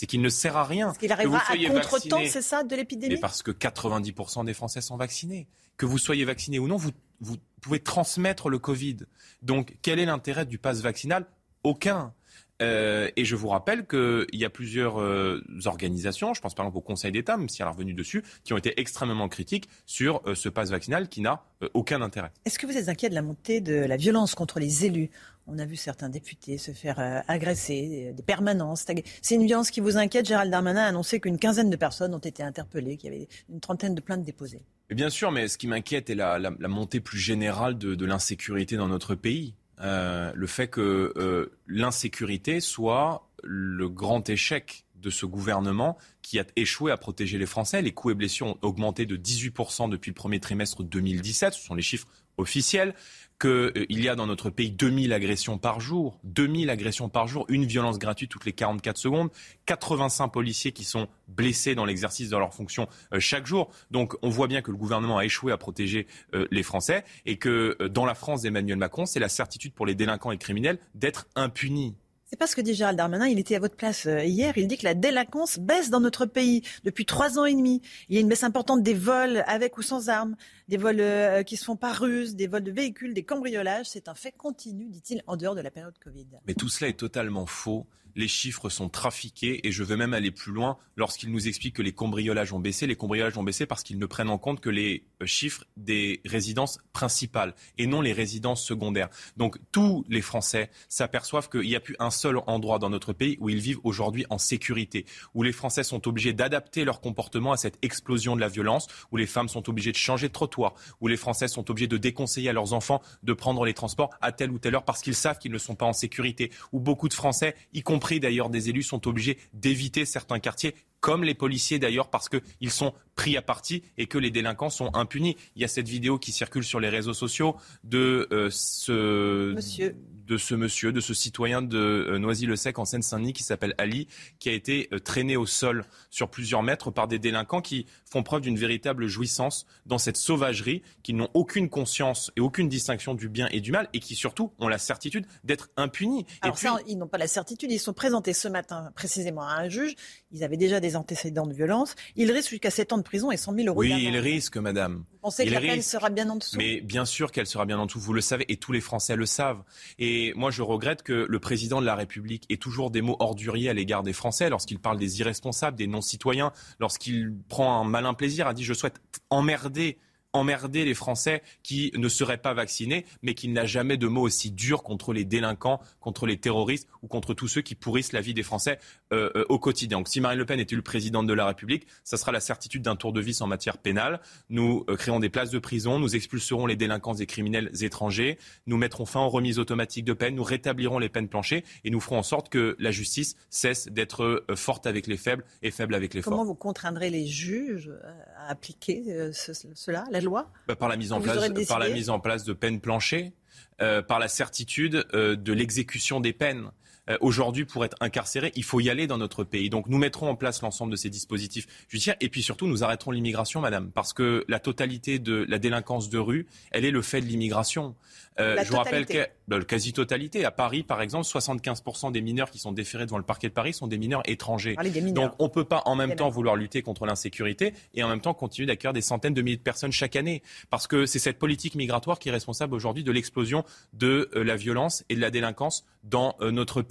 C'est qu'il ne sert à rien. Parce qu'il que arrivera à contre-temps, c'est ça, de l'épidémie Mais parce que 90% des Français sont vaccinés. Que vous soyez vacciné ou non, vous, vous pouvez transmettre le Covid. Donc, quel est l'intérêt du pass vaccinal? Aucun. Euh, et je vous rappelle qu'il y a plusieurs euh, organisations, je pense par exemple au Conseil d'État, même si elle est revenue dessus, qui ont été extrêmement critiques sur euh, ce pass vaccinal qui n'a aucun intérêt. Est-ce que vous êtes inquiet de la montée de la violence contre les élus? On a vu certains députés se faire agresser, des permanences. C'est une violence qui vous inquiète? Gérald Darmanin a annoncé qu'une quinzaine de personnes ont été interpellées, qu'il y avait une trentaine de plaintes déposées. Et bien sûr, mais ce qui m'inquiète est la, la- la montée plus générale de, de l'insécurité dans notre pays. Euh, le fait que euh, l'insécurité soit le grand échec de ce gouvernement qui a échoué à protéger les Français. Les coûts et blessures ont augmenté de 18% depuis le premier trimestre 2017, ce sont les chiffres officiels, qu'il y a dans notre pays 2000 agressions par jour, 2000 agressions par jour, une violence gratuite toutes les 44 secondes, 85 policiers qui sont blessés dans l'exercice de leurs fonctions euh, chaque jour. Donc on voit bien que le gouvernement a échoué à protéger euh, les Français et que euh, dans la France d'Emmanuel Macron, c'est la certitude pour les délinquants et criminels d'être impunis. C'est pas ce que dit Gérald Darmanin. Il était à votre place euh, hier. Il dit que la délinquance baisse dans notre pays depuis trois ans et demi. Il y a une baisse importante des vols avec ou sans armes, des vols euh, qui se font par ruse, des vols de véhicules, des cambriolages. C'est un fait continu, dit-il, en dehors de la période Covid. Mais tout cela est totalement faux. Les chiffres sont trafiqués et je veux même aller plus loin lorsqu'ils nous expliquent que les cambriolages ont baissé. Les cambriolages ont baissé parce qu'ils ne prennent en compte que les euh, chiffres des résidences principales et non les résidences secondaires. Donc tous les Français s'aperçoivent qu'il n'y a plus un seul endroit dans notre pays où ils vivent aujourd'hui en sécurité, où les Français sont obligés d'adapter leur comportement à cette explosion de la violence, où les femmes sont obligées de changer de trottoir, où les Français sont obligés de déconseiller à leurs enfants de prendre les transports à telle ou telle heure parce qu'ils savent qu'ils ne sont pas en sécurité, où beaucoup de Français, y compris d'ailleurs des élus, sont obligés d'éviter certains quartiers comme les policiers d'ailleurs, parce qu'ils sont pris à partie et que les délinquants sont impunis. Il y a cette vidéo qui circule sur les réseaux sociaux de euh, ce Monsieur. de ce monsieur, de ce citoyen de euh, Noisy-le-Sec en Seine-Saint-Denis qui s'appelle Ali, qui a été euh, traîné au sol sur plusieurs mètres par des délinquants qui font preuve d'une véritable jouissance dans cette sauvagerie, qui n'ont aucune conscience et aucune distinction du bien et du mal, et qui surtout ont la certitude d'être impunis. Alors et puis, ça, ils n'ont pas la certitude. Ils sont présentés ce matin précisément à un juge. Ils avaient déjà des antécédents de violence. Ils risquent jusqu'à 7 ans de prison et 100 000 euros oui, d'amende. il risque, madame. Vous pensez que Il la peine sera bien en dessous? Mais bien sûr qu'elle sera bien en dessous, vous le savez, et tous les Français le savent. Et moi, je regrette que le président de la République ait toujours des mots orduriers à l'égard des Français lorsqu'il parle des irresponsables, des non-citoyens, lorsqu'il prend un malin plaisir à dire je souhaite emmerder emmerder les Français qui ne seraient pas vaccinés, mais qu'il n'a jamais de mots aussi durs contre les délinquants, contre les terroristes ou contre tous ceux qui pourrissent la vie des Français euh, euh, au quotidien. Donc si Marine Le Pen est élue présidente de la République, ça sera la certitude d'un tour de vis en matière pénale. Nous euh, créons des places de prison, nous expulserons les délinquants et criminels étrangers, nous mettrons fin aux remises automatiques de peine, nous rétablirons les peines planchées et nous ferons en sorte que la justice cesse d'être forte avec les faibles et faible avec les Comment forts. vous contraindrez les juges à appliquer ce- cela, la loi Bah, par la mise en Vous place, aurez par la décidé mise en place de peines planchées, euh, par la certitude euh, de l'exécution des peines. Euh, aujourd'hui pour être incarcéré, il faut y aller dans notre pays. Donc nous mettrons en place l'ensemble de ces dispositifs judiciaires et puis surtout nous arrêterons l'immigration, madame, parce que la totalité de la délinquance de rue, elle est le fait de l'immigration. Euh, je vous rappelle que la quasi-totalité. À Paris, par exemple, 75% des mineurs qui sont déférés devant le parquet de Paris sont des mineurs étrangers. Donc on ne peut pas en même temps vouloir lutter contre l'insécurité et en même temps continuer d'accueillir des centaines de milliers de personnes chaque année. Parce que c'est cette politique migratoire qui est responsable aujourd'hui de l'explosion de euh, la violence et de la délinquance dans euh, notre pays.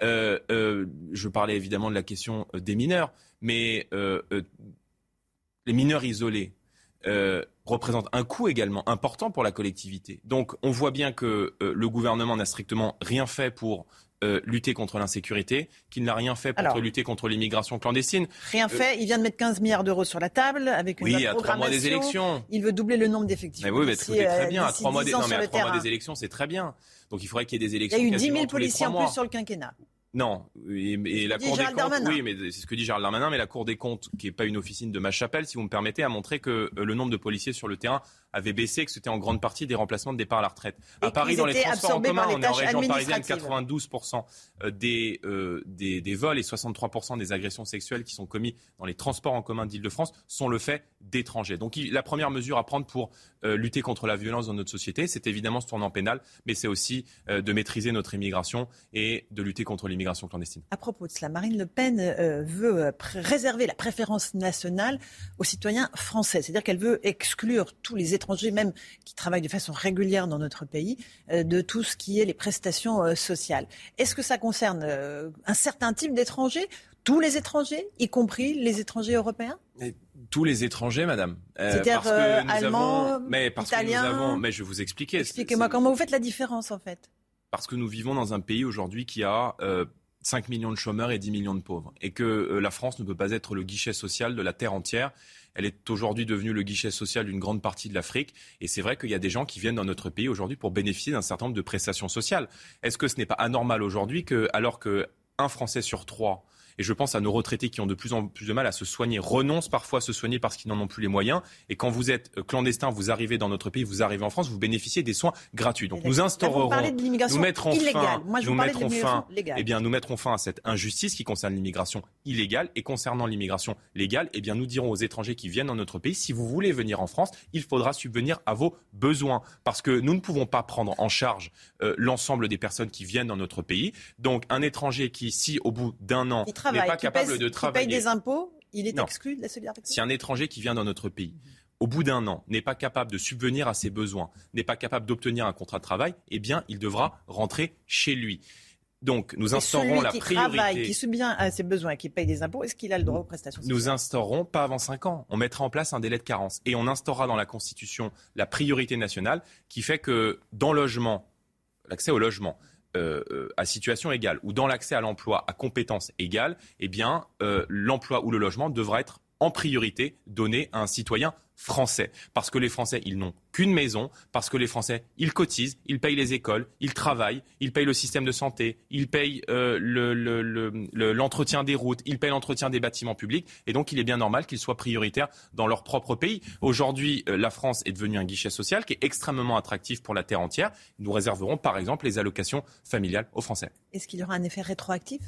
Je parlais évidemment de la question des mineurs, mais les mineurs isolés, euh, représente un coût également important pour la collectivité. Donc on voit bien que euh, le gouvernement n'a strictement rien fait pour euh, lutter contre l'insécurité, qu'il n'a rien fait pour lutter contre l'immigration clandestine. Rien fait, il vient de mettre 15 milliards d'euros sur la table avec une oui, à trois mois des élections. Il veut doubler le nombre d'effectifs. Mais oui, mais très bien. À trois mois, des... Non, mais à trois mois des élections, c'est très bien. Donc il faudrait qu'il y ait des élections. Il y a eu 10 000 policiers en plus sur le quinquennat. Non, et, la Cour des comptes, oui, mais c'est ce que dit Gérald Darmanin, mais la Cour des comptes, qui n'est pas une officine de ma chapelle, si vous me permettez, a montré que euh, le nombre de policiers sur le terrain avait baissé, que c'était en grande partie des remplacements de départ à la retraite. à Paris, dans les transports en commun, on est en région parisienne, 92% euh, des, euh, des, des, vols et 63% des agressions sexuelles qui sont commis dans les transports en commun d'Île-de-France sont le fait d'étrangers. Donc la première mesure à prendre pour lutter contre la violence dans notre société, c'est évidemment ce tournant pénal, mais c'est aussi de maîtriser notre immigration et de lutter contre l'immigration clandestine. À propos de cela, Marine Le Pen euh, veut euh, réserver la préférence nationale aux citoyens français. C'est-à-dire qu'elle veut exclure tous les étrangers, même qui travaillent de façon régulière dans notre pays, euh, de tout ce qui est les prestations sociales. Est-ce que ça concerne un certain type d'étrangers tous les étrangers, y compris les étrangers européens? Tous les étrangers, madame. C'est-à-dire euh, allemands, mais parce que nous avons, mais je vais vous expliquer. Expliquez-moi comment vous faites la différence en fait. Parce que nous vivons dans un pays aujourd'hui qui a 5 millions de chômeurs et 10 millions de pauvres. Et que euh, la France ne peut pas être le guichet social de la terre entière. Elle est aujourd'hui devenue le guichet social d'une grande partie de l'Afrique. Et c'est vrai qu'il y a des gens qui viennent dans notre pays aujourd'hui pour bénéficier d'un certain nombre de prestations sociales. Est-ce que ce n'est pas anormal aujourd'hui que, alors qu'un Français sur trois et je pense à nos retraités qui ont de plus en plus de mal à se soigner, renoncent parfois à se soigner parce qu'ils n'en ont plus les moyens. Et quand vous êtes euh, clandestin, vous arrivez dans notre pays, vous arrivez en France, vous bénéficiez des soins gratuits. Donc nous instaurerons, nous mettrons fin, nous mettrons fin, eh bien nous mettrons fin à cette injustice qui concerne l'immigration illégale. Et concernant l'immigration légale, eh bien nous dirons aux étrangers qui viennent dans notre pays, si vous voulez venir en France, il faudra subvenir à vos besoins, parce que nous ne pouvons pas prendre en charge euh, l'ensemble des personnes qui viennent dans notre pays. Donc un étranger qui, si au bout d'un an n'est pas capable de travailler. Qui paye des impôts, il est exclu de la solidarité. Si un étranger qui vient dans notre pays, au bout d'un an, n'est pas capable de subvenir à ses besoins, n'est pas capable d'obtenir un contrat de travail, eh bien, il devra rentrer chez lui. Donc, nous instaurons la qui priorité. Travaille, qui subvient à ses besoins, qui paye des impôts, est-ce qu'il a le droit aux prestations sociales? Nous instaurons pas avant 5 ans. On mettra en place un délai de carence et on instaurera dans la Constitution la priorité nationale qui fait que dans logement, l'accès au logement, euh, euh, à situation égale ou dans l'accès à l'emploi à compétences égales, eh bien, euh, l'emploi ou le logement devra être en priorité donné à un citoyen français. Parce que les Français, ils n'ont qu'une maison, parce que les Français, ils cotisent, ils payent les écoles, ils travaillent, ils payent le système de santé, ils payent euh, l'entretien le, des routes, ils payent l'entretien des bâtiments publics, et donc il est bien normal qu'ils soient prioritaires dans leur propre pays. Aujourd'hui, euh, la France est devenue un guichet social qui est extrêmement attractif pour la terre entière. Nous réserverons par exemple les allocations familiales aux Français. Est-ce qu'il y aura un effet rétroactif?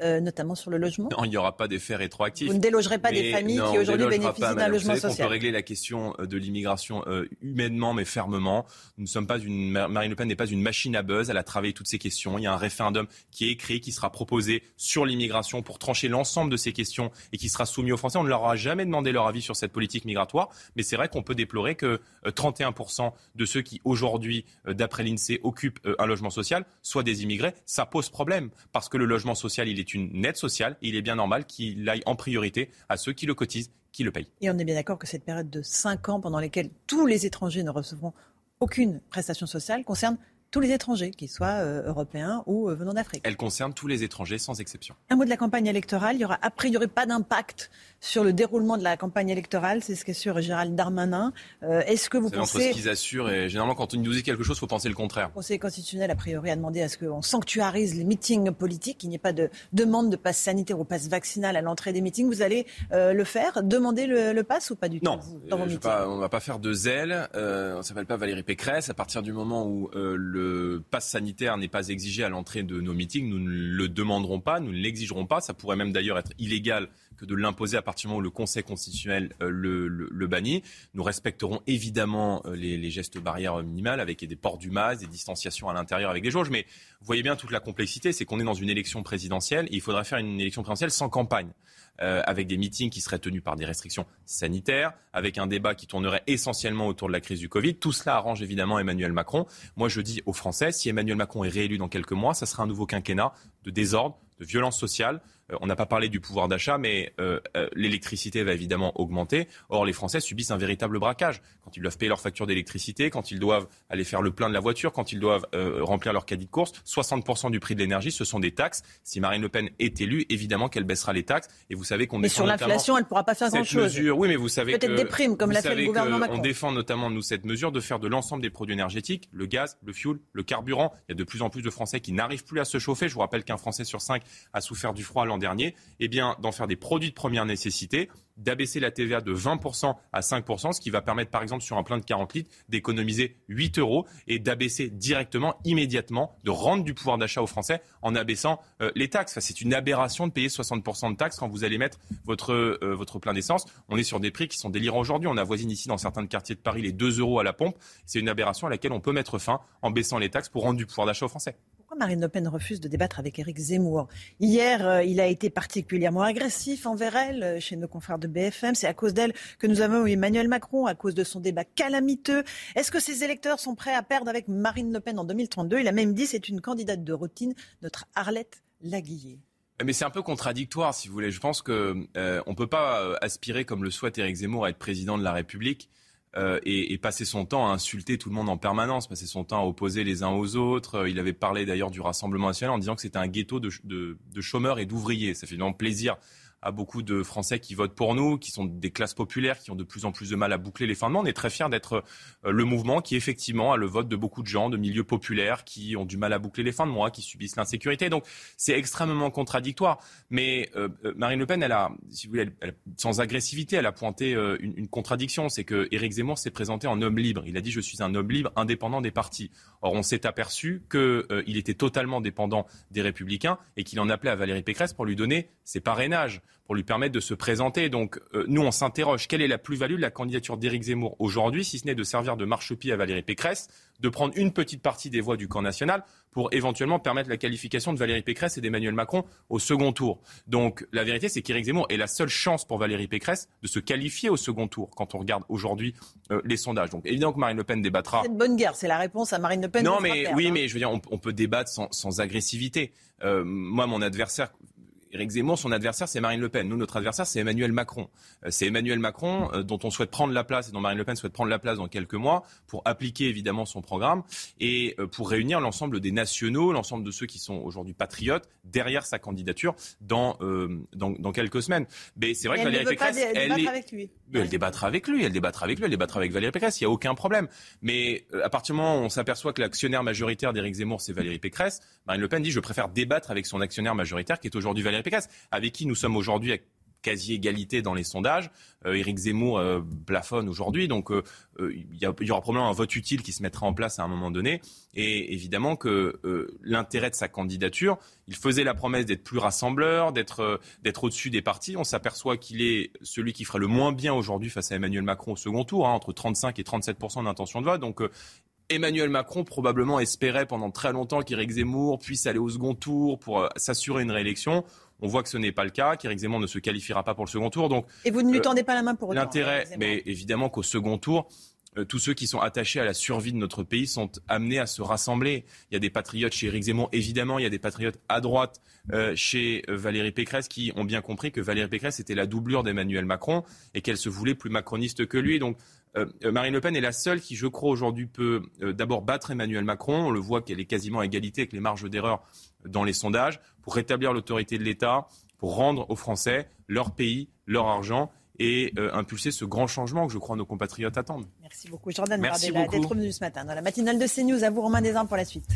Euh, notamment sur le logement Non, il n'y aura pas d'effet rétroactif. Vous ne délogerez pas des familles qui aujourd'hui bénéficient d'un logement social. On peut régler la question euh, de l'immigration euh, humainement mais fermement. Nous ne sommes pas une Marine Le Pen n'est pas une machine à buzz. Elle a travaillé toutes ces questions. Il y a un référendum qui est écrit, qui sera proposé sur l'immigration pour trancher l'ensemble de ces questions et qui sera soumis aux Français. On ne leur aura jamais demandé leur avis sur cette politique migratoire, mais c'est vrai qu'on peut déplorer que 31% de ceux qui aujourd'hui, d'après l'Insee, occupent un logement social soient des immigrés. Ça pose problème parce que le logement social, il est est une aide sociale. il est bien normal qu'il aille en priorité à ceux qui le cotisent, qui le payent. Et on est bien d'accord que cette période de 5 ans pendant laquelle tous les étrangers ne recevront aucune prestation sociale concerne tous les étrangers, qu'ils soient euh, européens ou euh, venant d'Afrique. Elle concerne tous les étrangers sans exception. Un mot de la campagne électorale. Il n'y aura a priori pas d'impact sur le déroulement de la campagne électorale. C'est ce qu'assure Gérald Darmanin. Euh, est-ce que vous pensez... entre ce qu'ils assurent et généralement quand on nous dit quelque chose, il faut penser le contraire. Le Conseil constitutionnel, a priori, a demandé à ce qu'on sanctuarise les meetings politiques, qu'il n'y ait pas de demande de passe sanitaire ou passe vaccinal à l'entrée des meetings. Vous allez le faire Demander le, le passe ou pas du tout Non, on ne va pas faire de zèle. on ne s'appelle pas Valérie Pécresse. À partir du moment où le le pass sanitaire n'est pas exigé à l'entrée de nos meetings, nous ne le demanderons pas, nous ne l'exigerons pas. Ça pourrait même d'ailleurs être illégal que de l'imposer à partir du moment où le Conseil constitutionnel euh, le, le, bannit. Nous respecterons évidemment euh, les, les, gestes barrières minimales avec des ports du masque, des distanciations à l'intérieur avec des jauges. Mais vous voyez bien toute la complexité, c'est qu'on est dans une élection présidentielle et il faudrait faire une élection présidentielle sans campagne. Euh, avec des meetings qui seraient tenus par des restrictions sanitaires, avec un débat qui tournerait essentiellement autour de la crise du Covid. Tout cela arrange évidemment Emmanuel Macron. Moi, je dis aux Français, si Emmanuel Macron est réélu dans quelques mois, ça sera un nouveau quinquennat de désordre, de violence sociale, on n'a pas parlé du pouvoir d'achat, mais euh, euh, l'électricité va évidemment augmenter. Or, les Français subissent un véritable braquage. Quand ils doivent payer leur facture d'électricité, quand ils doivent aller faire le plein de la voiture, quand ils doivent remplir leur caddie de course, 60% du prix de l'énergie, ce sont des taxes. Si Marine Le Pen est élue, évidemment qu'elle baissera les taxes. Et vous savez qu'on Mais sur l'inflation, elle ne pourra pas faire grand-chose. Oui, mais vous savez Peut-être des primes, comme l'a fait le gouvernement Macron. On défend notamment, nous, cette mesure de faire de l'ensemble des produits énergétiques, le gaz, le fioul, le carburant. Il y a de plus en plus de Français qui n'arrivent plus à se chauffer. Je vous rappelle qu'un Français sur cinq a souffert du froid dernier. Eh bien, d'en faire des produits de première nécessité, d'abaisser la TVA de 20% à 5%, ce qui va permettre, par exemple, sur un plein de 40 litres, d'économiser 8 euros et d'abaisser directement, immédiatement, de rendre du pouvoir d'achat aux Français en abaissant euh, les taxes. c'est une aberration de payer 60% de taxes quand vous allez mettre votre, euh, votre plein d'essence. On est sur des prix qui sont délirants aujourd'hui. On avoisine ici, dans certains quartiers de Paris, les 2 euros à la pompe. C'est une aberration à laquelle on peut mettre fin en baissant les taxes pour rendre du pouvoir d'achat aux Français. Marine Le Pen refuse de débattre avec Éric Zemmour? Hier, euh, il a été particulièrement agressif envers elle euh, chez nos confrères de BFM. C'est à cause d'elle que nous avons eu Emmanuel Macron, à cause de son débat calamiteux. Est-ce que ses électeurs sont prêts à perdre avec Marine Le Pen en 2032 Il a même dit c'est une candidate de routine, notre Arlette Laguillet. Mais c'est un peu contradictoire, si vous voulez. Je pense qu'on euh, ne peut pas aspirer, comme le souhaite Éric Zemmour, à être président de la République euh, et, passer son temps à insulter tout le monde en permanence, passer son temps à opposer les uns aux autres. Euh, il avait parlé d'ailleurs du Rassemblement national en disant que c'était un ghetto de, de chômeurs et d'ouvriers. Ça fait vraiment plaisir à beaucoup de Français qui votent pour nous, qui sont des classes populaires, qui ont de plus en plus de mal à boucler les fins de mois. On est très fiers d'être euh, le mouvement qui effectivement a le vote de beaucoup de gens de milieux populaires qui ont du mal à boucler les fins de mois, qui subissent l'insécurité. Donc c'est extrêmement contradictoire. Mais euh, euh, Marine Le Pen, elle a, si vous voulez, sans agressivité, elle a pointé une, contradiction. C'est que Éric Zemmour s'est présenté en homme libre. Il a dit je suis un homme libre, indépendant des partis. Or on s'est aperçu qu'il était totalement dépendant des Républicains et qu'il en appelait à Valérie Pécresse pour lui donner ses parrainages pour lui permettre de se présenter. Donc euh, nous, on s'interroge, quelle est la plus-value de la candidature d'Éric Zemmour aujourd'hui, si ce n'est de servir de marchepied à Valérie Pécresse, de prendre une petite partie des voix du camp national pour éventuellement permettre la qualification de Valérie Pécresse et d'Emmanuel Macron au second tour? Donc la vérité, c'est qu'Éric Zemmour est la seule chance pour Valérie Pécresse de se qualifier au second tour quand on regarde aujourd'hui euh, les sondages. Donc évidemment que Marine Le Pen débattra. C'est une bonne guerre, c'est la réponse à Marine Le Pen. Non, mais oui, hein. mais je veux dire, on, peut débattre sans, agressivité. Euh, moi, mon adversaire, Éric Zemmour, son adversaire, c'est Marine Le Pen. Nous, notre adversaire, c'est Emmanuel Macron. Euh, c'est Emmanuel Macron euh, dont on souhaite prendre la place et dont Marine Le Pen souhaite prendre la place dans quelques mois pour appliquer évidemment son programme et euh, pour réunir l'ensemble des nationaux, l'ensemble de ceux qui sont aujourd'hui patriotes derrière sa candidature dans, dans, quelques semaines. Mais c'est vrai que Valérie Pécresse, elle, avec lui. Elle débattra avec lui, elle débattra avec lui, elle débattra avec Valérie Pécresse. Il n'y a aucun problème. Mais à partir du moment où on s'aperçoit que l'actionnaire majoritaire d'Éric Zemmour, c'est Valérie Pécresse, Marine Le Pen dit je préfère débattre avec son actionnaire majoritaire qui est aujourd'hui Valérie Pécresse, avec qui nous sommes aujourd'hui quasi-égalité dans les sondages. Euh, Éric Zemmour euh, plafonne aujourd'hui, donc euh, il y, aura probablement un vote utile qui se mettra en place à un moment donné. Et évidemment que l'intérêt de sa candidature, il faisait la promesse d'être plus rassembleur, d'être au-dessus des partis. On s'aperçoit qu'il est celui qui ferait le moins bien aujourd'hui face à Emmanuel Macron au second tour, hein, entre 35 et 37% d'intention de vote. Donc Emmanuel Macron probablement espérait pendant très longtemps qu'Éric Zemmour puisse aller au second tour pour euh, s'assurer une réélection. On voit que ce n'est pas le cas, qu'Éric Zemmour ne se qualifiera pas pour le second tour. Donc, Et vous ne lui euh, tendez pas la main pour L'intérêt, mais évidemment qu'au second tour, euh, tous ceux qui sont attachés à la survie de notre pays sont amenés à se rassembler. Il y a des patriotes chez Éric Zemmour, évidemment, il y a des patriotes à droite chez Valérie Pécresse qui ont bien compris que Valérie Pécresse était la doublure d'Emmanuel Macron et qu'elle se voulait plus macroniste que lui. Donc euh, Marine Le Pen est la seule qui, je crois, aujourd'hui peut euh, d'abord battre Emmanuel Macron. On le voit qu'elle est quasiment à égalité avec les marges d'erreur dans les sondages, pour rétablir l'autorité de l'État, pour rendre aux Français leur pays, leur argent et euh, impulser ce grand changement que je crois nos compatriotes attendent. Merci beaucoup, Jordan Merci d'être revenu ce matin dans la matinale de CNews. À vous, Romain Desarmes, pour la suite.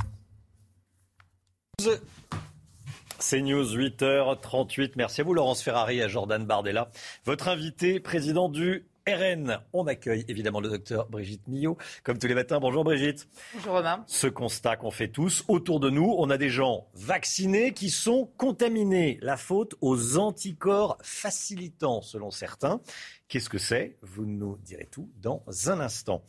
CNews, 8h38. Merci à vous, Laurence Ferrari, à Jordan Bardella. Votre invité, président du RN. On accueille évidemment le docteur Brigitte Millot, comme tous les matins. Bonjour Brigitte. Bonjour Romain. Ce constat qu'on fait tous, autour de nous, on a des gens vaccinés qui sont contaminés. La faute aux anticorps facilitants, selon certains. Qu'est-ce que c'est? Vous nous direz tout dans un instant.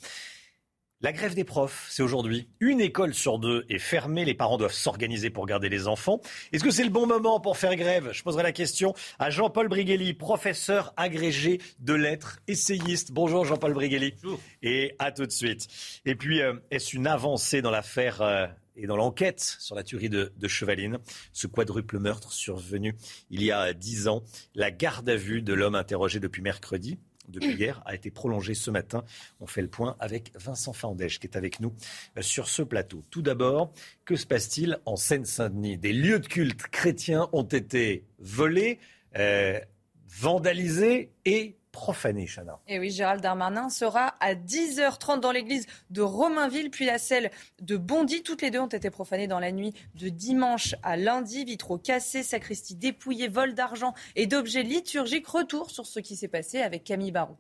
La grève des profs, c'est aujourd'hui. Une école sur deux est fermée. Les parents doivent s'organiser pour garder les enfants. Est-ce que c'est le bon moment pour faire grève? Je poserai la question à Jean-Paul Briguelli, professeur agrégé de lettres, essayiste. Bonjour Jean-Paul Briguelli. Bonjour. Et à tout de suite. Et puis, euh, est-ce une avancée dans l'affaire euh, et dans l'enquête sur la tuerie de, de, Chevaline, ce quadruple meurtre survenu il y a dix ans, la garde à vue de l'homme interrogé depuis mercredi depuis hier a été prolongé ce matin. On fait le point avec Vincent Fandèche qui est avec nous euh, sur ce plateau. Tout d'abord, que se passe-t-il en Seine-Saint-Denis? Des lieux de culte chrétiens ont été volés, euh, vandalisés et profané, Chana. Et oui, Gérald Darmanin sera à 10h30 dans l'église de Romainville, puis la celle de Bondy. Toutes les deux ont été profanées dans la nuit de dimanche à lundi. Vitraux cassés, sacristie dépouillée, vol d'argent et d'objets liturgiques. Retour sur ce qui s'est passé avec Camille Barraud.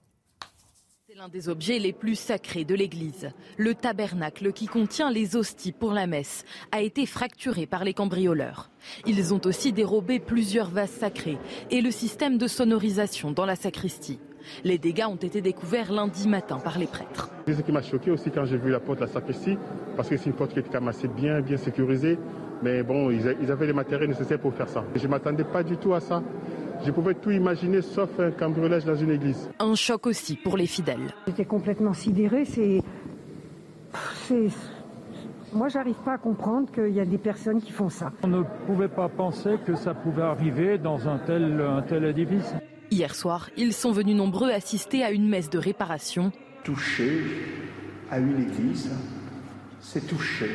C'est l'un des objets les plus sacrés de l'église. Le tabernacle qui contient les hosties pour la messe a été fracturé par les cambrioleurs. Ils ont aussi dérobé plusieurs vases sacrés et le système de sonorisation dans la sacristie. Les dégâts ont été découverts lundi matin par les prêtres. C'est ce qui m'a choqué aussi quand j'ai vu la porte de la sacristie, parce que c'est une porte qui était quand même assez bien, bien sécurisée. Mais bon, ils avaient les matériels nécessaires pour faire ça. Je ne m'attendais pas du tout à ça. Je pouvais tout imaginer sauf un cambriolage dans une église. Un choc aussi pour les fidèles. J'étais complètement sidéré. C'est. Moi, j'arrive pas à comprendre qu'il y a des personnes qui font ça. On ne pouvait pas penser que ça pouvait arriver dans un tel, un tel édifice. Hier soir, ils sont venus nombreux assister à une messe de réparation. Toucher à une église, c'est toucher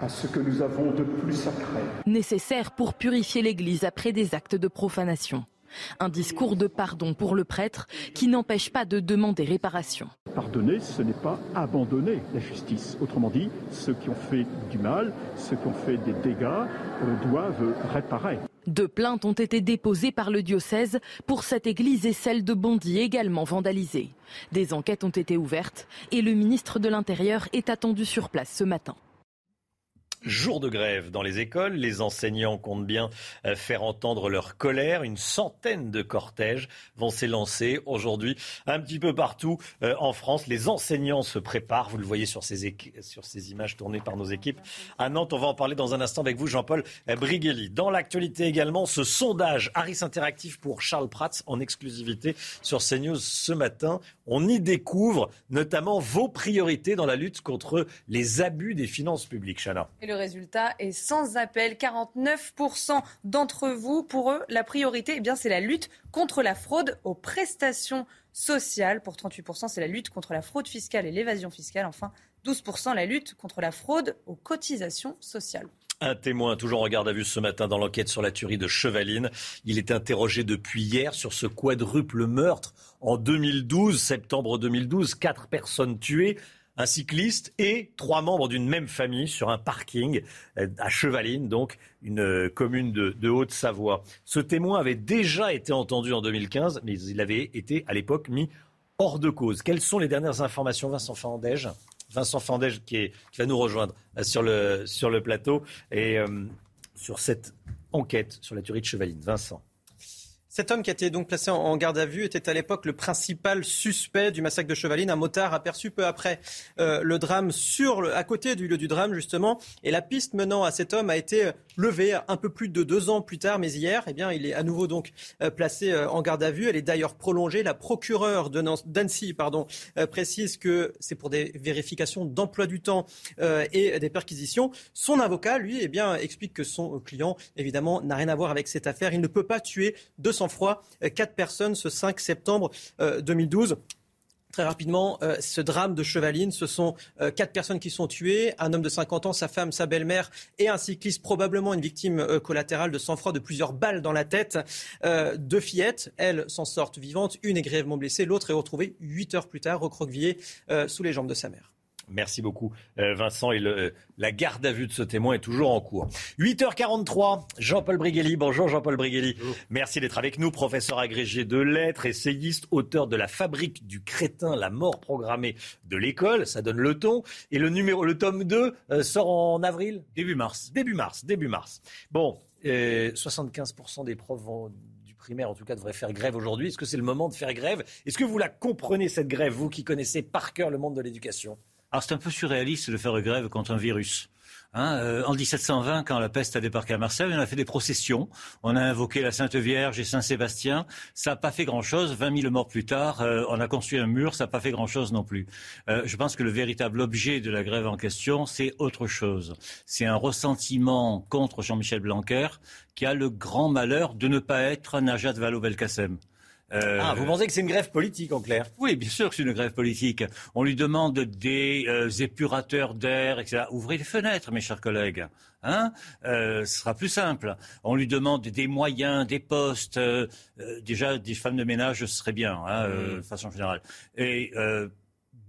à ce que nous avons de plus sacré. Nécessaire pour purifier l'Église après des actes de profanation. Un discours de pardon pour le prêtre qui n'empêche pas de demander réparation. Pardonner, ce n'est pas abandonner la justice. Autrement dit, ceux qui ont fait du mal, ceux qui ont fait des dégâts, doivent réparer. Deux plaintes ont été déposées par le diocèse pour cette église et celle de Bondy également vandalisée. Des enquêtes ont été ouvertes et le ministre de l'Intérieur est attendu sur place ce matin. Jour de grève dans les écoles, les enseignants comptent bien euh, faire entendre leur colère. Une centaine de cortèges vont s'élancer aujourd'hui un petit peu partout euh, en France. Les enseignants se préparent, vous le voyez sur ces, sur ces images tournées par nos équipes. À Nantes, on va en parler dans un instant avec vous, Jean-Paul euh, Briguelli. Dans l'actualité également, ce sondage Harris Interactif pour Charles Prats en exclusivité sur CNews ce matin. On y découvre notamment vos priorités dans la lutte contre les abus des finances publiques, Chana résultat est sans appel. 49% d'entre vous, pour eux, la priorité, eh bien, c'est la lutte contre la fraude aux prestations sociales. Pour 38%, c'est la lutte contre la fraude fiscale et l'évasion fiscale. Enfin, 12% la lutte contre la fraude aux cotisations sociales. Un témoin, toujours en garde à vue ce matin dans l'enquête sur la tuerie de Chevaline. Il est interrogé depuis hier sur ce quadruple meurtre. En 2012, septembre 2012, quatre personnes tuées un cycliste et trois membres d'une même famille sur un parking euh, à Chevaline, donc une euh, commune de, Haute-Savoie. Ce témoin avait déjà été entendu en 2015, mais il avait été à l'époque mis hors de cause. Quelles sont les dernières informations, Vincent Fandège? Vincent Fandège qui, va nous rejoindre euh, sur le, sur le plateau et sur cette enquête sur la tuerie de Chevaline. Vincent. Cet homme qui a été donc placé en garde à vue était à l'époque le principal suspect du massacre de Chevaline, un motard aperçu peu après euh, le drame à côté du lieu du drame justement. Et la piste menant à cet homme a été levée un peu plus de deux ans plus tard, mais hier, eh bien, il est à nouveau donc euh, placé euh, en garde à vue. Elle est d'ailleurs prolongée. La procureure d'Annecy, précise que c'est pour des vérifications d'emploi du temps et des perquisitions. Son avocat, lui, eh bien, explique que son client, évidemment, n'a rien à voir avec cette affaire. Il ne peut pas tuer 200 froid euh, quatre personnes ce 5 septembre 2012. Euh, Très rapidement, euh, ce drame de Chevaline, ce sont quatre personnes qui sont tuées, un homme de 50 ans, sa femme, sa belle-mère et un cycliste, probablement une victime collatérale de sang-froid, de plusieurs balles dans la tête. deux fillettes, elles s'en sortent vivantes, une est grièvement blessée, l'autre est retrouvée huit heures plus tard, recroquevillée sous les jambes de sa mère. Merci beaucoup, euh, Vincent. Et le, la garde à vue de ce témoin est toujours en cours. 8h43, Jean-Paul Briguelli. Bonjour, Jean-Paul Briguelli. Merci d'être avec nous, professeur agrégé de lettres, essayiste, auteur de La fabrique du crétin, la mort programmée de l'école. Ça donne le ton. Et le, numéro, le tome 2 euh, sort en avril? Début mars. Début mars, début mars. Bon, euh, 75% des profs vont du primaire, en tout cas, devraient faire grève aujourd'hui. Est-ce que c'est le moment de faire grève? Est-ce que vous la comprenez, cette grève, vous qui connaissez par cœur le monde de l'éducation? Alors c'est un peu surréaliste de faire grève contre un virus. Hein, euh, en 1720, quand la peste a débarqué à Marseille, on a fait des processions. On a invoqué la Sainte Vierge et Saint Sébastien. Ça n'a pas fait grand-chose. 20 000 morts plus tard, euh, on a construit un mur. Ça n'a pas fait grand-chose non plus. Euh, je pense que le véritable objet de la grève en question, c'est autre chose. C'est un ressentiment contre Jean-Michel Blanquer qui a le grand malheur de ne pas être Najat Vallaud-Belkacem. Euh, ah, vous pensez que c'est une grève politique en clair? Oui, bien sûr que c'est une grève politique. On lui demande des euh, épurateurs d'air, etc. Ouvrez les fenêtres, mes chers collègues. Hein? Euh, ce sera plus simple. On lui demande des moyens, des postes. déjà, des femmes de ménage, ce serait bien, hein, mm. de façon générale. Et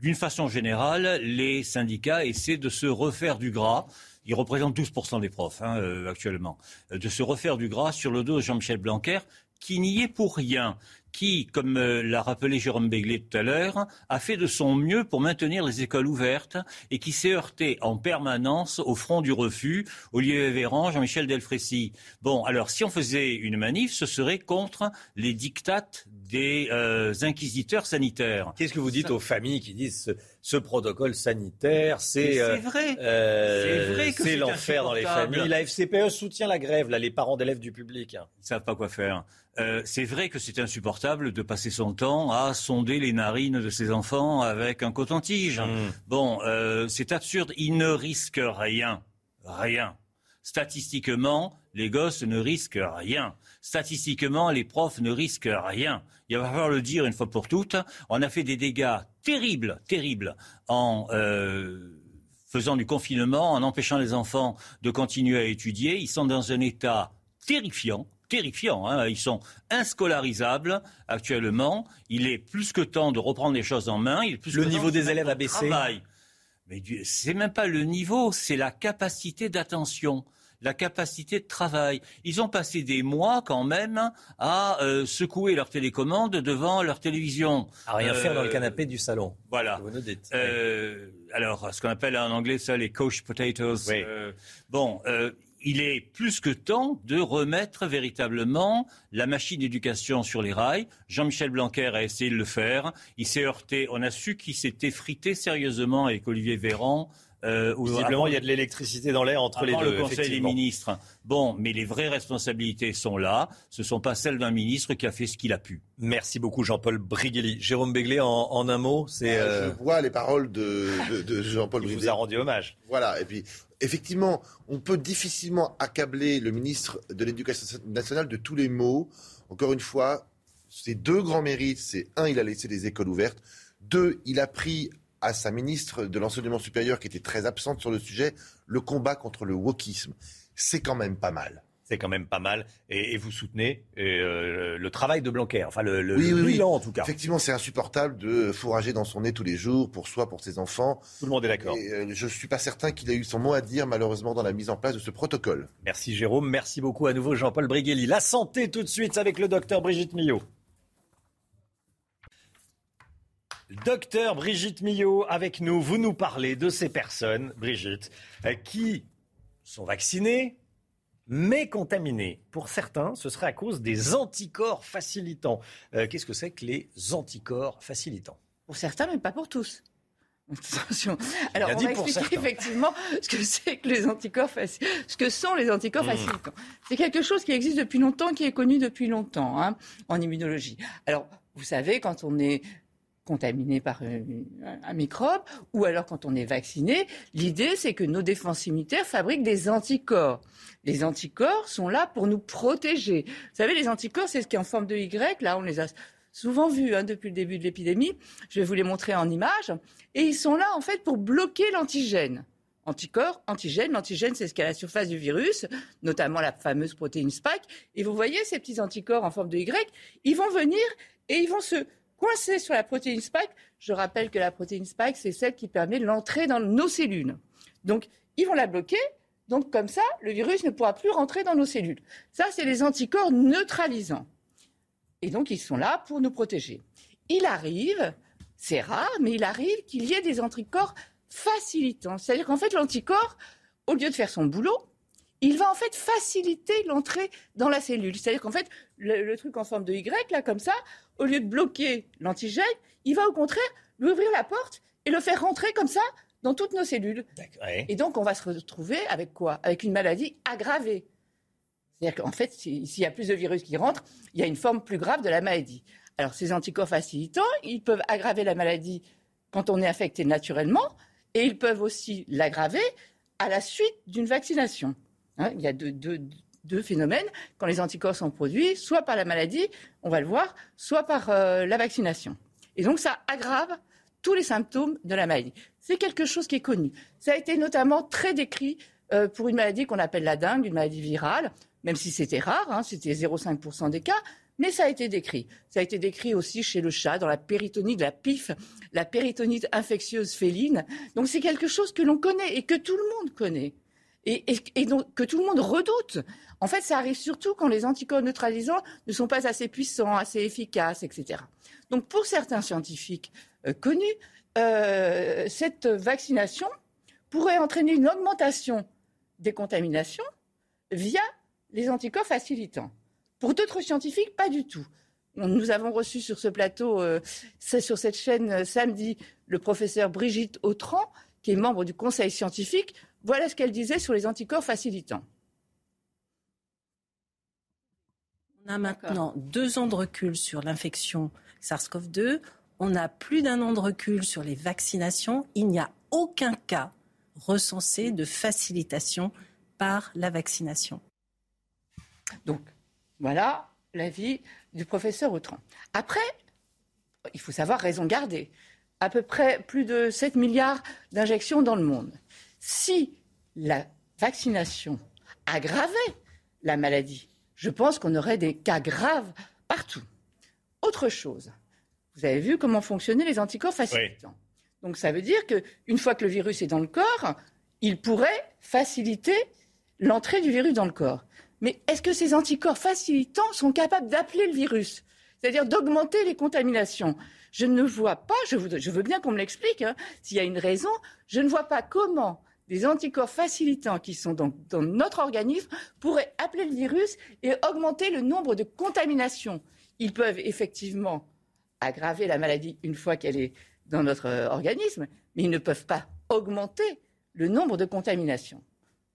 d'une façon générale, les syndicats essaient de se refaire du gras ils représentent 12% des profs hein, actuellement, de se refaire du gras sur le dos de Jean-Michel Blanquer, qui n'y est pour rien qui, comme euh, l'a rappelé Jérôme Béglé tout à l'heure, a fait de son mieux pour maintenir les écoles ouvertes et qui s'est heurté en permanence au front du refus, Olivier Véran, Jean-Michel Delfrécy. Bon, alors si on faisait une manif, ce serait contre les dictates des euh, inquisiteurs sanitaires. Qu'est-ce que vous dites aux familles qui disent ce, protocole sanitaire, c'est euh, vrai, c'est vrai que c'est l'enfer dans les familles. La FCPE soutient la grève, là, les parents d'élèves du public. Ils ne savent pas quoi faire. Euh, c'est vrai que c'est insupportable de passer son temps à sonder les narines de ses enfants avec un coton-tige. Hmm. Bon, euh, c'est absurde. Ils ne risquent rien. Rien. Statistiquement, les gosses ne risquent rien. Statistiquement, les profs ne risquent rien. Il va falloir le dire une fois pour toutes. On a fait des dégâts terribles, terribles en euh, faisant du confinement, en empêchant les enfants de continuer à étudier. Ils sont dans un état terrifiant terrifiant. Hein. Ils sont inscolarisables actuellement. Il est plus que temps de reprendre les choses en main. Il est plus le niveau des élèves a baissé. Mais c'est même pas le niveau, c'est la capacité d'attention la capacité de travail. Ils ont passé des mois quand même à euh, secouer leur télécommande devant leur télévision. À rien faire dans le euh, canapé du salon. Voilà. Euh, alors, ce qu'on appelle en anglais ça les couch potatoes. bon, il est plus que temps de remettre véritablement la machine d'éducation sur les rails. Jean-Michel Blanquer a essayé de le faire. Il s'est heurté. On a su qu'il s'était frité sérieusement avec Olivier Véran. Euh, Visiblement, il y a de l'électricité dans l'air entre les deux. le Conseil des ministres. Bon, mais les vraies responsabilités sont là. Ce ne sont pas celles d'un ministre qui a fait ce qu'il a pu. Merci beaucoup, Jean-Paul Briguelli. Jérôme Béglé, en, un mot, c'est. Euh, je vois les paroles de, Jean-Paul Briguelli. Il vous a rendu hommage. Voilà. Et puis, effectivement, on peut difficilement accabler le ministre de l'Éducation nationale de tous les maux. Encore une fois, ses deux grands mérites, c'est un, il a laissé des écoles ouvertes. Deux, il a pris à sa ministre de l'enseignement supérieur, qui était très absente sur le sujet, le combat contre le wokisme. C'est quand même pas mal c'est quand même pas mal. Et, vous soutenez euh, le travail de Blanquer, enfin le, le, bilan en tout cas. Effectivement, c'est insupportable de fourrager dans son nez tous les jours pour soi, pour ses enfants. Tout le monde est d'accord. Euh, je ne suis pas certain qu'il ait eu son mot à dire malheureusement dans la mise en place de ce protocole. Merci Jérôme, merci beaucoup à nouveau Jean-Paul Briguelli. La santé tout de suite avec le docteur Brigitte Millot. Docteur Brigitte Millot, avec nous, vous nous parlez de ces personnes, Brigitte, euh, qui sont vaccinées, mais contaminés. Pour certains, ce serait à cause des anticorps facilitants. Euh, qu'est-ce que c'est que les anticorps facilitants? Pour certains, mais pas pour tous. Attention. Alors, on va expliquer effectivement ce que c'est que les anticorps ce que sont les anticorps hmm. facilitants. C'est quelque chose qui existe depuis longtemps, qui est connu depuis longtemps hein, en immunologie. Alors, vous savez, quand on est contaminé par un, microbe, ou alors quand on est vacciné, l'idée c'est que nos défenses immunitaires fabriquent des anticorps. Les anticorps sont là pour nous protéger. Vous savez, les anticorps, c'est ce qui est en forme de Y, là on les a souvent vus hein, depuis le début de l'épidémie. Je vais vous les montrer en image. Et ils sont là en fait pour bloquer l'antigène anticorps, antigène. L'antigène, c'est ce qu'il y a à la surface du virus, notamment la fameuse protéine spike. Et vous voyez ces petits anticorps en forme de Y, ils vont venir et ils vont se coincé sur la protéine spike. Je rappelle que la protéine spike, c'est celle qui permet l'entrée dans nos cellules. Donc, ils vont la bloquer. Donc, comme ça, le virus ne pourra plus rentrer dans nos cellules. Ça, c'est les anticorps neutralisants. Et donc, ils sont là pour nous protéger. Il arrive, c'est rare, mais il arrive qu'il y ait des anticorps facilitants. C'est-à-dire qu'en fait, l'anticorps, au lieu de faire son boulot, il va en fait faciliter l'entrée dans la cellule. C'est-à-dire qu'en fait, le, truc en forme de Y, là, comme ça, au lieu de bloquer l'antigène, il va au contraire lui ouvrir la porte et le faire rentrer comme ça dans toutes nos cellules. Et donc, on va se retrouver avec quoi? Avec une maladie aggravée. C'est-à-dire qu'en fait, s'il y a plus de virus qui rentrent, il y a une forme plus grave de la maladie. Alors, ces anticorps facilitants, ils peuvent aggraver la maladie quand on est infecté naturellement, et ils peuvent aussi l'aggraver à la suite d'une vaccination. Hein, il y a deux, phénomènes quand les anticorps sont produits, soit par la maladie, on va le voir, soit par euh, la vaccination. Et donc ça aggrave tous les symptômes de la maladie. C'est quelque chose qui est connu. Ça a été notamment très décrit euh, pour une maladie qu'on appelle la dengue, une maladie virale, même si c'était rare, hein, c'était 0,5% des cas, mais ça a été décrit. Ça a été décrit aussi chez le chat, dans la péritonite, la PIF, la péritonite infectieuse féline. Donc c'est quelque chose que l'on connaît et que tout le monde connaît. Et, donc, que tout le monde redoute. En fait, ça arrive surtout quand les anticorps neutralisants ne sont pas assez puissants, assez efficaces, etc. Donc, pour certains scientifiques euh, connus, euh, cette vaccination pourrait entraîner une augmentation des contaminations via les anticorps facilitants. Pour d'autres scientifiques, pas du tout. Nous avons reçu sur ce plateau, euh, sur cette chaîne samedi, le professeur Brigitte Autran, qui est membre du conseil scientifique. Voilà ce qu'elle disait sur les anticorps facilitants. On a maintenant deux ans de recul sur l'infection SARS-CoV-2. On a plus d'un an de recul sur les vaccinations. Il n'y a aucun cas recensé de facilitation par la vaccination. Donc, voilà l'avis du professeur Autran. Après, il faut savoir raison garder. À peu près plus de 7 milliards d'injections dans le monde. Si la vaccination aggravait la maladie, je pense qu'on aurait des cas graves partout. Autre chose, vous avez vu comment fonctionnaient les anticorps facilitants. Donc ça veut dire qu'une fois que le virus est dans le corps, il pourrait faciliter l'entrée du virus dans le corps. Mais est-ce que ces anticorps facilitants sont capables d'appeler le virus C'est-à-dire d'augmenter les contaminations? Je ne vois pas, je, veux bien qu'on me l'explique, hein, s'il y a une raison, je ne vois pas comment des anticorps facilitants qui sont dans, dans notre organisme pourraient appeler le virus et augmenter le nombre de contaminations. Ils peuvent effectivement aggraver la maladie une fois qu'elle est dans notre euh, organisme, mais ils ne peuvent pas augmenter le nombre de contaminations.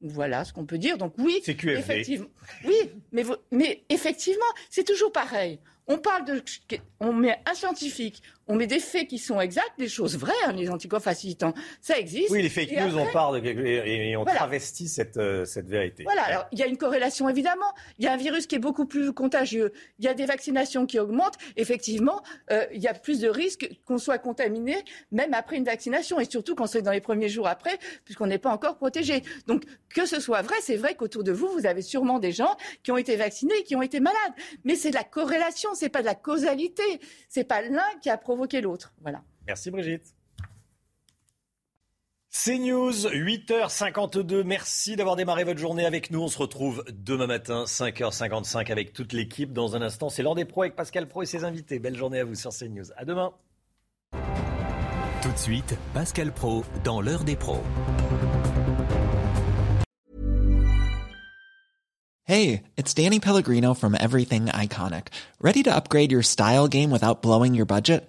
Voilà ce qu'on peut dire. Donc oui, effectivement. Oui, mais, mais effectivement, c'est toujours pareil. On parle de, on met un scientifique, on met des faits qui sont exacts, des choses vraies, hein, les anticorps facilitants, ça existe. Oui, les fake news, on parle et, on travestit cette, euh, cette vérité. Voilà, alors il y a une corrélation évidemment. Il y a un virus qui est beaucoup plus contagieux. Il y a des vaccinations qui augmentent. Effectivement, euh, il y a plus de risques qu'on soit contaminé même après une vaccination et surtout quand c'est dans les premiers jours après, puisqu'on n'est pas encore protégé. Donc que ce soit vrai, c'est vrai qu'autour de vous, vous avez sûrement des gens qui ont été vaccinés et qui ont été malades. Mais c'est de la corrélation c'est pas de la causalité. C'est pas l'un qui a provoqué l'autre. Voilà. Merci Brigitte. CNews, 8h52. Merci d'avoir démarré votre journée avec nous. On se retrouve demain matin, 5h55 avec toute l'équipe. Dans un instant, c'est l'heure des pros avec Pascal Pro et ses invités. Belle journée à vous sur CNews. À demain. Tout de suite, Pascal Pro dans l'heure des pros. Hey, it's Danny Pellegrino from Everything Iconic. Ready to upgrade your style game without blowing your budget?